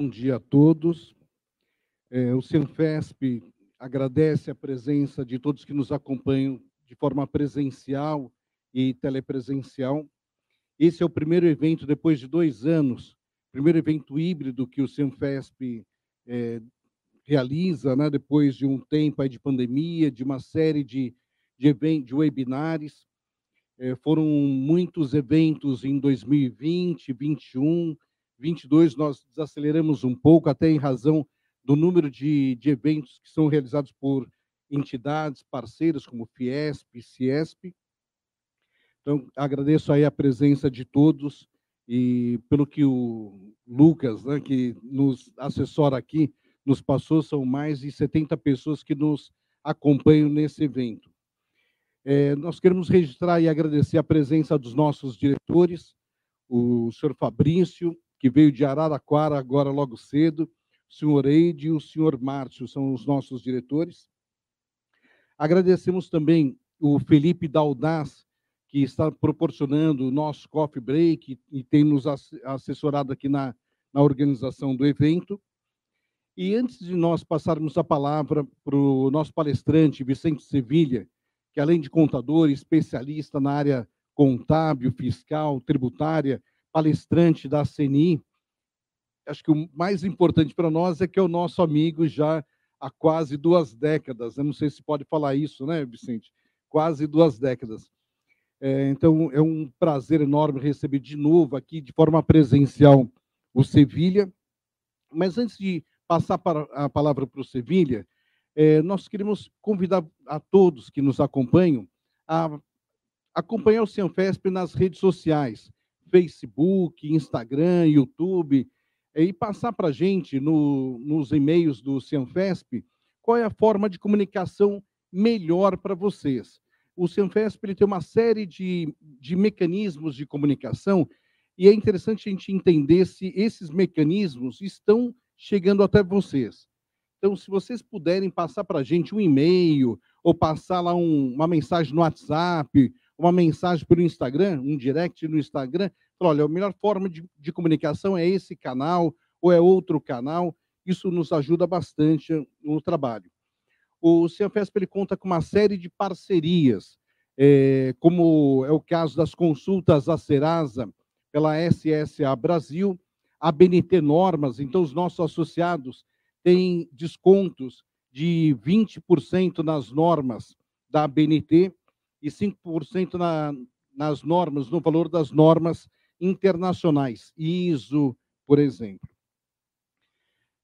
Bom dia a todos. É, o Cianfesp agradece a presença de todos que nos acompanham de forma presencial e telepresencial. Esse é o primeiro evento, depois de dois anos, primeiro evento híbrido que o Cianfesp é, realiza, né, depois de um tempo de pandemia, de uma série de, de, eventos, de webinars. É, foram muitos eventos em 2020, 2021, 22 nós desaceleramos um pouco, até em razão do número de, de eventos que são realizados por entidades parceiras como Fiesp, Ciesp. Então, agradeço aí a presença de todos e pelo que o Lucas, né, que nos assessora aqui, nos passou, são mais de 70 pessoas que nos acompanham nesse evento. É, nós queremos registrar e agradecer a presença dos nossos diretores, o senhor Fabrício, que veio de Araraquara agora logo cedo, o senhor Eide e o senhor Márcio são os nossos diretores. Agradecemos também o Felipe Daldaz, que está proporcionando o nosso coffee break e tem nos assessorado aqui na, na organização do evento. E antes de nós passarmos a palavra para o nosso palestrante, Vicente Sevilha, que além de contador, especialista na área contábil, fiscal, tributária, palestrante da CNI, acho que o mais importante para nós é que é o nosso amigo já há quase duas décadas. Eu não sei se pode falar isso, né, Vicente? Quase duas décadas. É, então, é um prazer enorme receber de novo aqui, de forma presencial, o Sevilha. Mas antes de passar a palavra para o Sevilha, é, nós queremos convidar a todos que nos acompanham a acompanhar o Cianfesp nas redes sociais. Facebook, Instagram, YouTube, e passar para a gente no, nos e-mails do Cianfesp qual é a forma de comunicação melhor para vocês. O Cianfesp ele tem uma série de, de mecanismos de comunicação e é interessante a gente entender se esses mecanismos estão chegando até vocês. Então, se vocês puderem passar para a gente um e-mail ou passar lá um, uma mensagem no WhatsApp uma mensagem pelo Instagram, um direct no Instagram, olha, a melhor forma de, de comunicação é esse canal ou é outro canal, isso nos ajuda bastante no trabalho. O Cianfesp ele conta com uma série de parcerias, é, como é o caso das consultas à Serasa pela SSA Brasil, a BNT Normas, então os nossos associados têm descontos de 20% nas normas da BNT, e 5% na, nas normas, no valor das normas internacionais, ISO, por exemplo.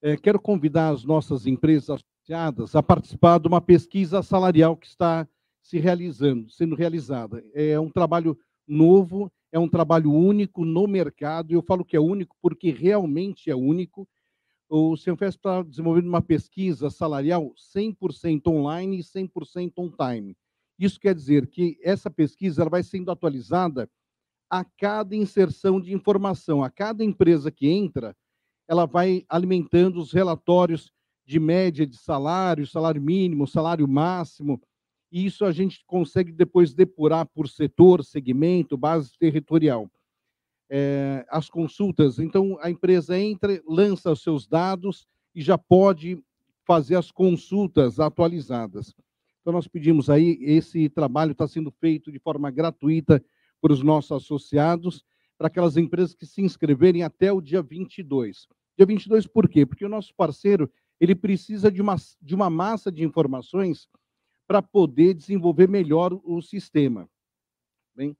É, quero convidar as nossas empresas associadas a participar de uma pesquisa salarial que está se realizando, sendo realizada. É um trabalho novo, é um trabalho único no mercado. Eu falo que é único porque realmente é único. O Senfest está desenvolvendo uma pesquisa salarial 100% online e 100% on-time. Isso quer dizer que essa pesquisa ela vai sendo atualizada a cada inserção de informação, a cada empresa que entra, ela vai alimentando os relatórios de média de salário, salário mínimo, salário máximo, e isso a gente consegue depois depurar por setor, segmento, base territorial. É, as consultas, então a empresa entra, lança os seus dados e já pode fazer as consultas atualizadas. Então, nós pedimos aí, esse trabalho está sendo feito de forma gratuita para os nossos associados, para aquelas empresas que se inscreverem até o dia 22. Dia 22 por quê? Porque o nosso parceiro, ele precisa de uma, de uma massa de informações para poder desenvolver melhor o sistema. Bem,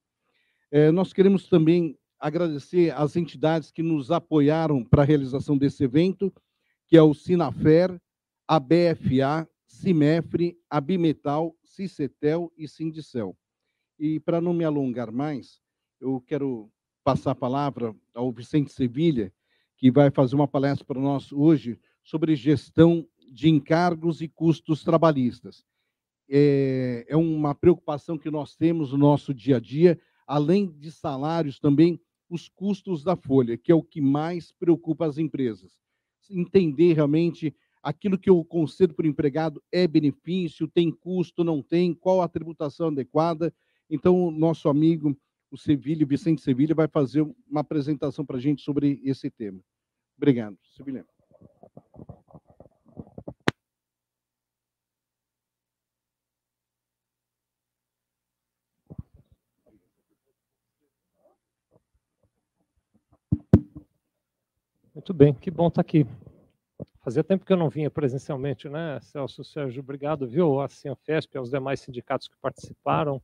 é, nós queremos também agradecer às entidades que nos apoiaram para a realização desse evento, que é o Sinafer, a BFA, Cimefre, Abimetal, Cicetel e Sindicel. E para não me alongar mais, eu quero passar a palavra ao Vicente Sevilha, que vai fazer uma palestra para nós hoje sobre gestão de encargos e custos trabalhistas. É, é uma preocupação que nós temos no nosso dia a dia, além de salários também, os custos da folha, que é o que mais preocupa as empresas. Entender realmente aquilo que eu concedo para o empregado é benefício, tem custo, não tem, qual a tributação adequada. Então, o nosso amigo, o Sevilha, Vicente Sevilha, vai fazer uma apresentação para a gente sobre esse tema. Obrigado. Silvia. Muito bem, que bom estar aqui. Fazia tempo que eu não vinha presencialmente, né, Celso Sérgio? Obrigado, viu, a Cianfesp aos demais sindicatos que participaram.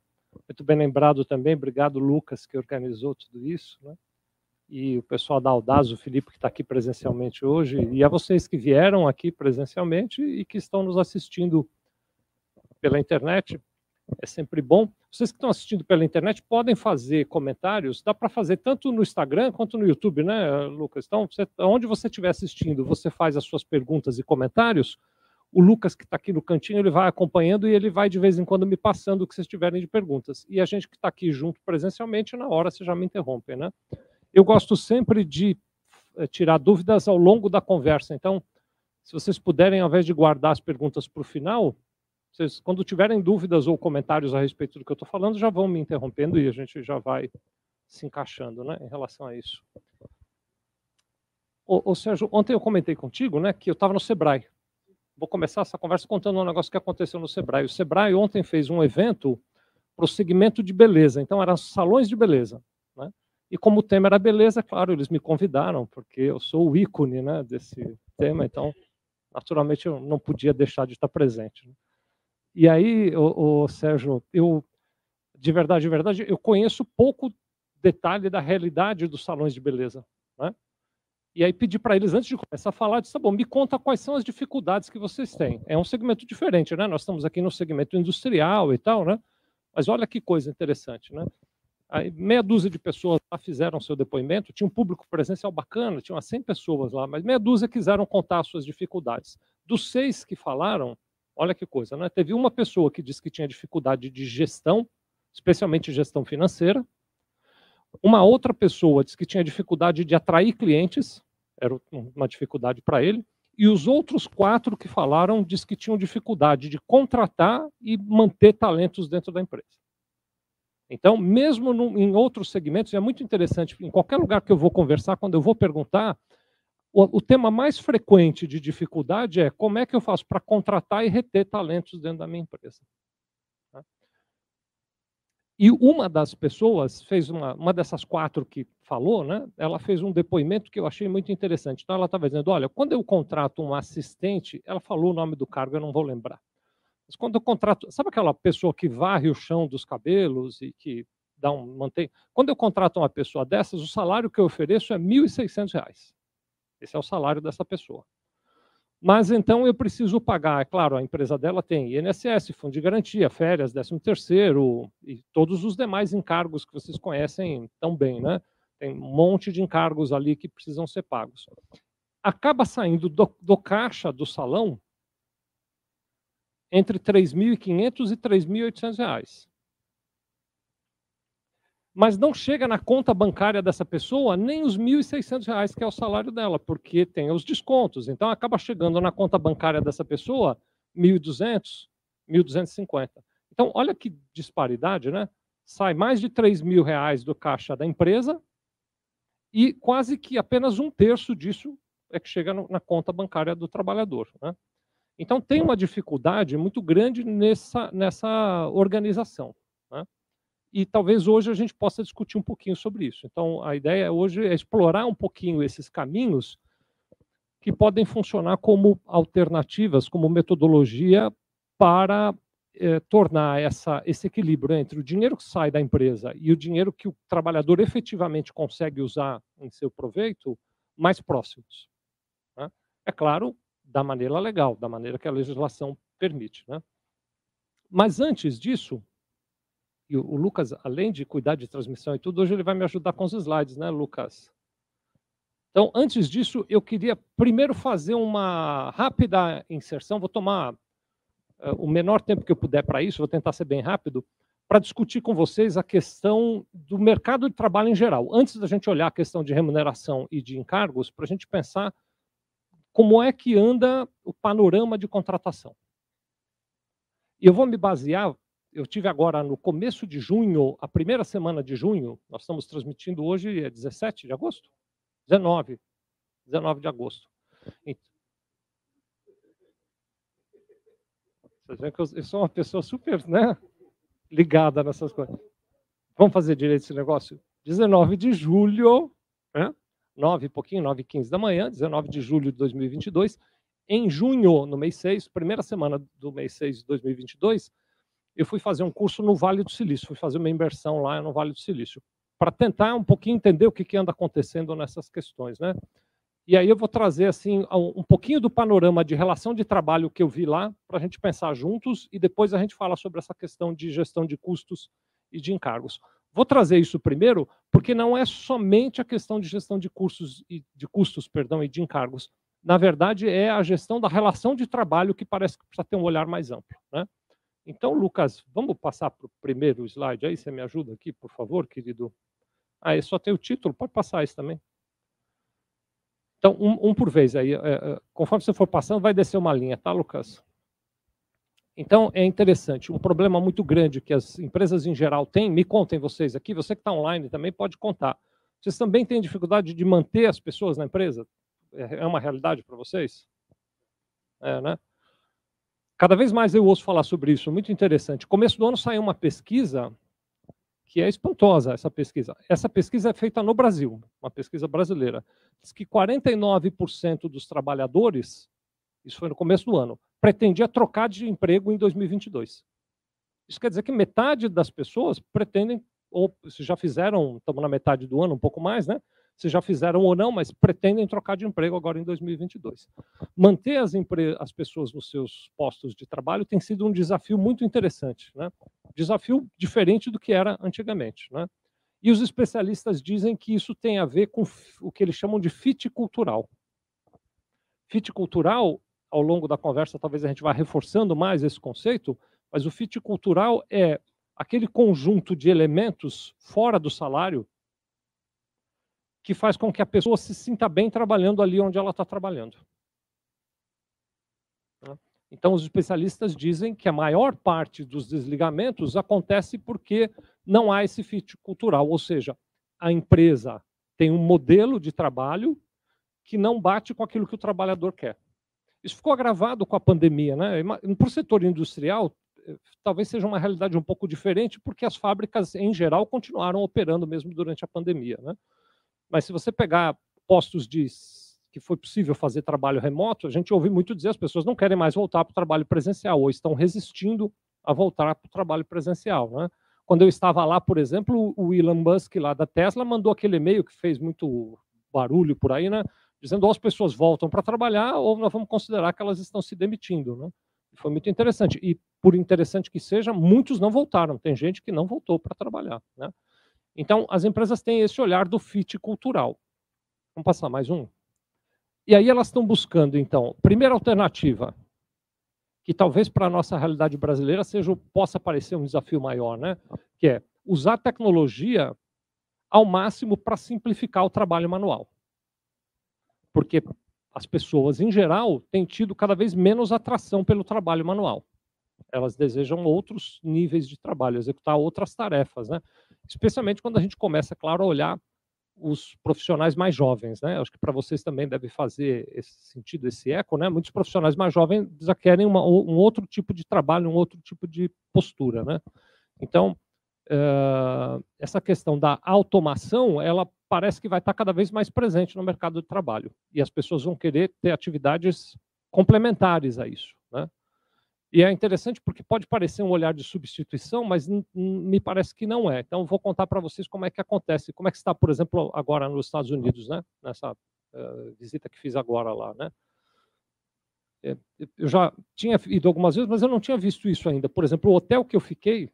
Muito bem lembrado também, obrigado, Lucas, que organizou tudo isso, né? E o pessoal da Audaz, o Felipe, que está aqui presencialmente hoje, e a vocês que vieram aqui presencialmente e que estão nos assistindo pela internet. É sempre bom. Vocês que estão assistindo pela internet podem fazer comentários. Dá para fazer tanto no Instagram quanto no YouTube, né, Lucas? Então, você, onde você estiver assistindo, você faz as suas perguntas e comentários. O Lucas, que está aqui no cantinho, ele vai acompanhando e ele vai de vez em quando me passando o que vocês tiverem de perguntas. E a gente que está aqui junto presencialmente, na hora você já me interrompe, né? Eu gosto sempre de eh, tirar dúvidas ao longo da conversa. Então, se vocês puderem, ao invés de guardar as perguntas para o final, vocês, quando tiverem dúvidas ou comentários a respeito do que eu estou falando, já vão me interrompendo e a gente já vai se encaixando né, em relação a isso. Ô, ô Sérgio, ontem eu comentei contigo né, que eu estava no Sebrae. Vou começar essa conversa contando um negócio que aconteceu no Sebrae. O Sebrae ontem fez um evento para o segmento de beleza. Então, eram salões de beleza. Né? E como o tema era beleza, claro, eles me convidaram, porque eu sou o ícone né, desse tema. Então, naturalmente, eu não podia deixar de estar presente. Né? E aí, o, Sérgio, eu de verdade, de verdade, eu conheço pouco detalhe da realidade dos salões de beleza, né? E aí pedi para eles antes de começar a falar, disse, tá bom, me conta quais são as dificuldades que vocês têm. É um segmento diferente, né? Nós estamos aqui no segmento industrial e tal, né? Mas olha que coisa interessante, né? Aí, meia dúzia de pessoas lá fizeram seu depoimento, tinha um público presencial bacana, tinha umas 100 pessoas lá, mas meia dúzia quiseram contar as suas dificuldades. Dos seis que falaram, Olha que coisa, né? Teve uma pessoa que disse que tinha dificuldade de gestão, especialmente gestão financeira. Uma outra pessoa disse que tinha dificuldade de atrair clientes, era uma dificuldade para ele. E os outros quatro que falaram disse que tinham dificuldade de contratar e manter talentos dentro da empresa. Então, mesmo no, em outros segmentos, é muito interessante, em qualquer lugar que eu vou conversar, quando eu vou perguntar, o, o, tema mais frequente de dificuldade é como é que eu faço para contratar e reter talentos dentro da minha empresa. Tá? E uma das pessoas fez uma, uma dessas quatro que falou, né? Ela fez um depoimento que eu achei muito interessante. Então ela estava dizendo, olha, quando eu contrato um assistente, ela falou o nome do cargo, eu não vou lembrar. Mas quando eu contrato, sabe aquela pessoa que varre o chão dos cabelos e que dá um mantém? Quando eu contrato uma pessoa dessas, o salário que eu ofereço é R$ 1.600. Esse é o salário dessa pessoa. Mas então eu preciso pagar, é claro, a empresa dela tem INSS, fundo de garantia, férias, 13 terceiro e todos os demais encargos que vocês conhecem tão bem, né? Tem um monte de encargos ali que precisam ser pagos. Acaba saindo do, do caixa do salão entre 3.500 e 3.800 reais mas não chega na conta bancária dessa pessoa nem os R$ 1.600 que é o salário dela, porque tem os descontos. Então acaba chegando na conta bancária dessa pessoa R$ 1.200, R$ 1.250. Então olha que disparidade, né? Sai mais de R$ reais do caixa da empresa e quase que apenas um terço disso é que chega na conta bancária do trabalhador. Né? Então tem uma dificuldade muito grande nessa, nessa organização e talvez hoje a gente possa discutir um pouquinho sobre isso. Então, a ideia hoje é explorar um pouquinho esses caminhos que podem funcionar como alternativas, como metodologia para eh, tornar essa, esse equilíbrio entre o dinheiro que sai da empresa e o dinheiro que o trabalhador efetivamente consegue usar em seu proveito mais próximos. Né? É claro, da maneira legal, da maneira que a legislação permite. Né? Mas antes disso, e o, Lucas, além de cuidar de transmissão e tudo, hoje ele vai me ajudar com os slides, né, Lucas? Então, antes disso, eu queria primeiro fazer uma rápida inserção. Vou tomar uh, o menor tempo que eu puder para isso, vou tentar ser bem rápido, para discutir com vocês a questão do mercado de trabalho em geral. Antes da gente olhar a questão de remuneração e de encargos, para a gente pensar como é que anda o panorama de contratação. E eu vou me basear eu tive agora no começo de junho, a primeira semana de junho, nós estamos transmitindo hoje, é 17 de agosto? 19. 19 de agosto. Vocês veem que eu sou uma pessoa super né, ligada nessas coisas. Vamos fazer direito esse negócio? 19 de julho, né? 9 e pouquinho, 9 e 15 da manhã, 19 de julho de 2022. Em junho, no mês 6, primeira semana do mês 6 de 2022, eu fui fazer um curso no Vale do Silício, fui fazer uma imersão lá no Vale do Silício, para tentar um pouquinho entender o que, que anda acontecendo nessas questões, né? E aí eu vou trazer assim um pouquinho do panorama de relação de trabalho que eu vi lá para a gente pensar juntos e depois a gente fala sobre essa questão de gestão de custos e de encargos. Vou trazer isso primeiro porque não é somente a questão de gestão de custos e de custos, perdão, e de encargos. Na verdade, é a gestão da relação de trabalho que parece que precisa ter um olhar mais amplo, né? Então, Lucas, vamos passar para o primeiro slide aí, você me ajuda aqui, por favor, querido? Ah, só tem o título, pode passar isso também. Então, um, um por vez aí. É, conforme você for passando, vai descer uma linha, tá, Lucas? Então, é interessante. Um problema muito grande que as empresas em geral têm, me contem vocês aqui, você que está online também pode contar. Vocês também têm dificuldade de manter as pessoas na empresa? É, é uma realidade para vocês? É, né? Cada vez mais eu ouço falar sobre isso, muito interessante. Começo do ano saiu uma pesquisa que é espantosa essa pesquisa. Essa pesquisa é feita no Brasil, uma pesquisa brasileira. Diz que 49% dos trabalhadores, isso foi no começo do ano, pretendia trocar de emprego em 2022. Isso quer dizer que metade das pessoas pretendem, ou se já fizeram, estamos na metade do ano, um pouco mais, né? Se já fizeram ou não, mas pretendem trocar de emprego agora em 2022. Manter as, as pessoas nos seus postos de trabalho tem sido um desafio muito interessante, né? Desafio diferente do que era antigamente, né? E os especialistas dizem que isso tem a ver com o que eles chamam de fit cultural. Fit cultural, ao longo da conversa, talvez a gente vá reforçando mais esse conceito, mas o fit cultural é aquele conjunto de elementos fora do salário que faz com que a pessoa se sinta bem trabalhando ali onde ela está trabalhando. Né? Então, os especialistas dizem que a maior parte dos desligamentos acontece porque não há esse fit cultural, ou seja, a empresa tem um modelo de trabalho que não bate com aquilo que o trabalhador quer. Isso ficou agravado com a pandemia. Né? Para o setor industrial, eh, talvez seja uma realidade um pouco diferente, porque as fábricas, em geral, continuaram operando mesmo durante a pandemia. Né? Mas se você pegar postos de que foi possível fazer trabalho remoto, a gente ouve muito dizer as pessoas não querem mais voltar para o trabalho presencial ou estão resistindo a voltar para o trabalho presencial. Né? Quando eu estava lá, por exemplo, o Elon Musk lá da Tesla mandou aquele e-mail que fez muito barulho por aí, né? dizendo ou as pessoas voltam para trabalhar ou nós vamos considerar que elas estão se demitindo. Né? Foi muito interessante. E por interessante que seja, muitos não voltaram. Tem gente que não voltou para trabalhar. Né? Então, as empresas têm esse olhar do fit cultural. Vamos passar mais um? E aí elas estão buscando, então, primeira alternativa, que talvez para a nossa realidade brasileira seja possa parecer um desafio maior, né? Que é usar tecnologia ao máximo para simplificar o trabalho manual. Porque as pessoas, em geral, têm tido cada vez menos atração pelo trabalho manual. Elas desejam outros níveis de trabalho, executar outras tarefas, né? especialmente quando a gente começa, claro, a olhar os profissionais mais jovens, né? Acho que para vocês também deve fazer esse sentido, esse eco, né? Muitos profissionais mais jovens já querem uma, um outro tipo de trabalho, um outro tipo de postura, né? Então, uh, essa questão da automação, ela parece que vai estar cada vez mais presente no mercado de trabalho e as pessoas vão querer ter atividades complementares a isso? E é interessante porque pode parecer um olhar de substituição, mas me parece que não é. Então, vou contar para vocês como é que acontece, como é que está, por exemplo, agora nos Estados Unidos, né? nessa uh, visita que fiz agora lá. Né? É, eu já tinha ido algumas vezes, mas eu não tinha visto isso ainda. Por exemplo, o hotel que eu fiquei,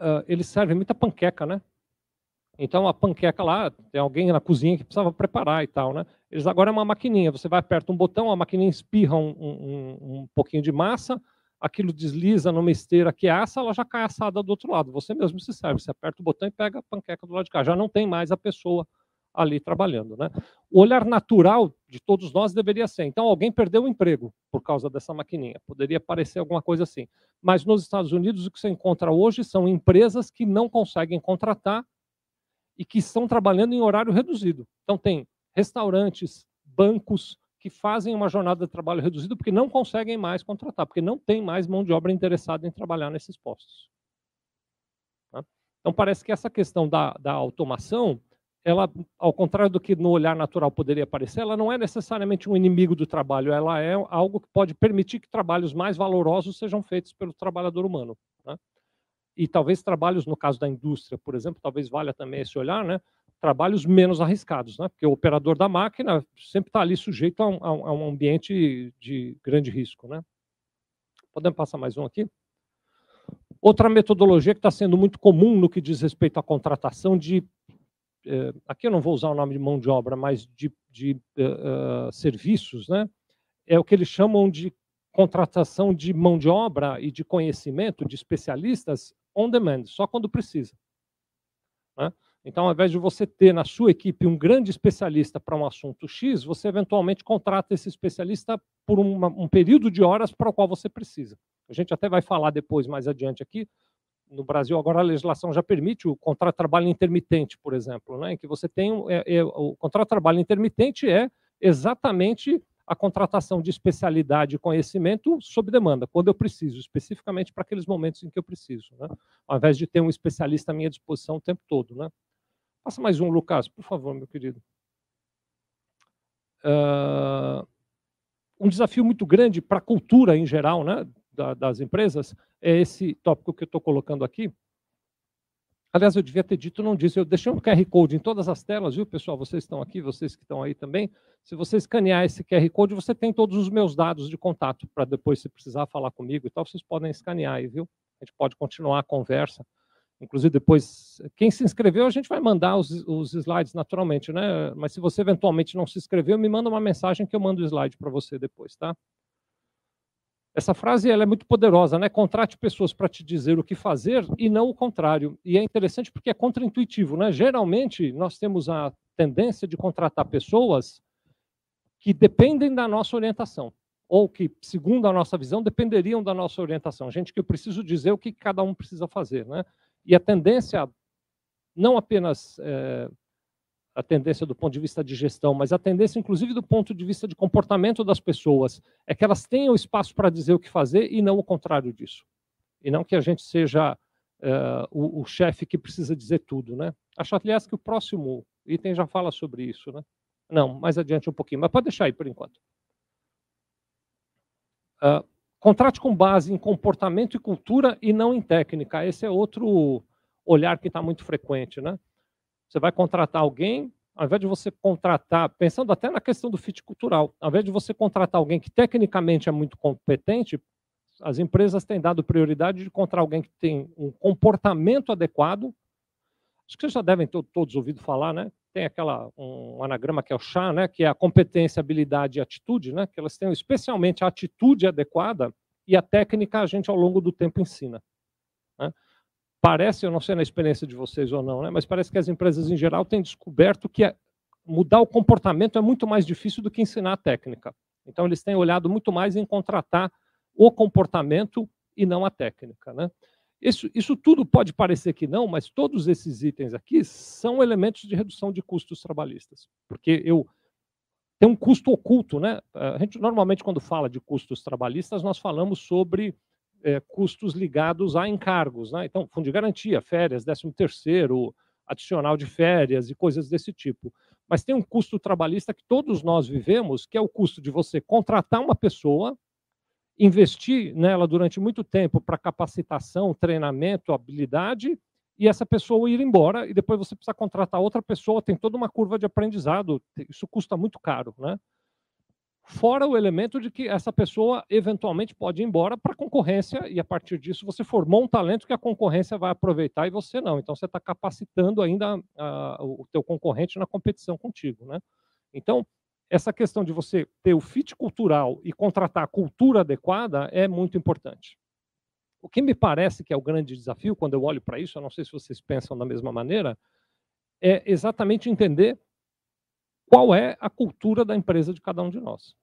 uh, eles servem muita panqueca, né? Então a panqueca lá, tem alguém na cozinha que precisava preparar e tal, né? Eles agora é uma maquininha, você vai aperta um botão, a maquininha espirra um, um, um pouquinho de massa, aquilo desliza numa esteira que assa, ela já cai assada do outro lado. Você mesmo se serve, você aperta o botão e pega a panqueca do lado de cá. Já não tem mais a pessoa ali trabalhando, né? O olhar natural de todos nós deveria ser. Então alguém perdeu o emprego por causa dessa maquininha. Poderia parecer alguma coisa assim. Mas nos Estados Unidos o que você encontra hoje são empresas que não conseguem contratar e que estão trabalhando em horário reduzido. Então, tem restaurantes, bancos que fazem uma jornada de trabalho reduzida porque não conseguem mais contratar, porque não tem mais mão de obra interessada em trabalhar nesses postos. Tá? Então, parece que essa questão da, da automação, ela, ao contrário do que no olhar natural poderia parecer, ela não é necessariamente um inimigo do trabalho, ela é algo que pode permitir que trabalhos mais valorosos sejam feitos pelo trabalhador humano. Né? E talvez trabalhos, no caso da indústria, por exemplo, talvez valha também esse olhar, né? trabalhos menos arriscados, né? porque o operador da máquina sempre está ali sujeito a um, a um, ambiente de grande risco. Né? Podemos passar mais um aqui? Outra metodologia que está sendo muito comum no que diz respeito à contratação de. Eh, aqui eu não vou usar o nome de mão de obra, mas de, de uh, uh, serviços, né? é o que eles chamam de contratação de mão de obra e de conhecimento de especialistas on demand, só quando precisa. Né? Então, ao invés de você ter na sua equipe um grande especialista para um assunto X, você eventualmente contrata esse especialista por uma, um período de horas para o qual você precisa. A gente até vai falar depois, mais adiante aqui. No Brasil, agora a legislação já permite o contrato de trabalho intermitente, por exemplo, né, em que você tem é, é, o contrato de trabalho intermitente é exatamente a contratação de especialidade e conhecimento sob demanda, quando eu preciso, especificamente para aqueles momentos em que eu preciso, né? ao invés de ter um especialista à minha disposição o tempo todo. Né? Passa mais um, Lucas, por favor, meu querido. Uh, um desafio muito grande para a cultura em geral né, da, das empresas é esse tópico que eu estou colocando aqui. Aliás, eu devia ter dito, não disse. Eu deixei um QR Code em todas as telas, viu, pessoal? Vocês estão aqui, vocês que estão aí também. Se você escanear esse QR Code, você tem todos os meus dados de contato para depois, se precisar falar comigo e tal, vocês podem escanear aí, viu? A gente pode continuar a conversa. Inclusive, depois, quem se inscreveu, a gente vai mandar os, os slides naturalmente, né? Mas se você eventualmente não se inscreveu, me manda uma mensagem que eu mando o slide para você depois, tá? Essa frase ela é muito poderosa, né? Contrate pessoas para te dizer o que fazer e não o contrário. E é interessante porque é contraintuitivo, né? Geralmente, nós temos a tendência de contratar pessoas que dependem da nossa orientação ou que, segundo a nossa visão, dependeriam da nossa orientação. Gente que eu preciso dizer o que cada um precisa fazer, né? E a tendência, não apenas é, a tendência do ponto de vista de gestão, mas a tendência, inclusive, do ponto de vista de comportamento das pessoas, é que elas tenham espaço para dizer o que fazer e não o contrário disso. E não que a gente seja é, o, o chefe que precisa dizer tudo. Né? Acho, aliás, que o próximo item já fala sobre isso. Né? Não, mais adiante um pouquinho, mas pode deixar aí por enquanto. Uh, Contrate com base em comportamento e cultura e não em técnica. Esse é outro olhar que está muito frequente. Né? Você vai contratar alguém, ao invés de você contratar, pensando até na questão do fit cultural, ao invés de você contratar alguém que tecnicamente é muito competente, as empresas têm dado prioridade de encontrar alguém que tem um comportamento adequado. Acho que vocês já devem ter todos ouvido falar, né? Tem aquela um anagrama que é o chá, né? Que é a competência, habilidade e atitude, né? Que elas têm especialmente a atitude adequada e a técnica a gente ao longo do tempo ensina. Né? Parece, eu não sei na experiência de vocês ou não, né? Mas parece que as empresas em geral têm descoberto que mudar o comportamento é muito mais difícil do que ensinar a técnica. Então eles têm olhado muito mais em contratar o comportamento e não a técnica, né? Isso, isso tudo pode parecer que não, mas todos esses itens aqui são elementos de redução de custos trabalhistas. Porque eu tem um custo oculto, né? A gente normalmente, quando fala de custos trabalhistas, nós falamos sobre é, custos ligados a encargos, né? Então, fundo de garantia, férias, décimo terceiro, adicional de férias e coisas desse tipo. Mas tem um custo trabalhista que todos nós vivemos, que é o custo de você contratar uma pessoa investir nela durante muito tempo para capacitação, treinamento, habilidade, e essa pessoa ir embora, e depois você precisa contratar outra pessoa, tem toda uma curva de aprendizado, isso custa muito caro, né? Fora o elemento de que essa pessoa eventualmente pode ir embora para a concorrência, e a partir disso você formou um talento que a concorrência vai aproveitar e você não. Então você está capacitando ainda uh, o teu concorrente na competição contigo, né? Então, essa questão de você ter o fit cultural e contratar a cultura adequada é muito importante. O que me parece que é o grande desafio quando eu olho para isso, eu não sei se vocês pensam da mesma maneira, é exatamente entender qual é a cultura da empresa de cada um de nós.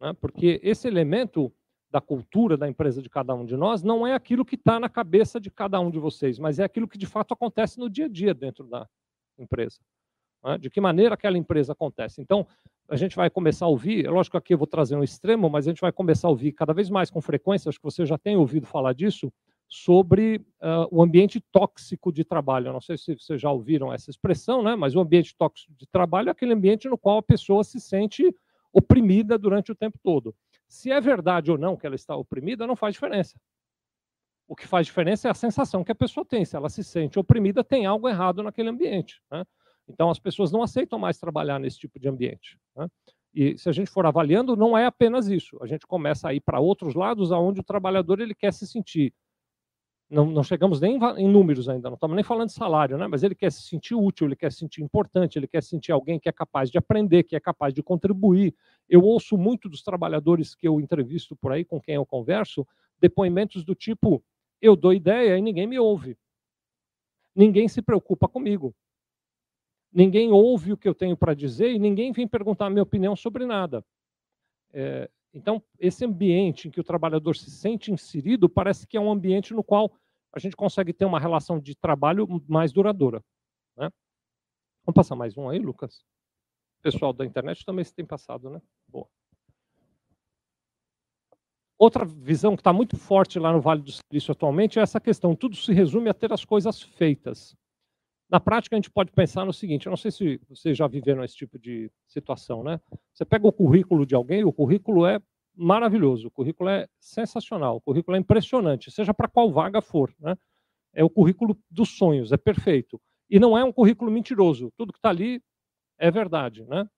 Né? Porque esse elemento da cultura da empresa de cada um de nós não é aquilo que está na cabeça de cada um de vocês, mas é aquilo que de fato acontece no dia a dia dentro da empresa. Né? De que maneira aquela empresa acontece. Então, a gente vai começar a ouvir, é lógico que aqui eu vou trazer um extremo, mas a gente vai começar a ouvir cada vez mais com frequência, acho que você já tem ouvido falar disso, sobre uh, o ambiente tóxico de trabalho. Eu não sei se vocês já ouviram essa expressão, né? mas o ambiente tóxico de trabalho é aquele ambiente no qual a pessoa se sente oprimida durante o tempo todo. Se é verdade ou não que ela está oprimida, não faz diferença. O que faz diferença é a sensação que a pessoa tem. Se ela se sente oprimida, tem algo errado naquele ambiente. Né? Então, as pessoas não aceitam mais trabalhar nesse tipo de ambiente. Né? E se a gente for avaliando, não é apenas isso. A gente começa a ir para outros lados, aonde o trabalhador ele quer se sentir não, não, chegamos nem em números ainda, não estamos nem falando de salário, né? mas ele quer se sentir útil, ele quer se sentir importante, ele quer se sentir alguém que é capaz de aprender, que é capaz de contribuir. Eu ouço muito dos trabalhadores que eu entrevisto por aí, com quem eu converso, depoimentos do tipo: eu dou ideia e ninguém me ouve. Ninguém se preocupa comigo. Ninguém ouve o que eu tenho para dizer e ninguém vem perguntar a minha opinião sobre nada. É, então, esse ambiente em que o trabalhador se sente inserido parece que é um ambiente no qual a gente consegue ter uma relação de trabalho mais duradoura. Né? Vamos passar mais um aí, Lucas? O pessoal da internet também tem passado, né? Boa. Outra visão que está muito forte lá no Vale do Silício atualmente é essa questão. Tudo se resume a ter as coisas feitas. Na prática, a gente pode pensar no seguinte: eu não sei se vocês já viveram esse tipo de situação, né? Você pega o currículo de alguém, o currículo é maravilhoso, o currículo é sensacional, o currículo é impressionante, seja para qual vaga for, né? É o currículo dos sonhos, é perfeito. E não é um currículo mentiroso, tudo que está ali é verdade, né?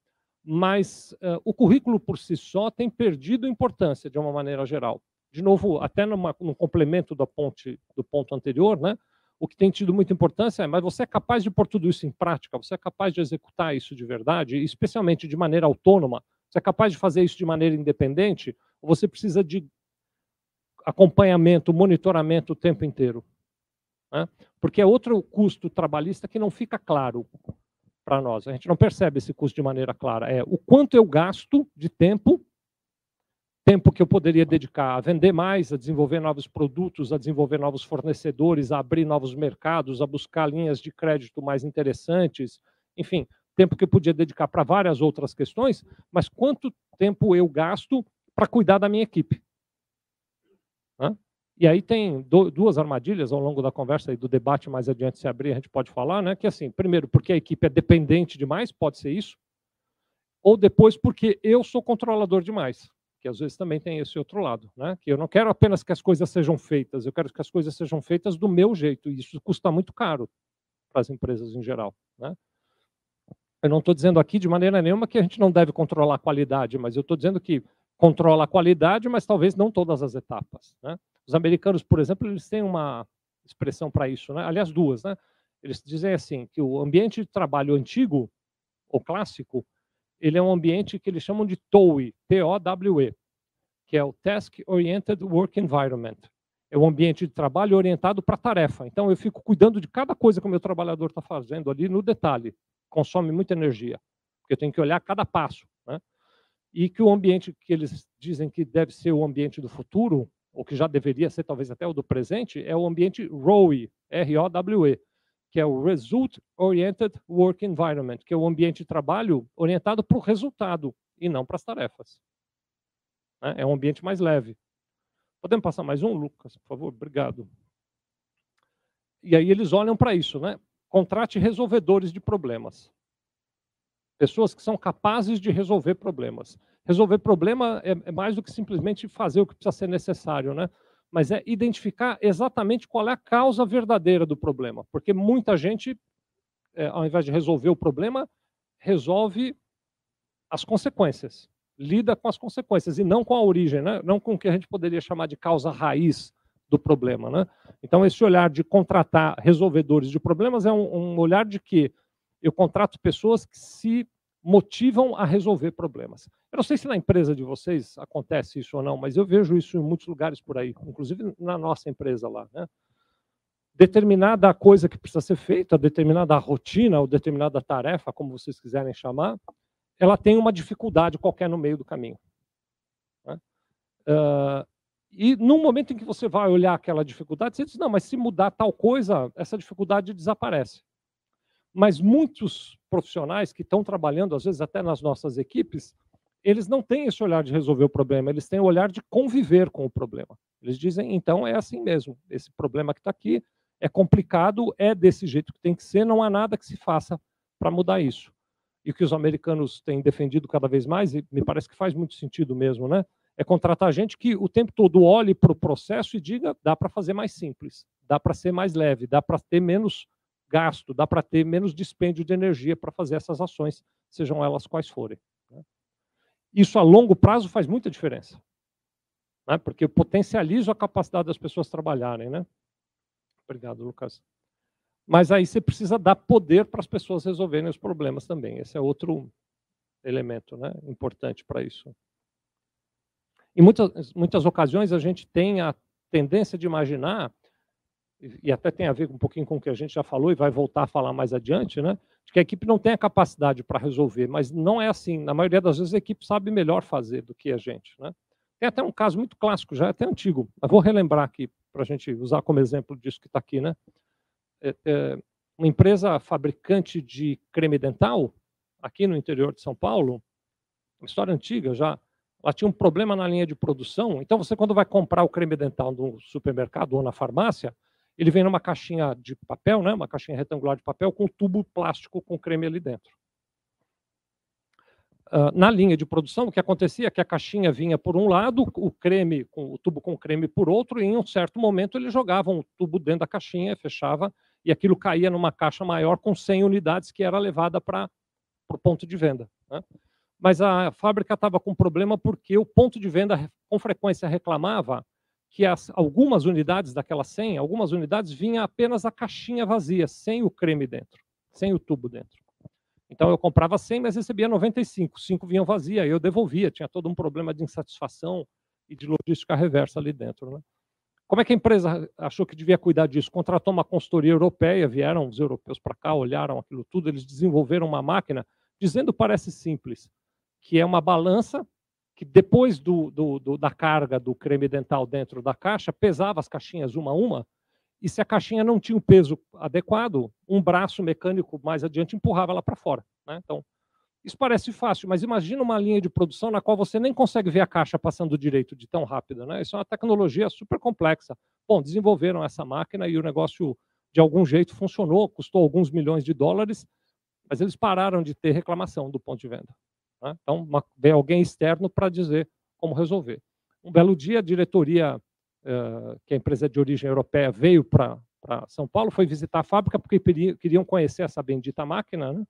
Mas uh, o currículo por si só tem perdido importância de uma maneira geral. De novo, até numa, num complemento da ponte, do ponto anterior, né? O que tem tido muita importância é, mas você é capaz de pôr tudo isso em prática? Você é capaz de executar isso de verdade, especialmente de maneira autônoma? Você é capaz de fazer isso de maneira independente? Ou você precisa de acompanhamento, monitoramento o tempo inteiro? Né? Porque é outro custo trabalhista que não fica claro para nós. A gente não percebe esse custo de maneira clara. É o quanto eu gasto de tempo tempo que eu poderia dedicar a vender mais, a desenvolver novos produtos, a desenvolver novos fornecedores, a abrir novos mercados, a buscar linhas de crédito mais interessantes, enfim, tempo que eu podia dedicar para várias outras questões, mas quanto tempo eu gasto para cuidar da minha equipe? E aí tem duas armadilhas ao longo da conversa e do debate mais adiante se abrir, a gente pode falar, né? Que assim, primeiro, porque a equipe é dependente demais, pode ser isso, ou depois porque eu sou controlador demais que às vezes também tem esse outro lado, né? que eu não quero apenas que as coisas sejam feitas, eu quero que as coisas sejam feitas do meu jeito, e isso custa muito caro para as empresas em geral. Né? Eu não estou dizendo aqui de maneira nenhuma que a gente não deve controlar a qualidade, mas eu estou dizendo que controla a qualidade, mas talvez não todas as etapas. Né? Os americanos, por exemplo, eles têm uma expressão para isso, né? aliás, duas. Né? Eles dizem assim, que o ambiente de trabalho antigo, ou clássico, ele é um ambiente que eles chamam de TOWE, T-O-W-E, que é o Task Oriented Work Environment. É um ambiente de trabalho orientado para tarefa. Então, eu fico cuidando de cada coisa que o meu trabalhador está fazendo ali no detalhe. Consome muita energia, porque eu tenho que olhar cada passo. Né? E que o ambiente que eles dizem que deve ser o ambiente do futuro, ou que já deveria ser talvez até o do presente, é o ambiente ROWE, R-O-W-E, que é o Result Oriented Work Environment, que é o ambiente de trabalho orientado para o resultado e não para as tarefas. Né? É um ambiente mais leve. Podemos passar mais um, Lucas, por favor? Obrigado. E aí eles olham para isso, né? Contrate resolvedores de problemas. Pessoas que são capazes de resolver problemas. Resolver problema é, é mais do que simplesmente fazer o que precisa ser necessário, né? Mas é identificar exatamente qual é a causa verdadeira do problema. Porque muita gente, é, ao invés de resolver o problema, resolve as consequências, lida com as consequências e não com a origem, né? não com o que a gente poderia chamar de causa raiz do problema. Né? Então, esse olhar de contratar resolvedores de problemas é um, um olhar de que eu contrato pessoas que se motivam a resolver problemas. Eu não sei se na empresa de vocês acontece isso ou não, mas eu vejo isso em muitos lugares por aí, inclusive na nossa empresa lá. Né? Determinada coisa que precisa ser feita, determinada rotina ou determinada tarefa, como vocês quiserem chamar, ela tem uma dificuldade qualquer no meio do caminho. Né? Uh, E no momento em que você vai olhar aquela dificuldade, você diz: não, mas se mudar tal coisa, essa dificuldade desaparece. Mas muitos profissionais que estão trabalhando, às vezes até nas nossas equipes, eles não têm esse olhar de resolver o problema, eles têm o olhar de conviver com o problema. Eles dizem, então é assim mesmo, esse problema que está aqui é complicado, é desse jeito que tem que ser, não há nada que se faça para mudar isso. E o que os americanos têm defendido cada vez mais, e me parece que faz muito sentido mesmo, né? é contratar gente que o tempo todo olhe para o processo e diga: dá para fazer mais simples, dá para ser mais leve, dá para ter menos gasto, dá para ter menos dispêndio de energia para fazer essas ações, sejam elas quais forem. Né? Isso a longo prazo faz muita diferença, né? porque potencializa a capacidade das pessoas trabalharem. Né? Obrigado, Lucas. Mas aí você precisa dar poder para as pessoas resolverem os problemas também. Esse é outro elemento né? importante para isso. Em muitas, muitas ocasiões, a gente tem a tendência de imaginar, e até tem a ver um pouquinho com o que a gente já falou e vai voltar a falar mais adiante, né? de que a equipe não tem a capacidade para resolver, mas não é assim. Na maioria das vezes, a equipe sabe melhor fazer do que a gente. Né? Tem até um caso muito clássico, já é até antigo, mas vou relembrar aqui, para a gente usar como exemplo disso que está aqui. Né? É, é, uma empresa fabricante de creme dental, aqui no interior de São Paulo, história antiga já, ela tinha um problema na linha de produção. Então, você, quando vai comprar o creme dental no supermercado ou na farmácia, ele vem numa caixinha de papel, né, uma caixinha retangular de papel, com tubo plástico com creme ali dentro. Uh, na linha de produção, o que acontecia é que a caixinha vinha por um lado, o creme, com, o tubo com creme por outro, e em um certo momento eles jogavam o tubo dentro da caixinha, fechava, e aquilo caía numa caixa maior com 100 unidades que era levada para o ponto de venda. Né? mas a fábrica estava com problema porque o ponto de venda com frequência reclamava que as, algumas unidades daquelas 100, algumas unidades vinha apenas a caixinha vazia, sem o creme dentro, sem o tubo dentro. Então eu comprava 100, mas recebia 95, 5 vinham vazia, eu devolvia, tinha todo um problema de insatisfação e de logística reversa ali dentro. Né? Como é que a empresa achou que devia cuidar disso? Contratou uma consultoria europeia, vieram os europeus para cá, olharam aquilo tudo, eles desenvolveram uma máquina, dizendo parece simples, que é uma balança que depois do, do, do, da carga do creme dental dentro da caixa, pesava as caixinhas uma a uma, e se a caixinha não tinha o peso adequado, um braço mecânico mais adiante empurrava ela para fora. Né? Então, isso parece fácil, mas imagina uma linha de produção na qual você nem consegue ver a caixa passando direito de tão rápido. Né? Isso é uma tecnologia super complexa. Bom, desenvolveram essa máquina e o negócio, de algum jeito, funcionou, custou alguns milhões de dólares, mas eles pararam de ter reclamação do ponto de venda. Né? Então, uma, veio alguém externo para dizer como resolver. Um belo dia, a diretoria, uh, que a empresa de origem europeia veio para São Paulo, foi visitar a fábrica porque queriam conhecer essa bendita máquina. Né?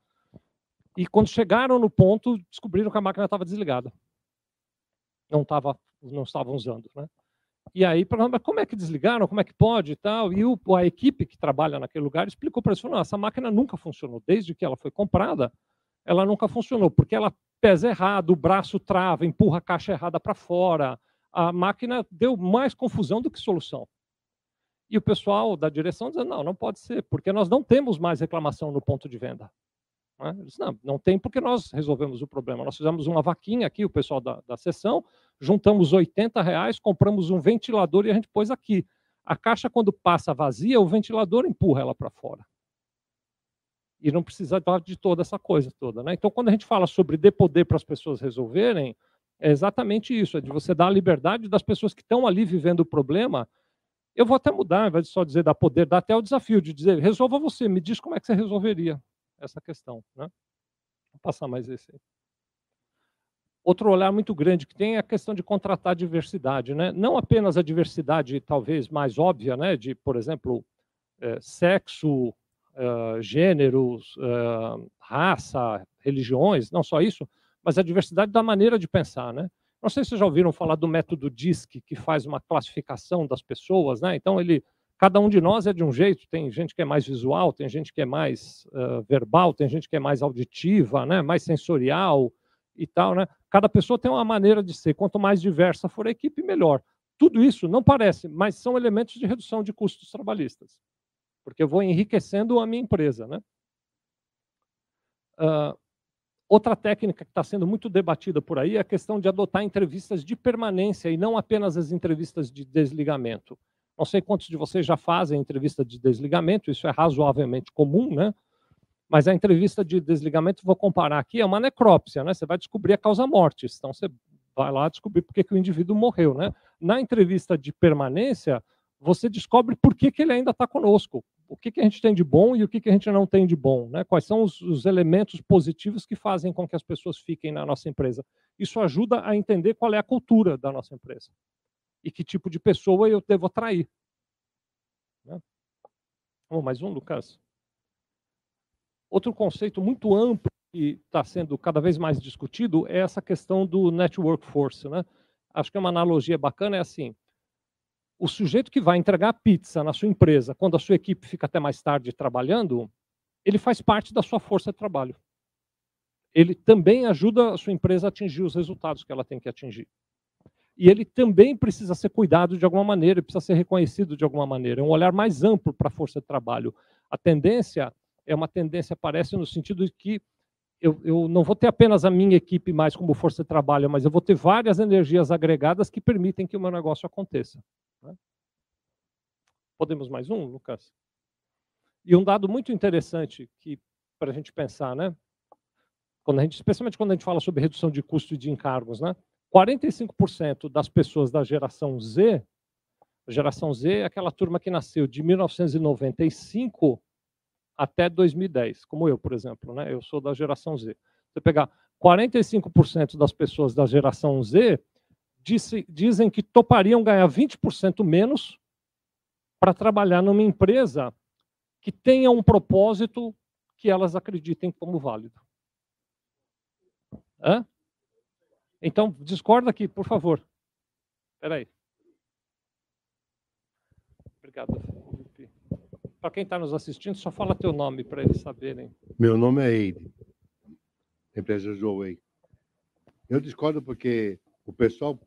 E quando chegaram no ponto, descobriram que a máquina estava desligada. Não, tava, não estavam usando. Né? E aí, mas como é que desligaram? Como é que pode e tal? E o, a equipe que trabalha naquele lugar explicou para eles: falou, essa máquina nunca funcionou. Desde que ela foi comprada, ela nunca funcionou, porque ela pesa errado, o braço trava, empurra a caixa errada para fora. A máquina deu mais confusão do que solução. E o pessoal da direção dizendo, não, não pode ser, porque nós não temos mais reclamação no ponto de venda. Né? Disse, não, não tem porque nós resolvemos o problema. Nós fizemos uma vaquinha aqui, o pessoal da, da sessão, juntamos 80 reais, compramos um ventilador e a gente pôs aqui. A caixa, quando passa vazia, o ventilador empurra ela para fora e não precisa de toda essa coisa toda. Né? Então, quando a gente fala sobre de poder para as pessoas resolverem, é exatamente isso, é de você dar a liberdade das pessoas que estão ali vivendo o problema. Eu vou até mudar, ao invés de só dizer dar poder, dar até o desafio de dizer, resolva você, me diz como é que você resolveria essa questão. Né? Vou passar mais esse aí. Outro olhar muito grande que tem é a questão de contratar diversidade. Né? Não apenas a diversidade, talvez, mais óbvia, né? de, por exemplo, é, sexo, gêneros, uh, raça, religiões, não só isso, mas a diversidade da maneira de pensar, né? Não sei se vocês já ouviram falar do método DISC, que faz uma classificação das pessoas, né? Então ele, cada um de nós é de um jeito. Tem gente que é mais visual, tem gente que é mais uh, verbal, tem gente que é mais auditiva, né? Mais sensorial e tal, né? Cada pessoa tem uma maneira de ser. Quanto mais diversa for a equipe, melhor. Tudo isso não parece, mas são elementos de redução de custos trabalhistas porque eu vou enriquecendo a minha empresa. Né? Uh, Outra técnica que está sendo muito debatida por aí é a questão de adotar entrevistas de permanência e não apenas as entrevistas de desligamento. Não sei quantos de vocês já fazem entrevista de desligamento, isso é razoavelmente comum, né? Mas a entrevista de desligamento, vou comparar aqui, é uma necrópsia, né? Você vai descobrir a causa mortis. Então você vai lá descobrir por que, que o indivíduo morreu, né? Na entrevista de permanência, você descobre por que, que ele ainda está conosco, o que, que a gente tem de bom e o que, que a gente não tem de bom, né? quais são os, os, elementos positivos que fazem com que as pessoas fiquem na nossa empresa. Isso ajuda a entender qual é a cultura da nossa empresa e que tipo de pessoa eu devo atrair. Né? Oh, mais um, Lucas. Outro conceito muito amplo que está sendo cada vez mais discutido é essa questão do network force. Né? Acho que é uma analogia bacana, é assim, o sujeito que vai entregar pizza na sua empresa, quando a sua equipe fica até mais tarde trabalhando, ele faz parte da sua força de trabalho. Ele também ajuda a sua empresa a atingir os resultados que ela tem que atingir. E ele também precisa ser cuidado de alguma maneira, precisa ser reconhecido de alguma maneira. É um olhar mais amplo para a força de trabalho. A tendência é uma tendência, parece, no sentido de que eu, eu, não vou ter apenas a minha equipe mais como força de trabalho, mas eu vou ter várias energias agregadas que permitem que o meu negócio aconteça. Né? Podemos mais um, Lucas? E um dado muito interessante que para a gente pensar, né? Quando a gente, especialmente quando a gente fala sobre redução de custo e de encargos, né? 45% das pessoas da geração Z, geração Z é aquela turma que nasceu de 1995 até 2010, como eu, por exemplo, né? Eu sou da geração Z. Você pegar 45% das pessoas da geração Z disse, dizem que topariam ganhar 20% menos para trabalhar numa empresa que tenha um propósito que elas acreditem como válido. Hã? Então, discorda aqui, por favor. Espera aí. Obrigado. Para quem está nos assistindo, só fala teu nome para eles saberem. Meu nome é Eide, empresa Zoe. Eu discordo porque o pessoal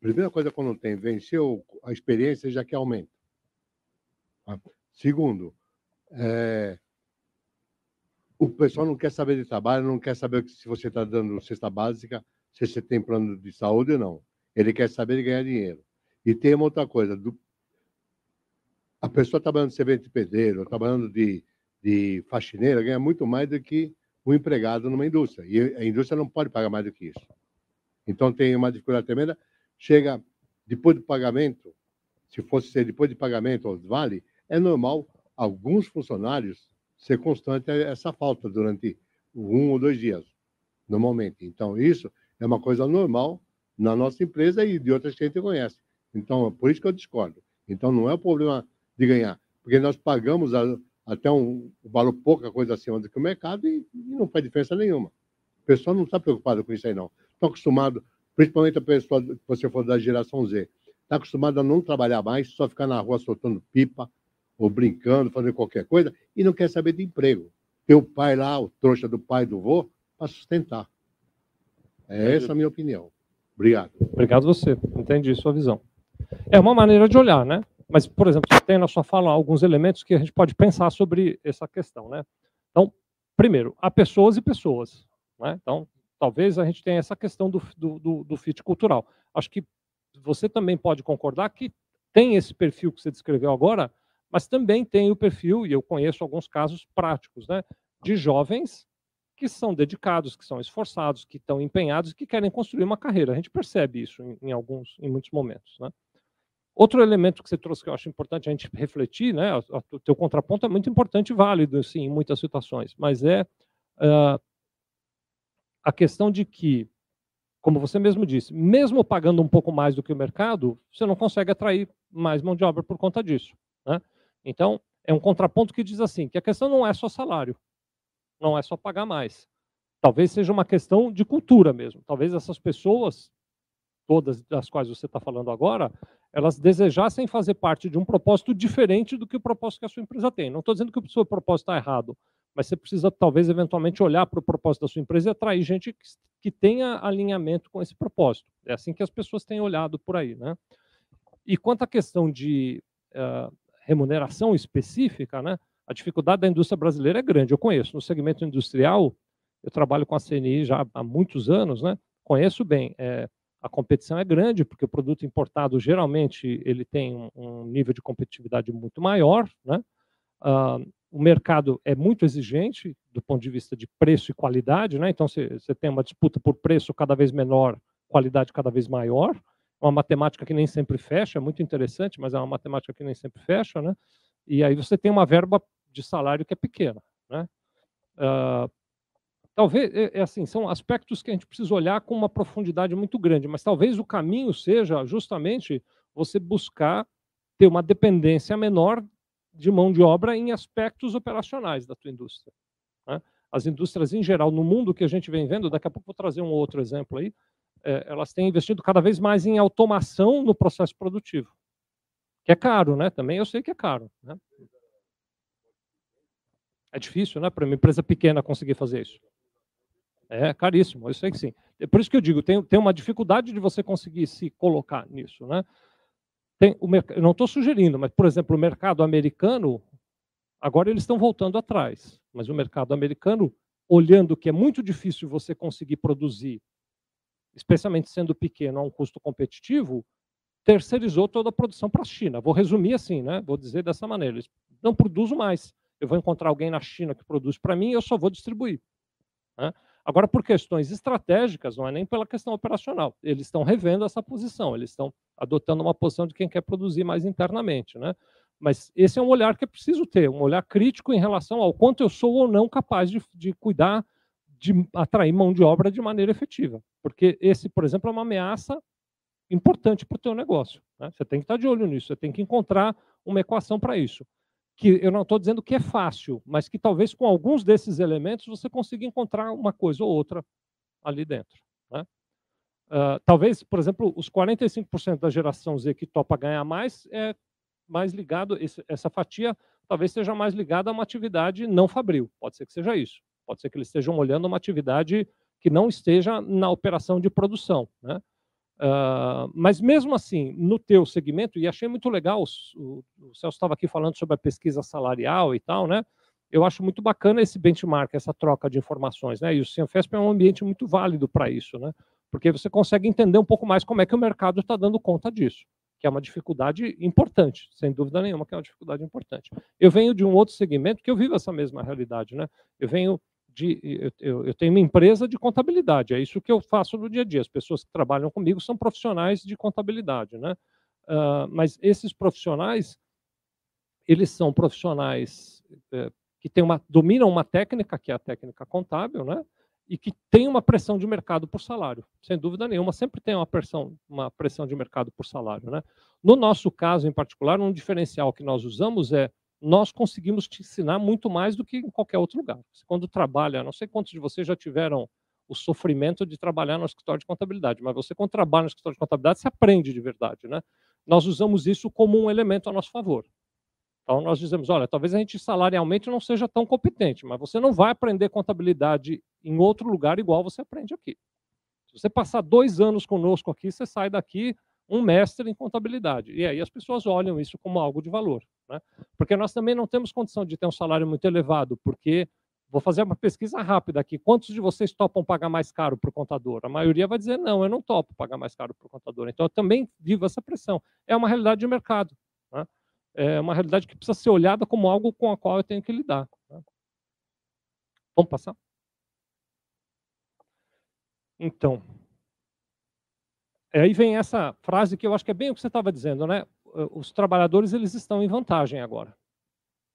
primeira coisa quando tem, venceu a experiência já que aumenta. Tá? Segundo, é, o pessoal não quer saber de trabalho, não quer saber se você está dando cesta básica, se você tem plano de saúde ou não. Ele quer saber de ganhar dinheiro. E tem uma outra coisa, do, a pessoa trabalhando de servente de pedreiro, trabalhando de, de faxineira, ganha muito mais do que um empregado numa indústria. E a indústria não pode pagar mais do que isso. Então tem uma dificuldade tremenda chega depois do pagamento, se fosse ser depois de pagamento aos vale, é normal alguns funcionários ser constante essa falta durante um ou dois dias, normalmente. Então, isso é uma coisa normal na nossa empresa e de outras que a gente conhece. Então, é por isso que eu discordo. Então, não é o problema de ganhar, porque nós pagamos a, até um, um valor pouca coisa acima do que o mercado e, e não faz diferença nenhuma. O pessoal não está preocupado com isso aí, não. Estão acostumados principalmente a pessoa que você for da geração Z, está acostumada a não trabalhar mais, só ficar na rua soltando pipa, ou brincando, fazendo qualquer coisa, e não quer saber de emprego. Tem o pai lá, o trouxa do pai do vô, para sustentar. É essa a minha opinião. Obrigado. Obrigado você. Entendi sua visão. É uma maneira de olhar, né? Mas, por exemplo, você tem na sua fala alguns elementos que a gente pode pensar sobre essa questão, né? Então, primeiro, há pessoas e pessoas. Né? Então, talvez a gente tenha essa questão do, do, do fit cultural. Acho que você também pode concordar que tem esse perfil que você descreveu agora, mas também tem o perfil, e eu conheço alguns casos práticos, né, de jovens que são dedicados, que são esforçados, que estão empenhados que querem construir uma carreira. A gente percebe isso em, em alguns, em muitos momentos, né? Outro elemento que você trouxe que eu acho importante a gente refletir, né? O teu contraponto é muito importante e válido, sim, em muitas situações, mas é uh, a questão de que, como você mesmo disse, mesmo pagando um pouco mais do que o mercado, você não consegue atrair mais mão de obra por conta disso. Né? Então, é um contraponto que diz assim, que a questão não é só salário, não é só pagar mais. Talvez seja uma questão de cultura mesmo. Talvez essas pessoas, todas das quais você está falando agora, elas desejassem fazer parte de um propósito diferente do que o propósito que a sua empresa tem. Não estou dizendo que o seu propósito está errado, mas você precisa talvez eventualmente olhar para o propósito da sua empresa e atrair gente que, tenha alinhamento com esse propósito. É assim que as pessoas têm olhado por aí, né? E quanto à questão de uh, remuneração específica, né? A dificuldade da indústria brasileira é grande. Eu conheço no segmento industrial, eu trabalho com a CNI já há muitos anos, né? conheço bem. É, a competição é grande, porque o produto importado, geralmente, ele tem um, nível de competitividade muito maior. Né? Uh, o mercado é muito exigente do ponto de vista de preço e qualidade, né? então você tem uma disputa por preço cada vez menor, qualidade cada vez maior. Uma matemática que nem sempre fecha, é muito interessante, mas é uma matemática que nem sempre fecha. Né? E aí você tem uma verba de salário que é pequena. Né? Uh, talvez, é, é, assim, são aspectos que a gente precisa olhar com uma profundidade muito grande, mas talvez o caminho seja justamente você buscar ter uma dependência menor de mão de obra em aspectos operacionais da tua indústria. Né? As indústrias em geral, no mundo que a gente vem vendo, daqui a pouco vou trazer um outro exemplo aí, é, elas têm investido cada vez mais em automação no processo produtivo, que é caro, né? Também eu sei que é caro. Né? É difícil, né, para uma empresa pequena conseguir fazer isso. É caríssimo, eu sei que sim. É por isso que eu digo, tem, tem uma dificuldade de você conseguir se colocar nisso, né? Tem o não estou sugerindo, mas, por exemplo, o mercado americano, agora eles estão voltando atrás, mas o mercado americano, olhando que é muito difícil você conseguir produzir, especialmente sendo pequeno a um custo competitivo, terceirizou toda a produção para a China. Vou resumir assim, né? Vou dizer dessa maneira: eles não produzem mais eu vou encontrar alguém na China que produz para mim e eu só vou distribuir. Né? Agora, por questões estratégicas, não é nem pela questão operacional, eles estão revendo essa posição, eles estão adotando uma posição de quem quer produzir mais internamente. Né? Mas esse é um olhar que é preciso ter, um olhar crítico em relação ao quanto eu sou ou não capaz de, de cuidar, de atrair mão de obra de maneira efetiva. Porque esse, por exemplo, é uma ameaça importante para o teu negócio. Né? Você tem que estar de olho nisso, você tem que encontrar uma equação para isso que eu não estou dizendo que é fácil, mas que talvez com alguns desses elementos você consiga encontrar uma coisa ou outra ali dentro. Né? Uh, talvez, por exemplo, os 45% da geração Z que topa ganhar mais é mais ligado, esse, essa fatia talvez seja mais ligada a uma atividade não fabril. Pode ser que seja isso. Pode ser que eles estejam olhando uma atividade que não esteja na operação de produção. Né? Uh, mas mesmo assim, no teu segmento, e achei muito legal, o, o Celso estava aqui falando sobre a pesquisa salarial e tal, né? Eu acho muito bacana esse benchmark, essa troca de informações, né? E o Cianfesp é um ambiente muito válido para isso, né? Porque você consegue entender um pouco mais como é que o mercado está dando conta disso, que é uma dificuldade importante, sem dúvida nenhuma, que é uma dificuldade importante. Eu venho de um outro segmento que eu vivo essa mesma realidade, né? Eu venho de, eu, eu, tenho uma empresa de contabilidade, é isso que eu faço no dia a dia. As pessoas que trabalham comigo são profissionais de contabilidade, né? Uh, mas esses profissionais, eles são profissionais é, que tem uma, dominam uma técnica, que é a técnica contábil, né? E que tem uma pressão de mercado por salário, sem dúvida nenhuma, sempre tem uma pressão, uma pressão de mercado por salário, né? No nosso caso em particular, um diferencial que nós usamos é nós conseguimos te ensinar muito mais do que em qualquer outro lugar. Você, quando trabalha, não sei quantos de vocês já tiveram o sofrimento de trabalhar no escritório de contabilidade, mas você, quando trabalha no escritório de contabilidade, você aprende de verdade. Né? Nós usamos isso como um elemento a nosso favor. Então, nós dizemos: olha, talvez a gente salarialmente não seja tão competente, mas você não vai aprender contabilidade em outro lugar igual você aprende aqui. Se você passar dois anos conosco aqui, você sai daqui um mestre em contabilidade. E aí as pessoas olham isso como algo de valor. Né? Porque nós também não temos condição de ter um salário muito elevado, porque vou fazer uma pesquisa rápida aqui. Quantos de vocês topam pagar mais caro para o contador? A maioria vai dizer, não, eu não topo pagar mais caro para o contador. Então, eu também vivo essa pressão. É uma realidade de mercado. Né? É uma realidade que precisa ser olhada como algo com a qual eu tenho que lidar. Né? Vamos passar? Então, aí vem essa frase que eu acho que é bem o que você estava dizendo, né? Os trabalhadores eles estão em vantagem agora.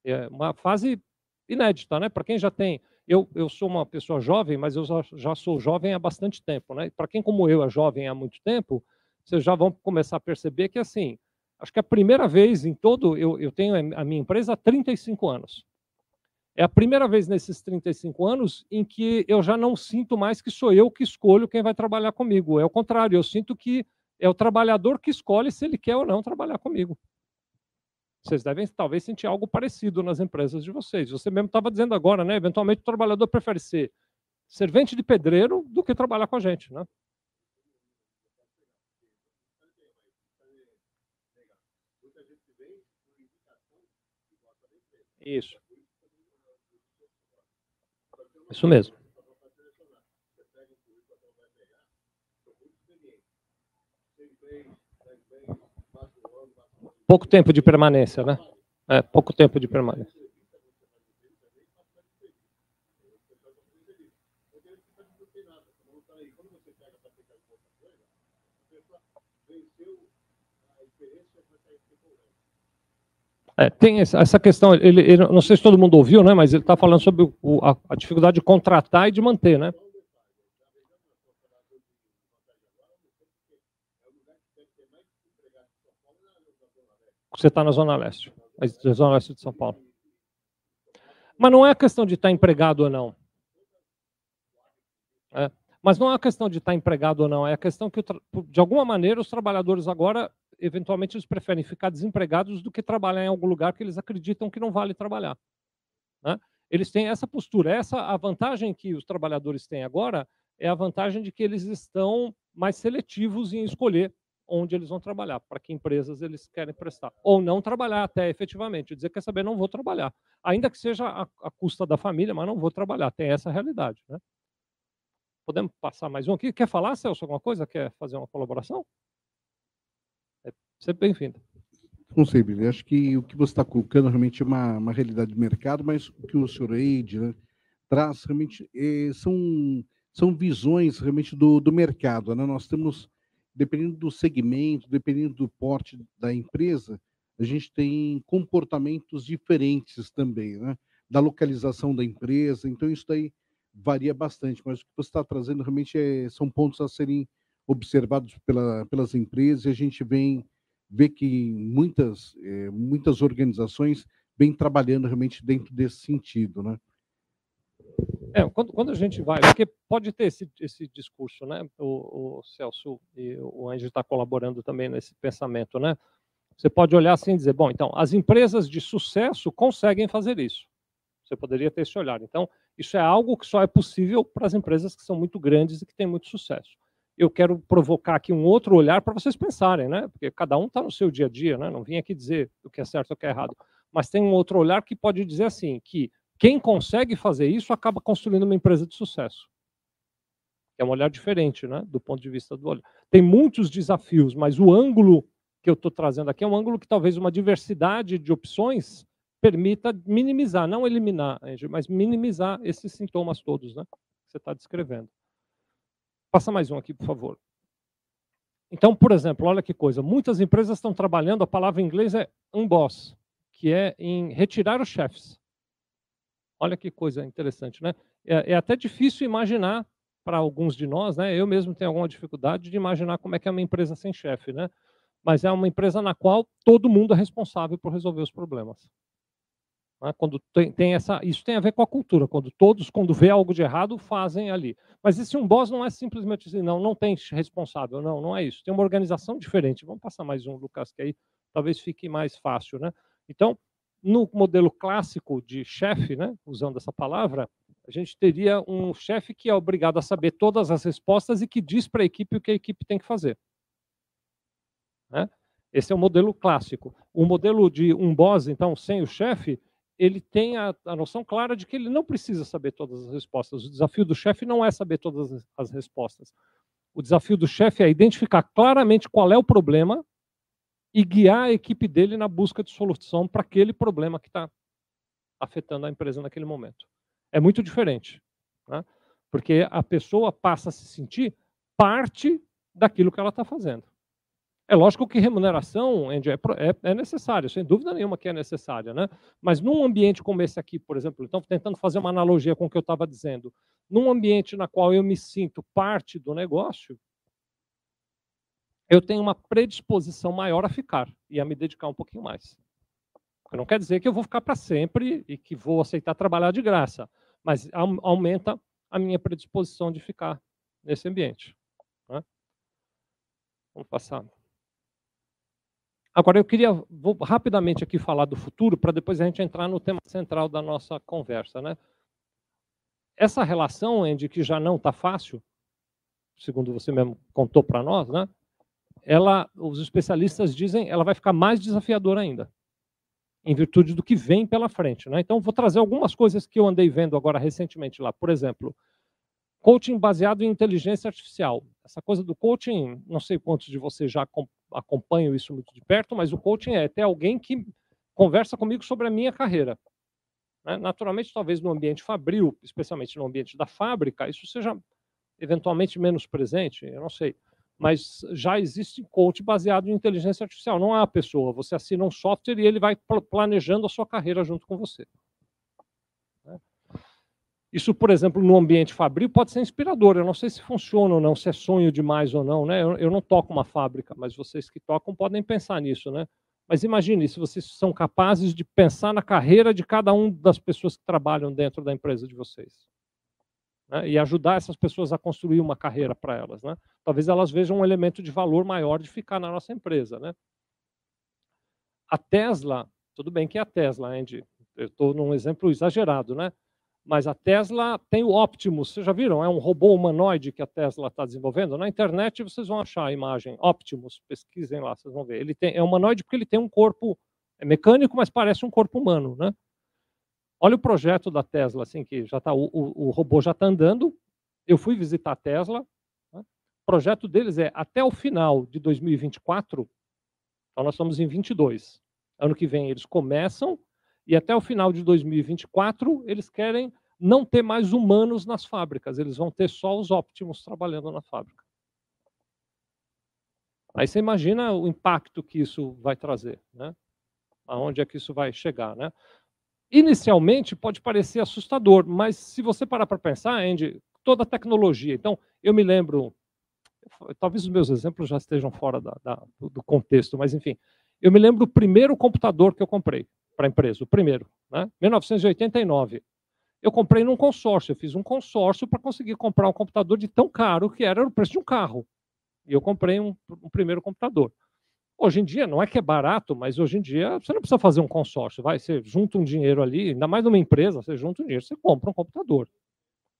É uma fase inédita, né? Para quem já tem, eu, eu sou uma pessoa jovem, mas eu já, já sou jovem há bastante tempo, né? Para quem como eu é jovem há muito tempo, vocês já vão começar a perceber que assim, acho que é a primeira vez em todo, eu, eu tenho a minha empresa há 35 anos. É a primeira vez nesses 35 anos em que eu já não sinto mais que sou eu que escolho quem vai trabalhar comigo. É o contrário, eu sinto que é o trabalhador que escolhe se ele quer ou não trabalhar comigo. Vocês devem talvez sentir algo parecido nas empresas de vocês. Você mesmo estava dizendo agora, né? Eventualmente o trabalhador prefere ser servente de pedreiro do que trabalhar com a gente, né? Isso. Isso mesmo. Pouco tempo de permanência, né? É, pouco tempo de permanência. É, tem essa questão, ele, ele, não sei se todo mundo ouviu, né, mas ele está falando sobre o, a, a, dificuldade de contratar e de manter, né? Você está na Zona Leste, na Zona Leste de São Paulo. Mas não é a questão de estar tá empregado ou não. É. Mas não é a questão de estar tá empregado ou não, é a questão que, de alguma maneira, os trabalhadores agora, eventualmente, eles preferem ficar desempregados do que trabalhar em algum lugar que eles acreditam que não vale trabalhar. Né? Eles têm essa postura. Essa a vantagem que os trabalhadores têm agora é a vantagem de que eles estão mais seletivos em escolher onde eles vão trabalhar, para que empresas eles querem prestar. Ou não trabalhar até efetivamente, dizer, quer saber, não vou trabalhar. Ainda que seja a, a custa da família, mas não vou trabalhar. Tem essa realidade. Né? Podemos passar mais um aqui? Quer falar, Celso, alguma coisa? Quer fazer uma colaboração? É sempre bem-vindo. Não sei, Billy. Acho que o que você está colocando realmente é uma, uma realidade de mercado, mas o que o senhor Eide né, traz realmente é, são, são visões realmente do, do mercado. Né? Nós temos, dependendo do segmento, dependendo do porte da empresa, a gente tem comportamentos diferentes também, né? da localização da empresa. Então, isso daí varia bastante, mas o que você está trazendo realmente é, são pontos a serem observados pela, pelas empresas e a gente vem ver que muitas, é, muitas organizações vêm trabalhando realmente dentro desse sentido, né? É, quando, quando a gente vai, porque pode ter esse, esse discurso, né? O, o Celso e o Anjo está colaborando também nesse pensamento, né? Você pode olhar assim e dizer, bom, então, as empresas de sucesso conseguem fazer isso. Você poderia ter esse olhar. Então, isso é algo que só é possível para as empresas que são muito grandes e que têm muito sucesso. Eu quero provocar aqui um outro olhar para vocês pensarem, né? Porque cada um está no seu dia a dia, né? Não vim aqui dizer o que é certo ou o que é errado. Mas tem um outro olhar que pode dizer assim, que quem consegue fazer isso acaba construindo uma empresa de sucesso. É um olhar diferente, né? Do ponto de vista do olho. Tem muitos desafios, mas o ângulo que eu estou trazendo aqui é um ângulo que talvez uma diversidade de opções permita minimizar, não eliminar, mas minimizar esses sintomas todos né, que você está descrevendo. Passa mais um aqui, por favor. Então, por exemplo, olha que coisa, muitas empresas estão trabalhando, a palavra em inglês é unboss, que é em retirar os chefes. Olha que coisa interessante, né? É, é até difícil imaginar para alguns de nós, né? Eu mesmo tenho alguma dificuldade de imaginar como é que é uma empresa sem chefe, né? Mas é uma empresa na qual todo mundo é responsável por resolver os problemas. Né? Quando tem, tem, essa, isso tem a ver com a cultura, quando todos, quando vê algo de errado, fazem ali. Mas esse um boss não é simplesmente assim, não, não tem responsável, não, não é isso. Tem uma organização diferente. Vamos passar mais um, Lucas, que aí talvez fique mais fácil, né? Então, no modelo clássico de chefe, né, usando essa palavra, a gente teria um chefe que é obrigado a saber todas as respostas e que diz para a equipe o que a equipe tem que fazer. Né? Esse é o modelo clássico. O modelo de um boss, então, sem o chefe, ele tem a, a, noção clara de que ele não precisa saber todas as respostas. O desafio do chefe não é saber todas as, as respostas. O desafio do chefe é identificar claramente qual é o problema e guiar a equipe dele na busca de solução para aquele problema que está afetando a empresa naquele momento. É muito diferente, né? porque a pessoa passa a se sentir parte daquilo que ela está fazendo. É lógico que remuneração, Andy, é, é, é necessária, sem dúvida nenhuma que é necessária, né? Mas num ambiente como esse aqui, por exemplo, então tentando fazer uma analogia com o que eu estava dizendo, num ambiente na qual eu me sinto parte do negócio, eu tenho uma predisposição maior a ficar e a me dedicar um pouquinho mais. Não quer dizer que eu vou ficar para sempre e que vou aceitar trabalhar de graça, mas aumenta a minha predisposição de ficar nesse ambiente. Né? Vamos passar. Agora, eu queria vou rapidamente aqui falar do futuro, para depois a gente entrar no tema central da nossa conversa. Né? Essa relação, Andy, que já não está fácil, segundo você mesmo contou para nós, né? Ela, os especialistas dizem ela vai ficar mais desafiadora ainda, em virtude do que vem pela frente. Né? Então, vou trazer algumas coisas que eu andei vendo agora recentemente lá. Por exemplo, coaching baseado em inteligência artificial. Essa coisa do coaching, não sei quantos de vocês já acompanho isso muito de perto, mas o coaching é ter alguém que conversa comigo sobre a minha carreira. Né? Naturalmente, talvez no ambiente fabril, especialmente no ambiente da fábrica, isso seja eventualmente menos presente, eu não sei. Mas já existe coach baseado em inteligência artificial. Não é a pessoa, você assina um software e ele vai planejando a sua carreira junto com você. Né? Isso, por exemplo, no ambiente fabril pode ser inspirador. Eu não sei se funciona ou não, se é sonho demais ou não. Né? Eu, eu não toco uma fábrica, mas vocês que tocam podem pensar nisso. Né? Mas imagine se vocês são capazes de pensar na carreira de cada uma das pessoas que trabalham dentro da empresa de vocês. Né? E ajudar essas pessoas a construir uma carreira para elas. Né? Talvez elas vejam um elemento de valor maior de ficar na nossa empresa. Né? A Tesla, tudo bem que é a Tesla, Andy, eu estou num exemplo exagerado, né? Mas a Tesla tem o Optimus, vocês já viram? É um robô humanoide que a Tesla está desenvolvendo. Na internet vocês vão achar a imagem Optimus, pesquisem lá, vocês vão ver. Ele tem, é humanoide porque ele tem um corpo é mecânico, mas parece um corpo humano, né? Olha o projeto da Tesla, assim que já tá, o, o, robô já está andando. Eu fui visitar a Tesla. Né? O projeto deles é até o final de 2024. Então nós estamos em 22. Ano que vem eles começam e até o final de 2024 eles querem não ter mais humanos nas fábricas, eles vão ter só os óptimos trabalhando na fábrica. Aí você imagina o impacto que isso vai trazer, né? Aonde é que isso vai chegar, né? Inicialmente pode parecer assustador, mas se você parar para pensar, Andy, toda a tecnologia. Então, eu me lembro, talvez os meus exemplos já estejam fora da, da, do contexto, mas enfim, eu me lembro do primeiro computador que eu comprei para a empresa, o primeiro, né? 1989. Eu comprei num consórcio, eu fiz um consórcio para conseguir comprar um computador de tão caro que era o preço de um carro. E eu comprei um, um, primeiro computador. Hoje em dia, não é que é barato, mas hoje em dia você não precisa fazer um consórcio. Vai, você junta um dinheiro ali, ainda mais numa empresa, você junta um dinheiro, você compra um computador.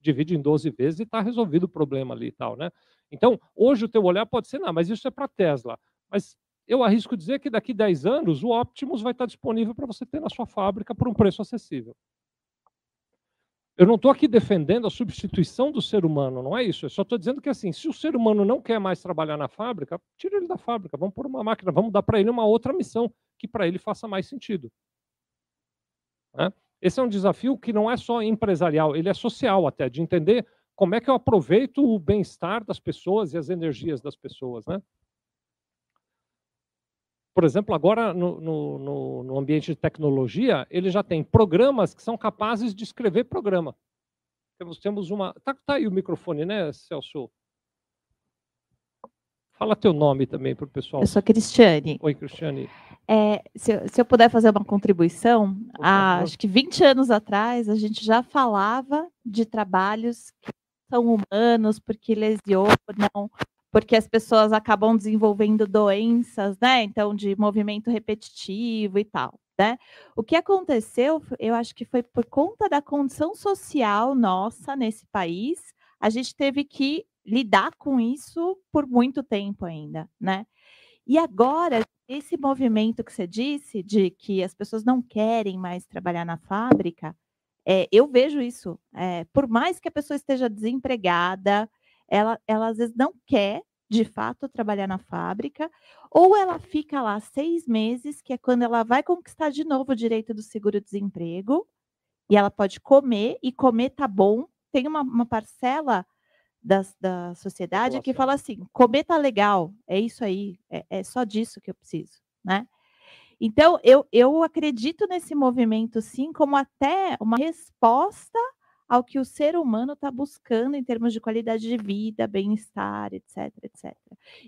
Divide em 12 vezes e está resolvido o problema ali e tal, né? Então, hoje o teu olhar pode ser, não, mas isso é para Tesla. Mas eu arrisco dizer que daqui a 10 anos o Optimus vai estar disponível para você ter na sua fábrica por um preço acessível. Eu não estou aqui defendendo a substituição do ser humano, não é isso. Eu só estou dizendo que assim, se o ser humano não quer mais trabalhar na fábrica, tira ele da fábrica, vamos pôr uma máquina, vamos dar para ele uma outra missão que para ele faça mais sentido. Né? Esse é um desafio que não é só empresarial, ele é social até, de entender como é que eu aproveito o bem-estar das pessoas e as energias das pessoas. Né? Por exemplo, agora no, no, no, ambiente de tecnologia, ele já tem programas que são capazes de escrever programa. Temos, temos uma. Tá, tá aí o microfone, né, Celso? Fala teu nome também para o pessoal. Eu sou Cristiane. Oi, Cristiane. É, se, se, eu puder fazer uma contribuição, há, acho que 20 anos atrás a gente já falava de trabalhos que são humanos porque lesionam porque as pessoas acabam desenvolvendo doenças, né? Então, de movimento repetitivo e tal, né? O que aconteceu, eu acho que foi por conta da condição social nossa nesse país, a gente teve que lidar com isso por muito tempo ainda, né? E agora, esse movimento que você disse, de que as pessoas não querem mais trabalhar na fábrica, é, eu vejo isso. É, por mais que a pessoa esteja desempregada, ela, ela às vezes não quer, de fato, trabalhar na fábrica, ou ela fica lá seis meses, que é quando ela vai conquistar de novo o direito do seguro-desemprego, e ela pode comer, e comer tá bom. Tem uma, uma parcela da, da sociedade Nossa. que fala assim: comer tá legal, é isso aí, é, é só disso que eu preciso, né? Então, eu, eu acredito nesse movimento, sim, como até uma resposta ao que o ser humano está buscando em termos de qualidade de vida, bem-estar, etc, etc.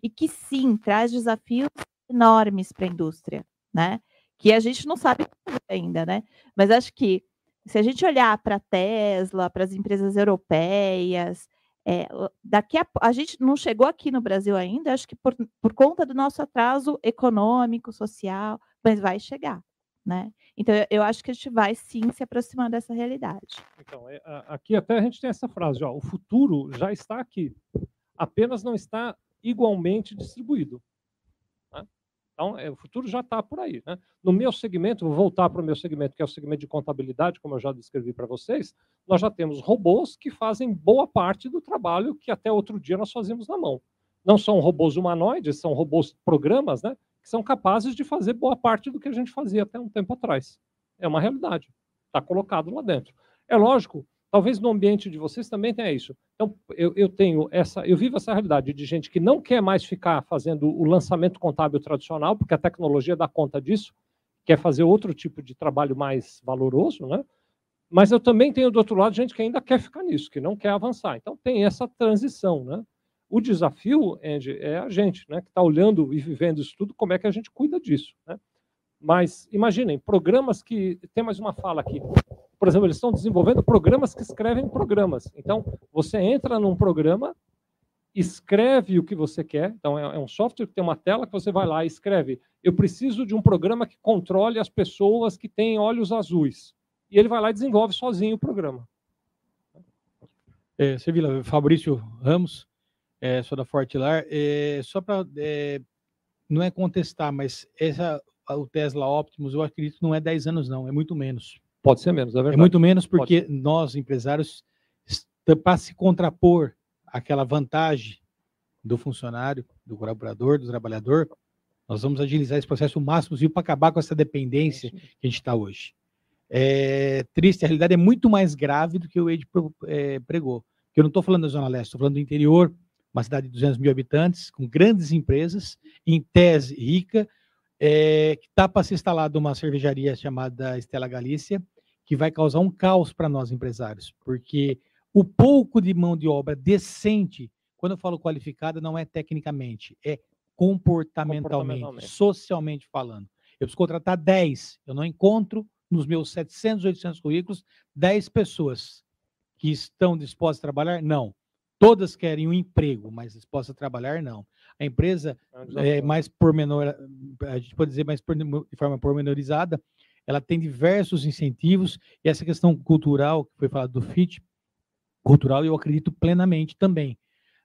E que sim, traz desafios enormes para a indústria, né? Que a gente não sabe ainda, né? Mas acho que se a gente olhar para a Tesla, para as empresas europeias, é, daqui a, a gente não chegou aqui no Brasil ainda, acho que por, por conta do nosso atraso econômico, social, mas vai chegar. Né? Então, eu, acho que a gente vai sim se aproximar dessa realidade. Então, é, aqui até a gente tem essa frase: ó, o futuro já está aqui, apenas não está igualmente distribuído. Né? Então, é, o futuro já está por aí. Né? No meu segmento, vou voltar para o meu segmento, que é o segmento de contabilidade, como eu já descrevi para vocês, nós já temos robôs que fazem boa parte do trabalho que até outro dia nós fazíamos na mão. Não são robôs humanoides, são robôs programas, né? Que são capazes de fazer boa parte do que a gente fazia até um tempo atrás. É uma realidade. Está colocado lá dentro. É lógico, talvez no ambiente de vocês também tenha isso. Então, eu, eu tenho essa, eu vivo essa realidade de gente que não quer mais ficar fazendo o lançamento contábil tradicional, porque a tecnologia dá conta disso, quer fazer outro tipo de trabalho mais valoroso, né? Mas eu também tenho do outro lado gente que ainda quer ficar nisso, que não quer avançar. Então tem essa transição, né? O desafio, Andy, é a gente, né, que está olhando e vivendo isso tudo, como é que a gente cuida disso, né? Mas imaginem, programas que tem mais uma fala aqui. Por exemplo, eles estão desenvolvendo programas que escrevem programas. Então, você entra num programa escreve o que você quer. Então, é, é um software que tem uma tela que você vai lá e escreve: Eu preciso de um programa que controle as pessoas que têm olhos azuis. E ele vai lá e desenvolve sozinho o programa. É, Sevilla, Fabrício Ramos, é, sou da Fortilar. É, só para. É, não é contestar, mas essa, o Tesla Optimus, eu acredito que não é 10 anos, não, é muito menos. Pode ser menos, é verdade. É muito menos porque nós, empresários, para se contrapor aquela vantagem do funcionário, do colaborador, do trabalhador, nós vamos agilizar esse processo o máximo possível para acabar com essa dependência que a gente está hoje. É triste, a realidade é muito mais grave do que o Ed é, pregou. Porque eu não estou falando da Zona Leste, estou falando do interior, uma cidade de 200 mil habitantes, com grandes empresas, em tese rica, é, que está para ser instalada uma cervejaria chamada Estela Galícia, que vai causar um caos para nós empresários, porque o pouco de mão de obra decente, quando eu falo qualificada, não é tecnicamente, é comportamentalmente, comportamentalmente. socialmente falando. Eu preciso contratar 10, eu não encontro nos meus 700, 800 currículos 10 pessoas que estão dispostas a trabalhar? Não. Todas querem um emprego, mas dispostas a trabalhar, não. A empresa é, é mais pormenor, a gente pode dizer mais por, de forma pormenorizada, ela tem diversos incentivos, e essa questão cultural, que foi falado do FIT, cultural, eu acredito plenamente também.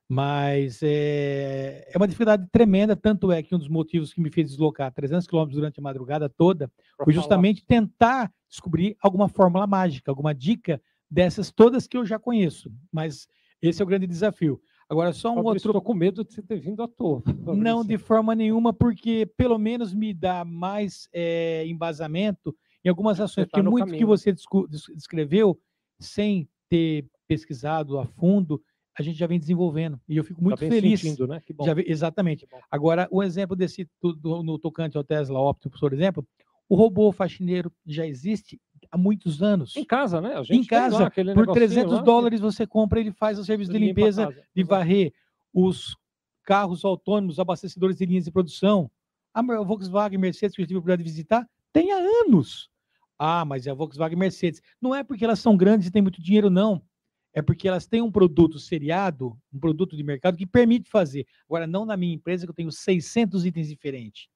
Mas é, é uma dificuldade tremenda, tanto é que um dos motivos que me fez deslocar 300 quilômetros durante a madrugada toda foi justamente tentar descobrir alguma fórmula mágica, alguma dica dessas todas que eu já conheço. Mas esse é o grande desafio. Agora, só um outro. Estou com medo de você ter vindo à toa. Não, de forma nenhuma, porque pelo menos me dá mais é, embasamento em algumas ações. Tá porque muito caminho. que você descreveu, sem ter pesquisado a fundo, a gente já vem desenvolvendo. E eu fico muito tá feliz. Sentindo, né? já, exatamente. Agora, o exemplo desse do, no tocante ao Tesla Optimus, por exemplo, o robô faxineiro já existe há muitos anos. Em casa, né? em casa, lá, por 300 lá, dólares você compra, ele faz o serviço de limpeza, de varrer os carros autônomos, abastecedores de linhas de produção. A Volkswagen, Mercedes, que eu tive a oportunidade de visitar, tem há anos. Ah, mas é a Volkswagen Mercedes. Não é porque elas são grandes e têm muito dinheiro, não é porque elas têm um produto seriado, um produto de mercado que permite fazer. Agora, não na minha empresa, que eu tenho 600 itens diferentes.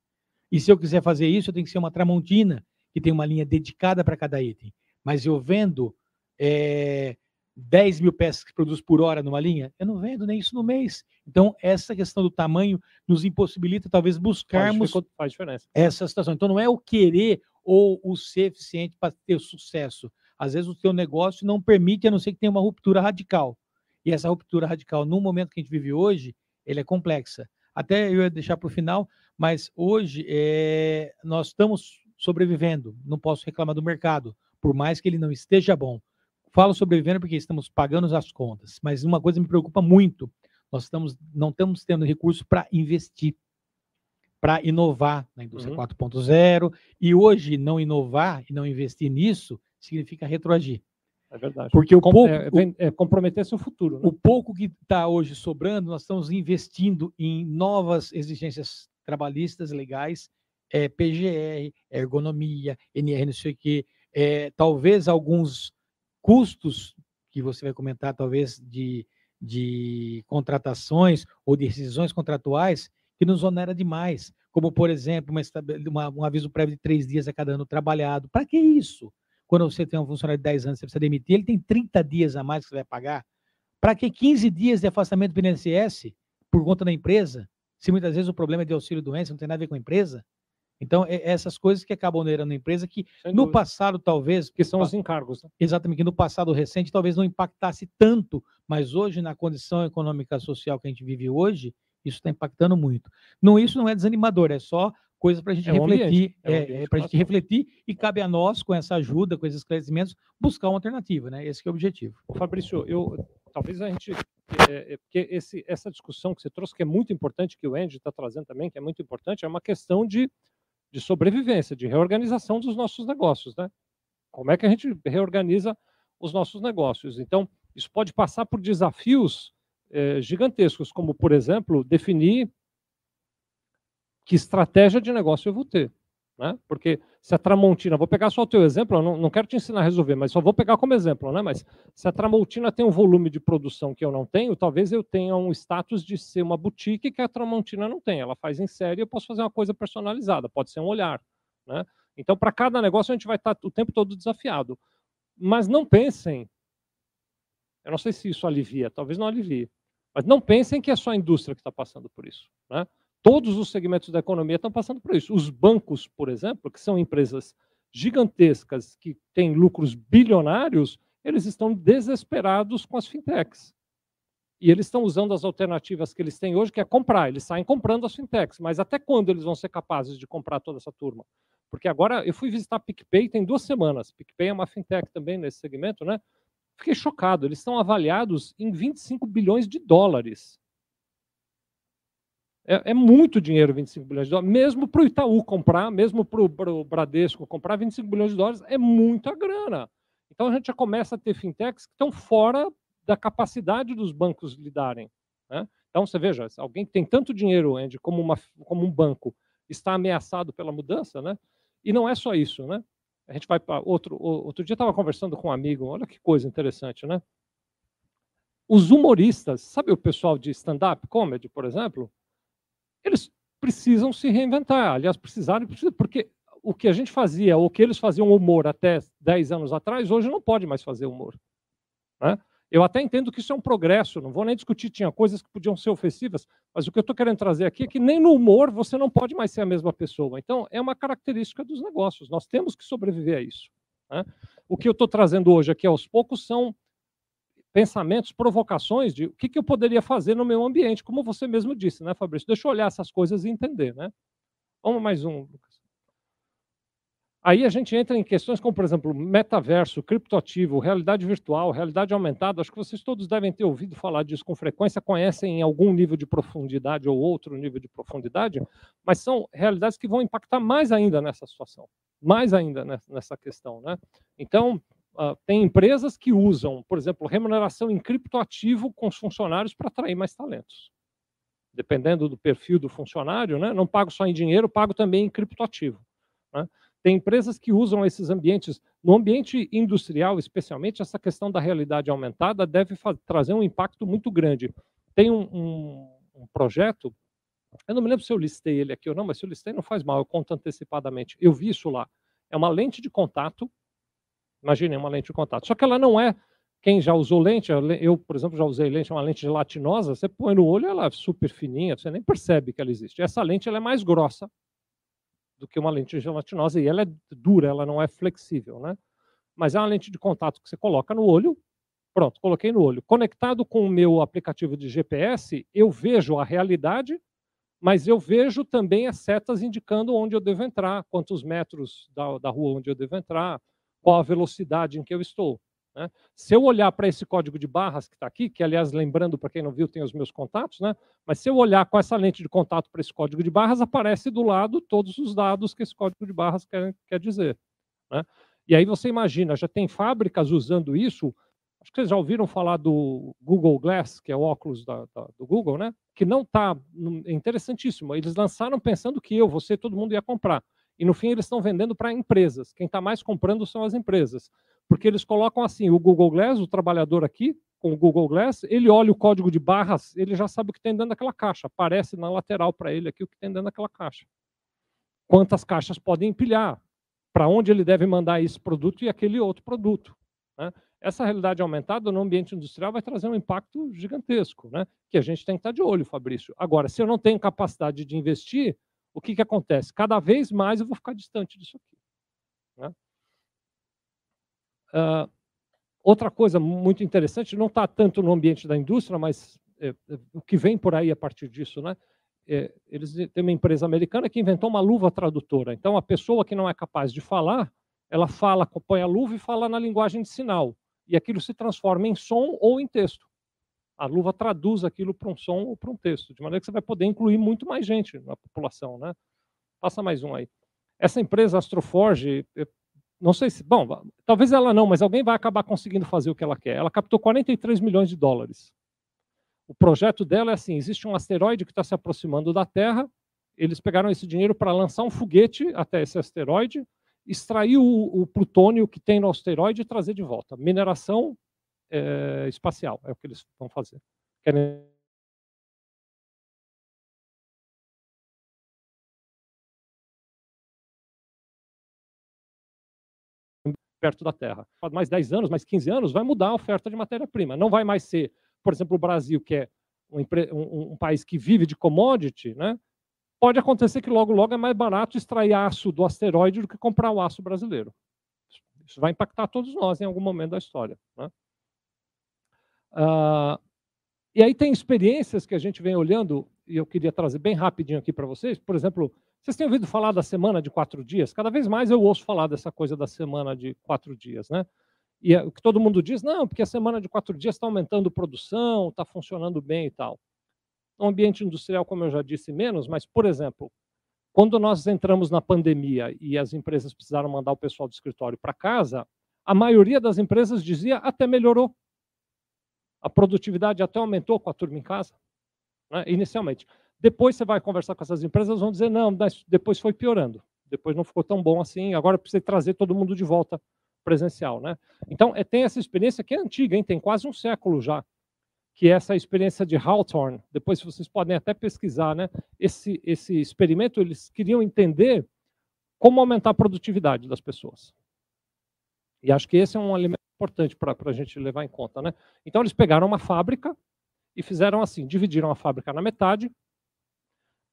E se eu quiser fazer isso, eu tenho que ser uma Tramontina, que tem uma linha dedicada para cada item. Mas eu vendo é, 10 mil peças que produz por hora numa linha, eu não vendo nem isso no mês. Então, essa questão do tamanho nos impossibilita, talvez, buscarmos faz, faz diferença. essa situação. Então, não é o querer ou o ser eficiente para ter sucesso às vezes o teu negócio não permite, a não ser que tenha uma ruptura radical. E essa ruptura radical, no momento que a gente vive hoje, ele é complexa. Até eu ia deixar para o final, mas hoje é, nós estamos sobrevivendo. Não posso reclamar do mercado, por mais que ele não esteja bom. Falo sobrevivendo porque estamos pagando as contas, mas uma coisa me preocupa muito: nós estamos, não estamos tendo recurso para investir, para inovar na indústria uhum. 4.0. E hoje, não inovar e não investir nisso significa retroagir. É verdade. Porque o pouco, é, é comprometer seu futuro. Né? O pouco que está hoje sobrando, nós estamos investindo em novas exigências trabalhistas legais, é, PGR, ergonomia, NR, não sei o quê. É, talvez alguns custos que você vai comentar, talvez de, de contratações ou de decisões contratuais, que nos onera demais. Como, por exemplo, uma, uma, um aviso prévio de três dias a cada ano trabalhado. Para que isso? Quando você tem um funcionário de 10 anos, você precisa demitir, ele tem 30 dias a mais que você vai pagar. Para que 15 dias de afastamento do INSS por conta da empresa? Se muitas vezes o problema é de auxílio doença, não tem nada a ver com a empresa. Então, é essas coisas que acabam onerando a empresa, que Sem no dúvida. passado, talvez. Que são os encargos. Né? Exatamente, que no passado recente talvez não impactasse tanto, mas hoje, na condição econômica social que a gente vive hoje, Isso está impactando muito. Não, isso não é desanimador, é só coisa para a gente É refletir, é um é, ambiente para a gente refletir e cabe a nós, com essa ajuda, com esses esclarecimentos, buscar uma alternativa, né? Esse que é o objetivo. Fabrício, eu talvez a gente é, é, porque esse, essa discussão que você trouxe que é muito importante que o Andy está trazendo também que é muito importante é uma questão de, de sobrevivência, de reorganização dos nossos negócios, né? Como é que a gente reorganiza os nossos negócios? Então isso pode passar por desafios eh, gigantescos, como por exemplo definir que estratégia de negócio eu vou ter. Né? Porque se a Tramontina, vou pegar só o teu exemplo, não, não quero te ensinar a resolver, mas só vou pegar como exemplo, né? Mas se a Tramontina tem um volume de produção que eu não tenho, talvez eu tenha um status de ser uma boutique que a Tramontina não tem. Ela faz em série, eu posso fazer uma coisa personalizada, pode ser um olhar, né? Então, para cada negócio a gente vai estar o tempo todo desafiado. Mas não pensem, eu não sei se isso alivia, talvez não alivie, mas não pensem que é só a indústria que está passando por isso, né? Todos os segmentos da economia estão passando por isso. Os bancos, por exemplo, que são empresas gigantescas que têm lucros bilionários, eles estão desesperados com as fintechs. E eles estão usando as alternativas que eles têm hoje, que é comprar. Eles saem comprando as fintechs. Mas até quando eles vão ser capazes de comprar toda essa turma? Porque agora eu fui visitar a PicPay tem duas semanas. PicPay é uma fintech também nesse segmento, né? Fiquei chocado. Eles estão avaliados em 25 bilhões de dólares. É, é, muito dinheiro, 25 bilhões de dólares. Mesmo para o Itaú comprar, mesmo para o Bradesco comprar 25 bilhões de dólares, é muita grana. Então a gente já começa a ter fintechs que estão fora da capacidade dos bancos lidarem. Né? Então você veja, alguém que tem tanto dinheiro, Andy, como, uma, como um banco, está ameaçado pela mudança, né? E não é só isso, né? A gente vai para outro. Outro dia estava conversando com um amigo, olha que coisa interessante, né? Os humoristas, sabe o pessoal de stand-up comedy, por exemplo? Eles precisam se reinventar. Aliás, precisaram, porque o que a gente fazia, o que eles faziam humor até 10 anos atrás, hoje não pode mais fazer humor. Né? Eu até entendo que isso é um progresso, não vou nem discutir, tinha coisas que podiam ser ofensivas, mas o que eu estou querendo trazer aqui é que nem no humor você não pode mais ser a mesma pessoa. Então, é uma característica dos negócios, nós temos que sobreviver a isso. Né? O que eu estou trazendo hoje aqui aos poucos são pensamentos, provocações de o que, que eu poderia fazer no meu ambiente, como você mesmo disse, né, Fabrício? Deixa eu olhar essas coisas e entender, né? Vamos mais um, Lucas. Aí a gente entra em questões como, por exemplo, metaverso, criptoativo, realidade virtual, realidade aumentada. Acho que vocês todos devem ter ouvido falar disso com frequência, conhecem em algum nível de profundidade ou outro nível de profundidade, mas são realidades que vão impactar mais ainda nessa situação, mais ainda nessa questão. Né? Então, Uh, tem empresas que usam, por exemplo, remuneração em criptoativo com os funcionários para atrair mais talentos. Dependendo do perfil do funcionário, né? não pago só em dinheiro, pago também em criptoativo. Né? Tem empresas que usam esses ambientes. No ambiente industrial, especialmente, essa questão da realidade aumentada deve trazer um impacto muito grande. Tem um, um, um projeto, eu não me lembro se eu listei ele aqui ou não, mas se eu listei não faz mal, eu conto antecipadamente. Eu vi isso lá. É uma lente de contato Imaginem uma lente de contato. Só que ela não é. Quem já usou lente, eu, por exemplo, já usei lente, uma lente gelatinosa, você põe no olho, ela é super fininha, você nem percebe que ela existe. Essa lente ela é mais grossa do que uma lente gelatinosa e ela é dura, ela não é flexível, né? Mas é uma lente de contato que você coloca no olho, pronto, coloquei no olho. Conectado com o meu aplicativo de GPS, eu vejo a realidade, mas eu vejo também as setas indicando onde eu devo entrar, quantos metros da, da rua onde eu devo entrar, qual a velocidade em que eu estou. Né? Se eu olhar para esse código de barras que está aqui, que aliás, lembrando para quem não viu, tem os meus contatos, né? mas se eu olhar com essa lente de contato para esse código de barras, aparece do lado todos os dados que esse código de barras quer, quer dizer. Né? E aí você imagina, já tem fábricas usando isso, acho que vocês já ouviram falar do Google Glass, que é o óculos da, da, do Google, né? que não está, é interessantíssimo, eles lançaram pensando que eu, você, todo mundo ia comprar. E no fim eles estão vendendo para empresas. Quem está mais comprando são as empresas. Porque eles colocam assim, o Google Glass, o trabalhador aqui, com o Google Glass, ele olha o código de barras, ele já sabe o que tem dentro daquela caixa. Aparece na lateral para ele aqui o que tem dentro daquela caixa. Quantas caixas podem empilhar? Para onde ele deve mandar esse produto e aquele outro produto. Né? Essa realidade aumentada no ambiente industrial vai trazer um impacto gigantesco, né? que a gente tem que estar de olho, Fabrício. Agora, se eu não tenho capacidade de investir, o que, que acontece? Cada vez mais eu vou ficar distante disso aqui. Né? Uh, outra coisa muito interessante, não está tanto no ambiente da indústria, mas é, o que vem por aí a partir disso, né? É, eles têm uma empresa americana que inventou uma luva tradutora. Então, a pessoa que não é capaz de falar, ela fala, põe a luva e fala na linguagem de sinal. E aquilo se transforma em som ou em texto. A luva traduz aquilo para um som ou para um texto, de maneira que você vai poder incluir muito mais gente na população, né? Passa mais um aí. Essa empresa Astroforge, não sei se, bom, talvez ela não, mas alguém vai acabar conseguindo fazer o que ela quer. Ela captou 43 milhões de dólares. O projeto dela é assim: existe um asteroide que está se aproximando da Terra. Eles pegaram esse dinheiro para lançar um foguete até esse asteroide, extrair o, o, plutônio que tem no asteroide e trazer de volta. Mineração é, espacial é o que eles vão fazer. Querem perto da Terra. Mais 10 anos, mais 15 anos, vai mudar a oferta de matéria-prima. Não vai mais ser por exemplo, o Brasil, que é um, um, um, país que vive de commodity, né, pode acontecer que logo, logo é mais barato extrair aço do asteroide do que comprar o aço brasileiro. Isso vai impactar todos nós em algum momento da história. Né? Ah, e aí tem experiências que a gente vem olhando, e eu queria trazer bem rapidinho aqui para vocês. Por exemplo, vocês têm ouvido falar da semana de quatro dias? Cada vez mais eu ouço falar dessa coisa da semana de quatro dias. Né? E é o que todo mundo diz, não, porque a semana de quatro dias está aumentando produção, está funcionando bem e tal. No ambiente industrial, como eu já disse, menos, mas, por exemplo, quando nós entramos na pandemia e as empresas precisaram mandar o pessoal do escritório para casa, a maioria das empresas dizia até melhorou. A produtividade até aumentou com a turma em casa, né, inicialmente. Depois você vai conversar com essas empresas, vão dizer, não, depois foi piorando. Depois não ficou tão bom assim, agora precisa trazer todo mundo de volta presencial. Né? Então, é, tem essa experiência que é antiga, hein? tem quase um século já, que é essa experiência de Hawthorne. Depois vocês podem até pesquisar. Né? Esse, esse experimento, eles queriam entender como aumentar a produtividade das pessoas. E acho que esse é um elemento importante para a gente levar em conta. Né? Então, eles pegaram uma fábrica e fizeram assim, dividiram a fábrica na metade,